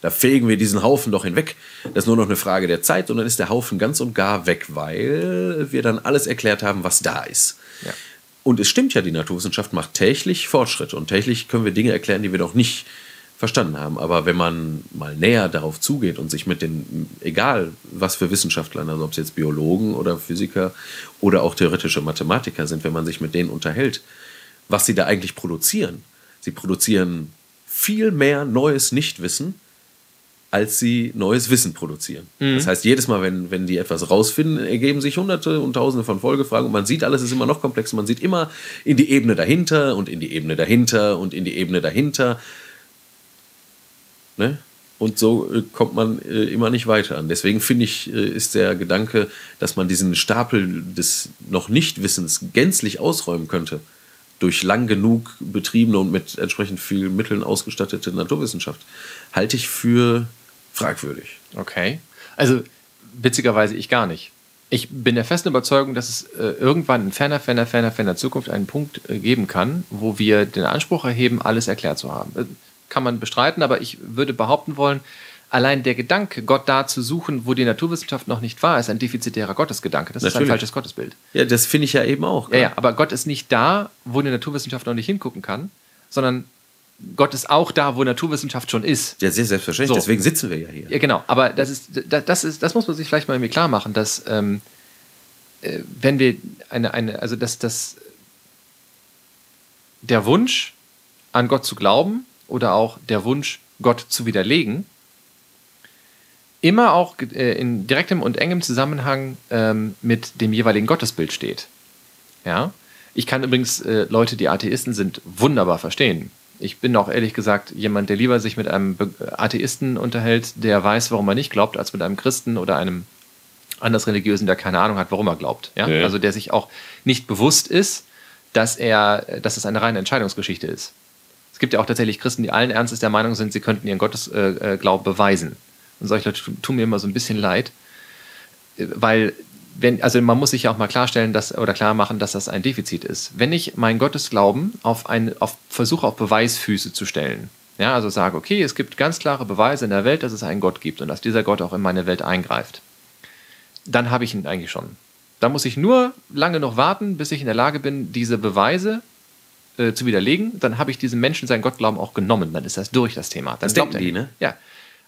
da fegen wir diesen Haufen doch hinweg. Das ist nur noch eine Frage der Zeit und dann ist der Haufen ganz und gar weg, weil wir dann alles erklärt haben, was da ist. Ja. Und es stimmt ja, die Naturwissenschaft macht täglich Fortschritte und täglich können wir Dinge erklären, die wir noch nicht äh, verstanden haben. Aber wenn man mal näher darauf zugeht und sich mit den, egal was für Wissenschaftler, also ob es jetzt Biologen oder Physiker oder auch theoretische Mathematiker sind, wenn man sich mit denen unterhält, was sie da eigentlich produzieren. Sie produzieren viel mehr neues Nichtwissen, als sie neues Wissen produzieren. Mhm. Das heißt, jedes Mal, wenn, wenn die etwas rausfinden, ergeben sich hunderte und tausende von Folgefragen und man sieht, alles ist immer noch komplexer. Man sieht immer in die Ebene dahinter und in die Ebene dahinter und in die Ebene dahinter. Ne? Und so äh, kommt man äh, immer nicht weiter an. Deswegen finde ich, äh, ist der Gedanke, dass man diesen Stapel des noch Nichtwissens gänzlich ausräumen könnte, durch lang genug betriebene und mit entsprechend vielen Mitteln ausgestattete Naturwissenschaft, halte ich für fragwürdig. Okay. Also witzigerweise ich gar nicht. Ich bin der festen Überzeugung, dass es äh, irgendwann in ferner, ferner, ferner, ferner Zukunft einen Punkt äh, geben kann, wo wir den Anspruch erheben, alles erklärt zu haben. Kann man bestreiten, aber ich würde behaupten wollen, allein der Gedanke, Gott da zu suchen, wo die Naturwissenschaft noch nicht war, ist ein defizitärer Gottesgedanke. Das Natürlich. ist ein falsches Gottesbild. Ja, das finde ich ja eben auch. Ja, ja, aber Gott ist nicht da, wo die Naturwissenschaft noch nicht hingucken kann, sondern Gott ist auch da, wo Naturwissenschaft schon ist. Ja, sehr selbstverständlich. So. Deswegen sitzen wir ja hier. Ja, genau. Aber das ist, das ist, das muss man sich vielleicht mal irgendwie klar machen, dass ähm, äh, wenn wir eine, eine, also dass, dass der Wunsch, an Gott zu glauben, oder auch der Wunsch, Gott zu widerlegen, immer auch äh, in direktem und engem Zusammenhang ähm, mit dem jeweiligen Gottesbild steht. Ja? Ich kann übrigens äh, Leute, die Atheisten sind, wunderbar verstehen. Ich bin auch ehrlich gesagt jemand, der lieber sich mit einem Atheisten unterhält, der weiß, warum er nicht glaubt, als mit einem Christen oder einem anders religiösen, der keine Ahnung hat, warum er glaubt. Ja? ja. Also der sich auch nicht bewusst ist, dass er, dass es eine reine Entscheidungsgeschichte ist gibt ja auch tatsächlich Christen, die allen Ernstes der Meinung sind, sie könnten ihren Gottesglauben beweisen. Und solche Leute tun mir immer so ein bisschen leid, weil wenn, also man muss sich ja auch mal klarstellen, dass, oder klar machen, dass das ein Defizit ist. Wenn ich meinen Gottesglauben auf, ein, auf versuche, auf Beweisfüße zu stellen, ja, also sage, okay, es gibt ganz klare Beweise in der Welt, dass es einen Gott gibt und dass dieser Gott auch in meine Welt eingreift, dann habe ich ihn eigentlich schon. Da muss ich nur lange noch warten, bis ich in der Lage bin, diese Beweise äh, zu widerlegen, dann habe ich diesem Menschen seinen Gottglauben auch genommen. Dann ist das durch, das Thema. Dann das denken die, ne? Ja.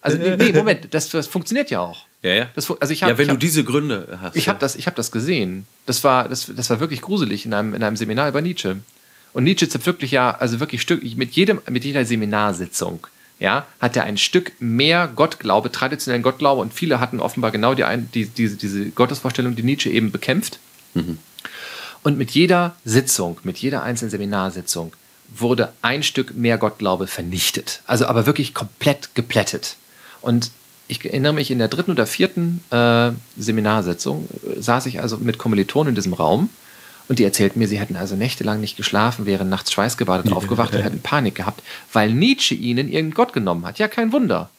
Also, nee, Moment, das, das, funktioniert ja auch. Ja, ja. Das, also ich hab, ja, wenn hab, du diese Gründe hast. Ich habe das, hab das gesehen. Das war, das, das war wirklich gruselig in einem, in einem Seminar über Nietzsche. Und Nietzsche zerpflückt wirklich ja, also wirklich Stück, mit, jedem, mit jeder Seminarsitzung, ja, hat er ein Stück mehr Gottglaube, traditionellen Gottglaube und viele hatten offenbar genau die, die, diese, diese Gottesvorstellung, die Nietzsche eben bekämpft. Mhm. Und mit jeder Sitzung, mit jeder einzelnen Seminarsitzung wurde ein Stück mehr Gottglaube vernichtet. Also aber wirklich komplett geplättet. Und ich erinnere mich, in der dritten oder vierten äh, Seminarsitzung äh, saß ich also mit Kommilitonen in diesem Raum und die erzählten mir, sie hätten also nächtelang nicht geschlafen, wären nachts schweißgebadet aufgewacht und hätten Panik gehabt, weil Nietzsche ihnen ihren Gott genommen hat. Ja, kein Wunder.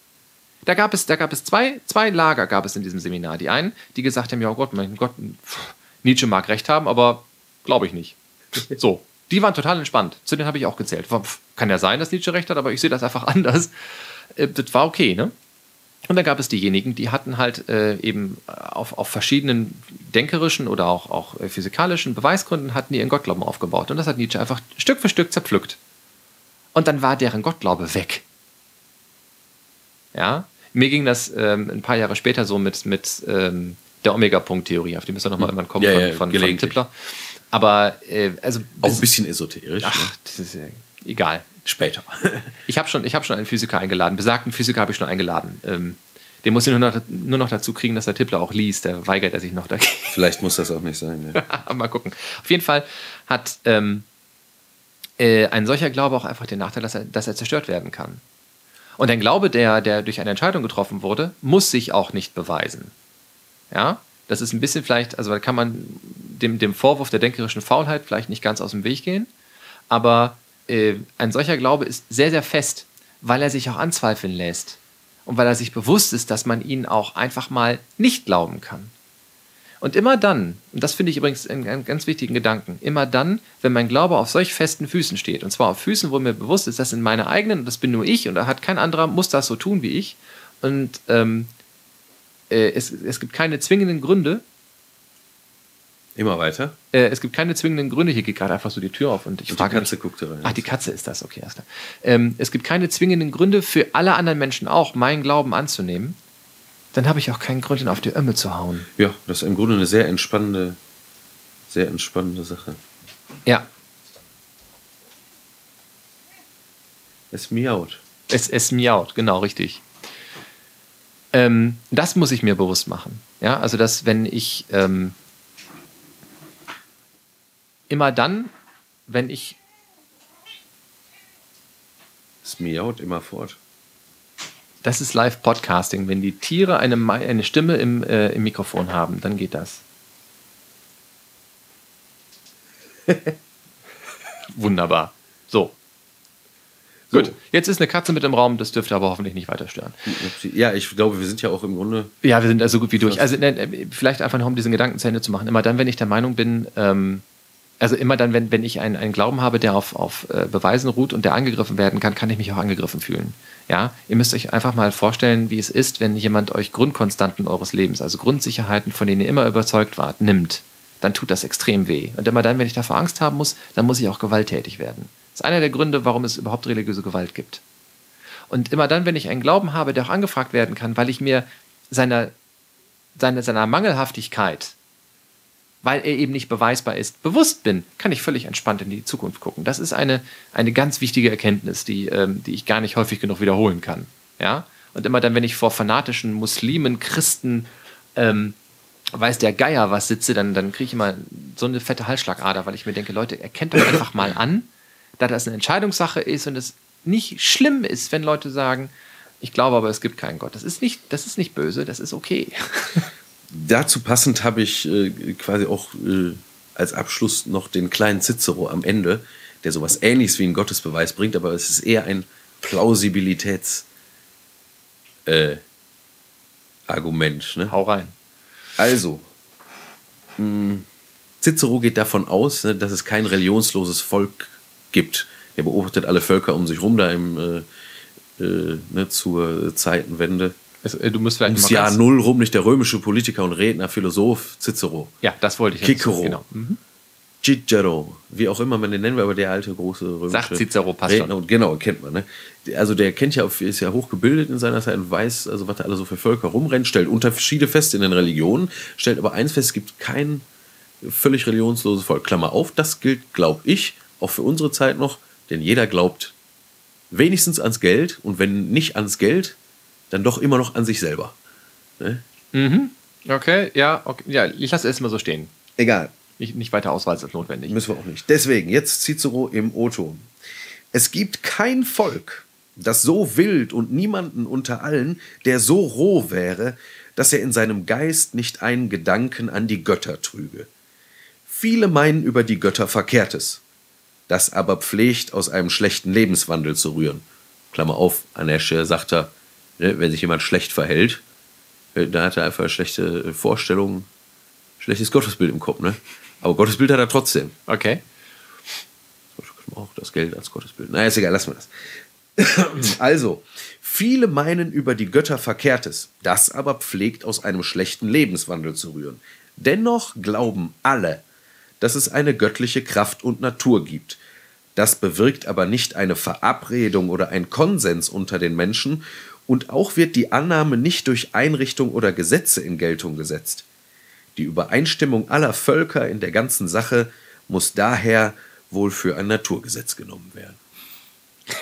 Da gab es, da gab es zwei, zwei Lager gab es in diesem Seminar. Die einen, die gesagt haben, ja Gott, mein Gott, pff, Nietzsche mag recht haben, aber glaube ich nicht. So, die waren total entspannt. Zu denen habe ich auch gezählt. Kann ja sein, dass Nietzsche recht hat, aber ich sehe das einfach [laughs] anders. Äh, das war okay, ne? Und dann gab es diejenigen, die hatten halt äh, eben auf, auf verschiedenen denkerischen oder auch, auch äh, physikalischen Beweisgründen hatten die ihren Gottglauben aufgebaut. Und das hat Nietzsche einfach Stück für Stück zerpflückt. Und dann war deren Gottglaube weg. Ja, mir ging das ähm, ein paar Jahre später so mit, mit ähm, der Omega-Punkt-Theorie, auf die müssen wir nochmal irgendwann kommen ja, von, ja, von, von Tippler. Aber äh, also. Auch ein bisschen esoterisch. Ach, ne? das ist ja egal. Später. [laughs] ich habe schon, hab schon einen Physiker eingeladen. Besagten Physiker habe ich schon eingeladen. Ähm, den muss ich nur noch, nur noch dazu kriegen, dass der Tippler auch liest. Der weigert er sich noch dagegen. [laughs] Vielleicht muss das auch nicht sein. Ja. [laughs] Mal gucken. Auf jeden Fall hat ähm, äh, ein solcher Glaube auch einfach den Nachteil, dass er, dass er zerstört werden kann. Und ein Glaube, der, der durch eine Entscheidung getroffen wurde, muss sich auch nicht beweisen. Ja, das ist ein bisschen vielleicht, also da kann man dem, dem Vorwurf der denkerischen Faulheit vielleicht nicht ganz aus dem Weg gehen, aber äh, ein solcher Glaube ist sehr, sehr fest, weil er sich auch anzweifeln lässt und weil er sich bewusst ist, dass man ihn auch einfach mal nicht glauben kann. Und immer dann, und das finde ich übrigens einen ganz wichtigen Gedanken, immer dann, wenn mein Glaube auf solch festen Füßen steht, und zwar auf Füßen, wo mir bewusst ist, das sind meine eigenen das bin nur ich und da hat kein anderer, muss das so tun wie ich. Und ähm, äh, es, es gibt keine zwingenden Gründe, Immer weiter. Äh, es gibt keine zwingenden Gründe. Hier geht gerade einfach so die Tür auf und ich und frage. Die Katze mich, guckt rein. Ach, die Katze ist das, okay, erst ähm, Es gibt keine zwingenden Gründe für alle anderen Menschen auch, meinen Glauben anzunehmen. Dann habe ich auch keinen Grund, ihn auf die Ömme zu hauen. Ja, das ist im Grunde eine sehr entspannende, sehr entspannende Sache. Ja. Es miaut. Es, es miaut, genau, richtig. Ähm, das muss ich mir bewusst machen. Ja, also dass wenn ich ähm, immer dann, wenn ich. Es miaut immer fort. Das ist Live-Podcasting. Wenn die Tiere eine, eine Stimme im, äh, im Mikrofon haben, dann geht das. [laughs] Wunderbar. So. Gut, jetzt ist eine Katze mit im Raum, das dürfte aber hoffentlich nicht weiter stören. Ja, ich glaube, wir sind ja auch im Grunde. Ja, wir sind also gut wie durch. Also ne, vielleicht einfach noch, um diesen Gedanken zu Ende zu machen. Immer dann, wenn ich der Meinung bin, ähm, also immer dann, wenn, wenn ich einen, einen Glauben habe, der auf, auf äh, Beweisen ruht und der angegriffen werden kann, kann ich mich auch angegriffen fühlen. Ja, ihr müsst euch einfach mal vorstellen, wie es ist, wenn jemand euch Grundkonstanten eures Lebens, also Grundsicherheiten, von denen ihr immer überzeugt wart, nimmt. Dann tut das extrem weh. Und immer dann, wenn ich davor Angst haben muss, dann muss ich auch gewalttätig werden. Das ist einer der Gründe, warum es überhaupt religiöse Gewalt gibt. Und immer dann, wenn ich einen Glauben habe, der auch angefragt werden kann, weil ich mir seiner, seiner, seiner Mangelhaftigkeit weil er eben nicht beweisbar ist, bewusst bin, kann ich völlig entspannt in die Zukunft gucken. Das ist eine, eine ganz wichtige Erkenntnis, die, ähm, die ich gar nicht häufig genug wiederholen kann. Ja? Und immer dann, wenn ich vor fanatischen Muslimen, Christen, ähm, weiß der Geier was sitze, dann, dann kriege ich immer so eine fette Halsschlagader, weil ich mir denke, Leute, erkennt doch einfach mal an, dass das eine Entscheidungssache ist und es nicht schlimm ist, wenn Leute sagen, ich glaube aber, es gibt keinen Gott. Das ist nicht, das ist nicht böse, das ist okay. [laughs] dazu passend habe ich äh, quasi auch äh, als Abschluss noch den kleinen Cicero am Ende, der sowas ähnliches wie einen Gottesbeweis bringt, aber es ist eher ein Plausibilitäts äh, Argument. Ne? Hau rein. Also, mh, hm, Cicero geht davon aus, ne, dass es kein religionsloses Volk gibt. Er beobachtet alle Völker um sich rum, da im, äh, äh, ne, zur Zeitenwende es, äh, du musst vielleicht Ums Jahr Null rum nicht der römische Politiker und Redner, Philosoph Cicero. Ja, das wollte ich. Cicero. Genau. Mhm. Cicero, wie auch immer man den nennen will, aber der alte große römische Sagt Cicero passt Redner. Und genau, kennt man. Ne? Also der kennt ja, ist ja hochgebildet in seiner Zeit und weiß, also was da alle so für Völker rumrennen, stellt Unterschiede fest in den Religionen, stellt aber eins fest, es gibt kein völlig religionsloses Volk. Klammer auf, das gilt, glaube ich, auch für unsere Zeit noch, denn jeder glaubt wenigstens ans Geld und wenn nicht ans Geld, dann doch immer noch an sich selber. Ne? Mhm. Okay, ja, okay. ja, ich lasse es mal so stehen. Egal. Nicht, nicht weiter ausweisen als notwendig. Müssen wir auch nicht. Deswegen, jetzt Cicero im O-Ton. Es gibt kein Volk, das so wild und niemanden unter allen, der so roh wäre, dass er in seinem Geist nicht einen Gedanken an die Götter trüge. Viele meinen über die Götter Verkehrtes, das aber pflegt, aus einem schlechten Lebenswandel zu rühren. Klammer auf, an der Stelle sagt er, ne, wenn sich jemand schlecht verhält, äh, da hat er einfach schlechte Vorstellungen, schlechtes Gottesbild im Kopf, ne? Aber Gottesbild hat er trotzdem. Okay. Auch das Geld als Gottesbild. Na, ist egal, lassen wir das. [clears throat] also, viele meinen über die Götter Verkehrtes, das aber pflegt aus einem schlechten Lebenswandel zu rühren. Dennoch glauben alle, dass es eine göttliche Kraft und Natur gibt. Das bewirkt aber nicht eine Verabredung oder ein Konsens unter den Menschen und auch wird die Annahme nicht durch Einrichtung oder Gesetze in Geltung gesetzt. Die Übereinstimmung aller Völker in der ganzen Sache muss daher wohl für ein Naturgesetz genommen werden.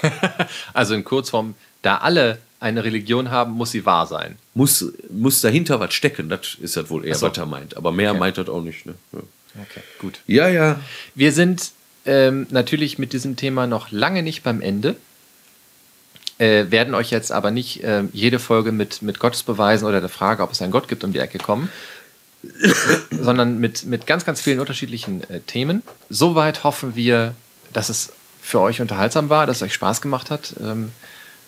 [laughs] also in Kurzform, da alle eine Religion haben, muss sie wahr sein. Muss, muss dahinter was stecken, das ist das wohl eher, so. was er meint. Aber mehr okay. meint das auch nicht. Ne? Ja. Okay, gut. Ja, ja. Wir sind ähm, natürlich mit diesem Thema noch lange nicht beim Ende. Äh, werden euch jetzt aber nicht äh, jede Folge mit, mit Gottesbeweisen oder der Frage, ob es einen Gott gibt, um die Ecke kommen, [coughs] sondern mit, mit ganz, ganz vielen unterschiedlichen äh, Themen. Soweit hoffen wir, dass es für euch unterhaltsam war, dass es euch Spaß gemacht hat, ähm,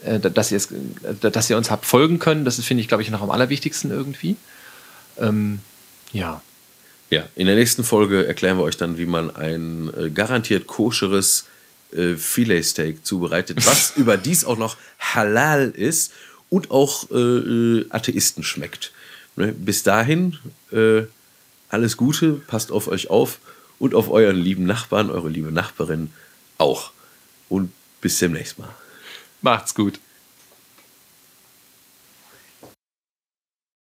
äh, dass, ihr es, äh, dass ihr uns habt folgen können. Das finde ich, glaube ich, noch am allerwichtigsten irgendwie. Ähm, ja. Ja, in der nächsten Folge erklären wir euch dann, wie man ein äh, garantiert koscheres äh, Filetsteak zubereitet, was [laughs] überdies auch noch halal ist und auch äh, äh, Atheisten schmeckt. Ne? Bis dahin, äh, alles Gute, passt auf euch auf und auf euren lieben Nachbarn, eure liebe Nachbarin auch. Und bis demnächst mal. Macht's gut.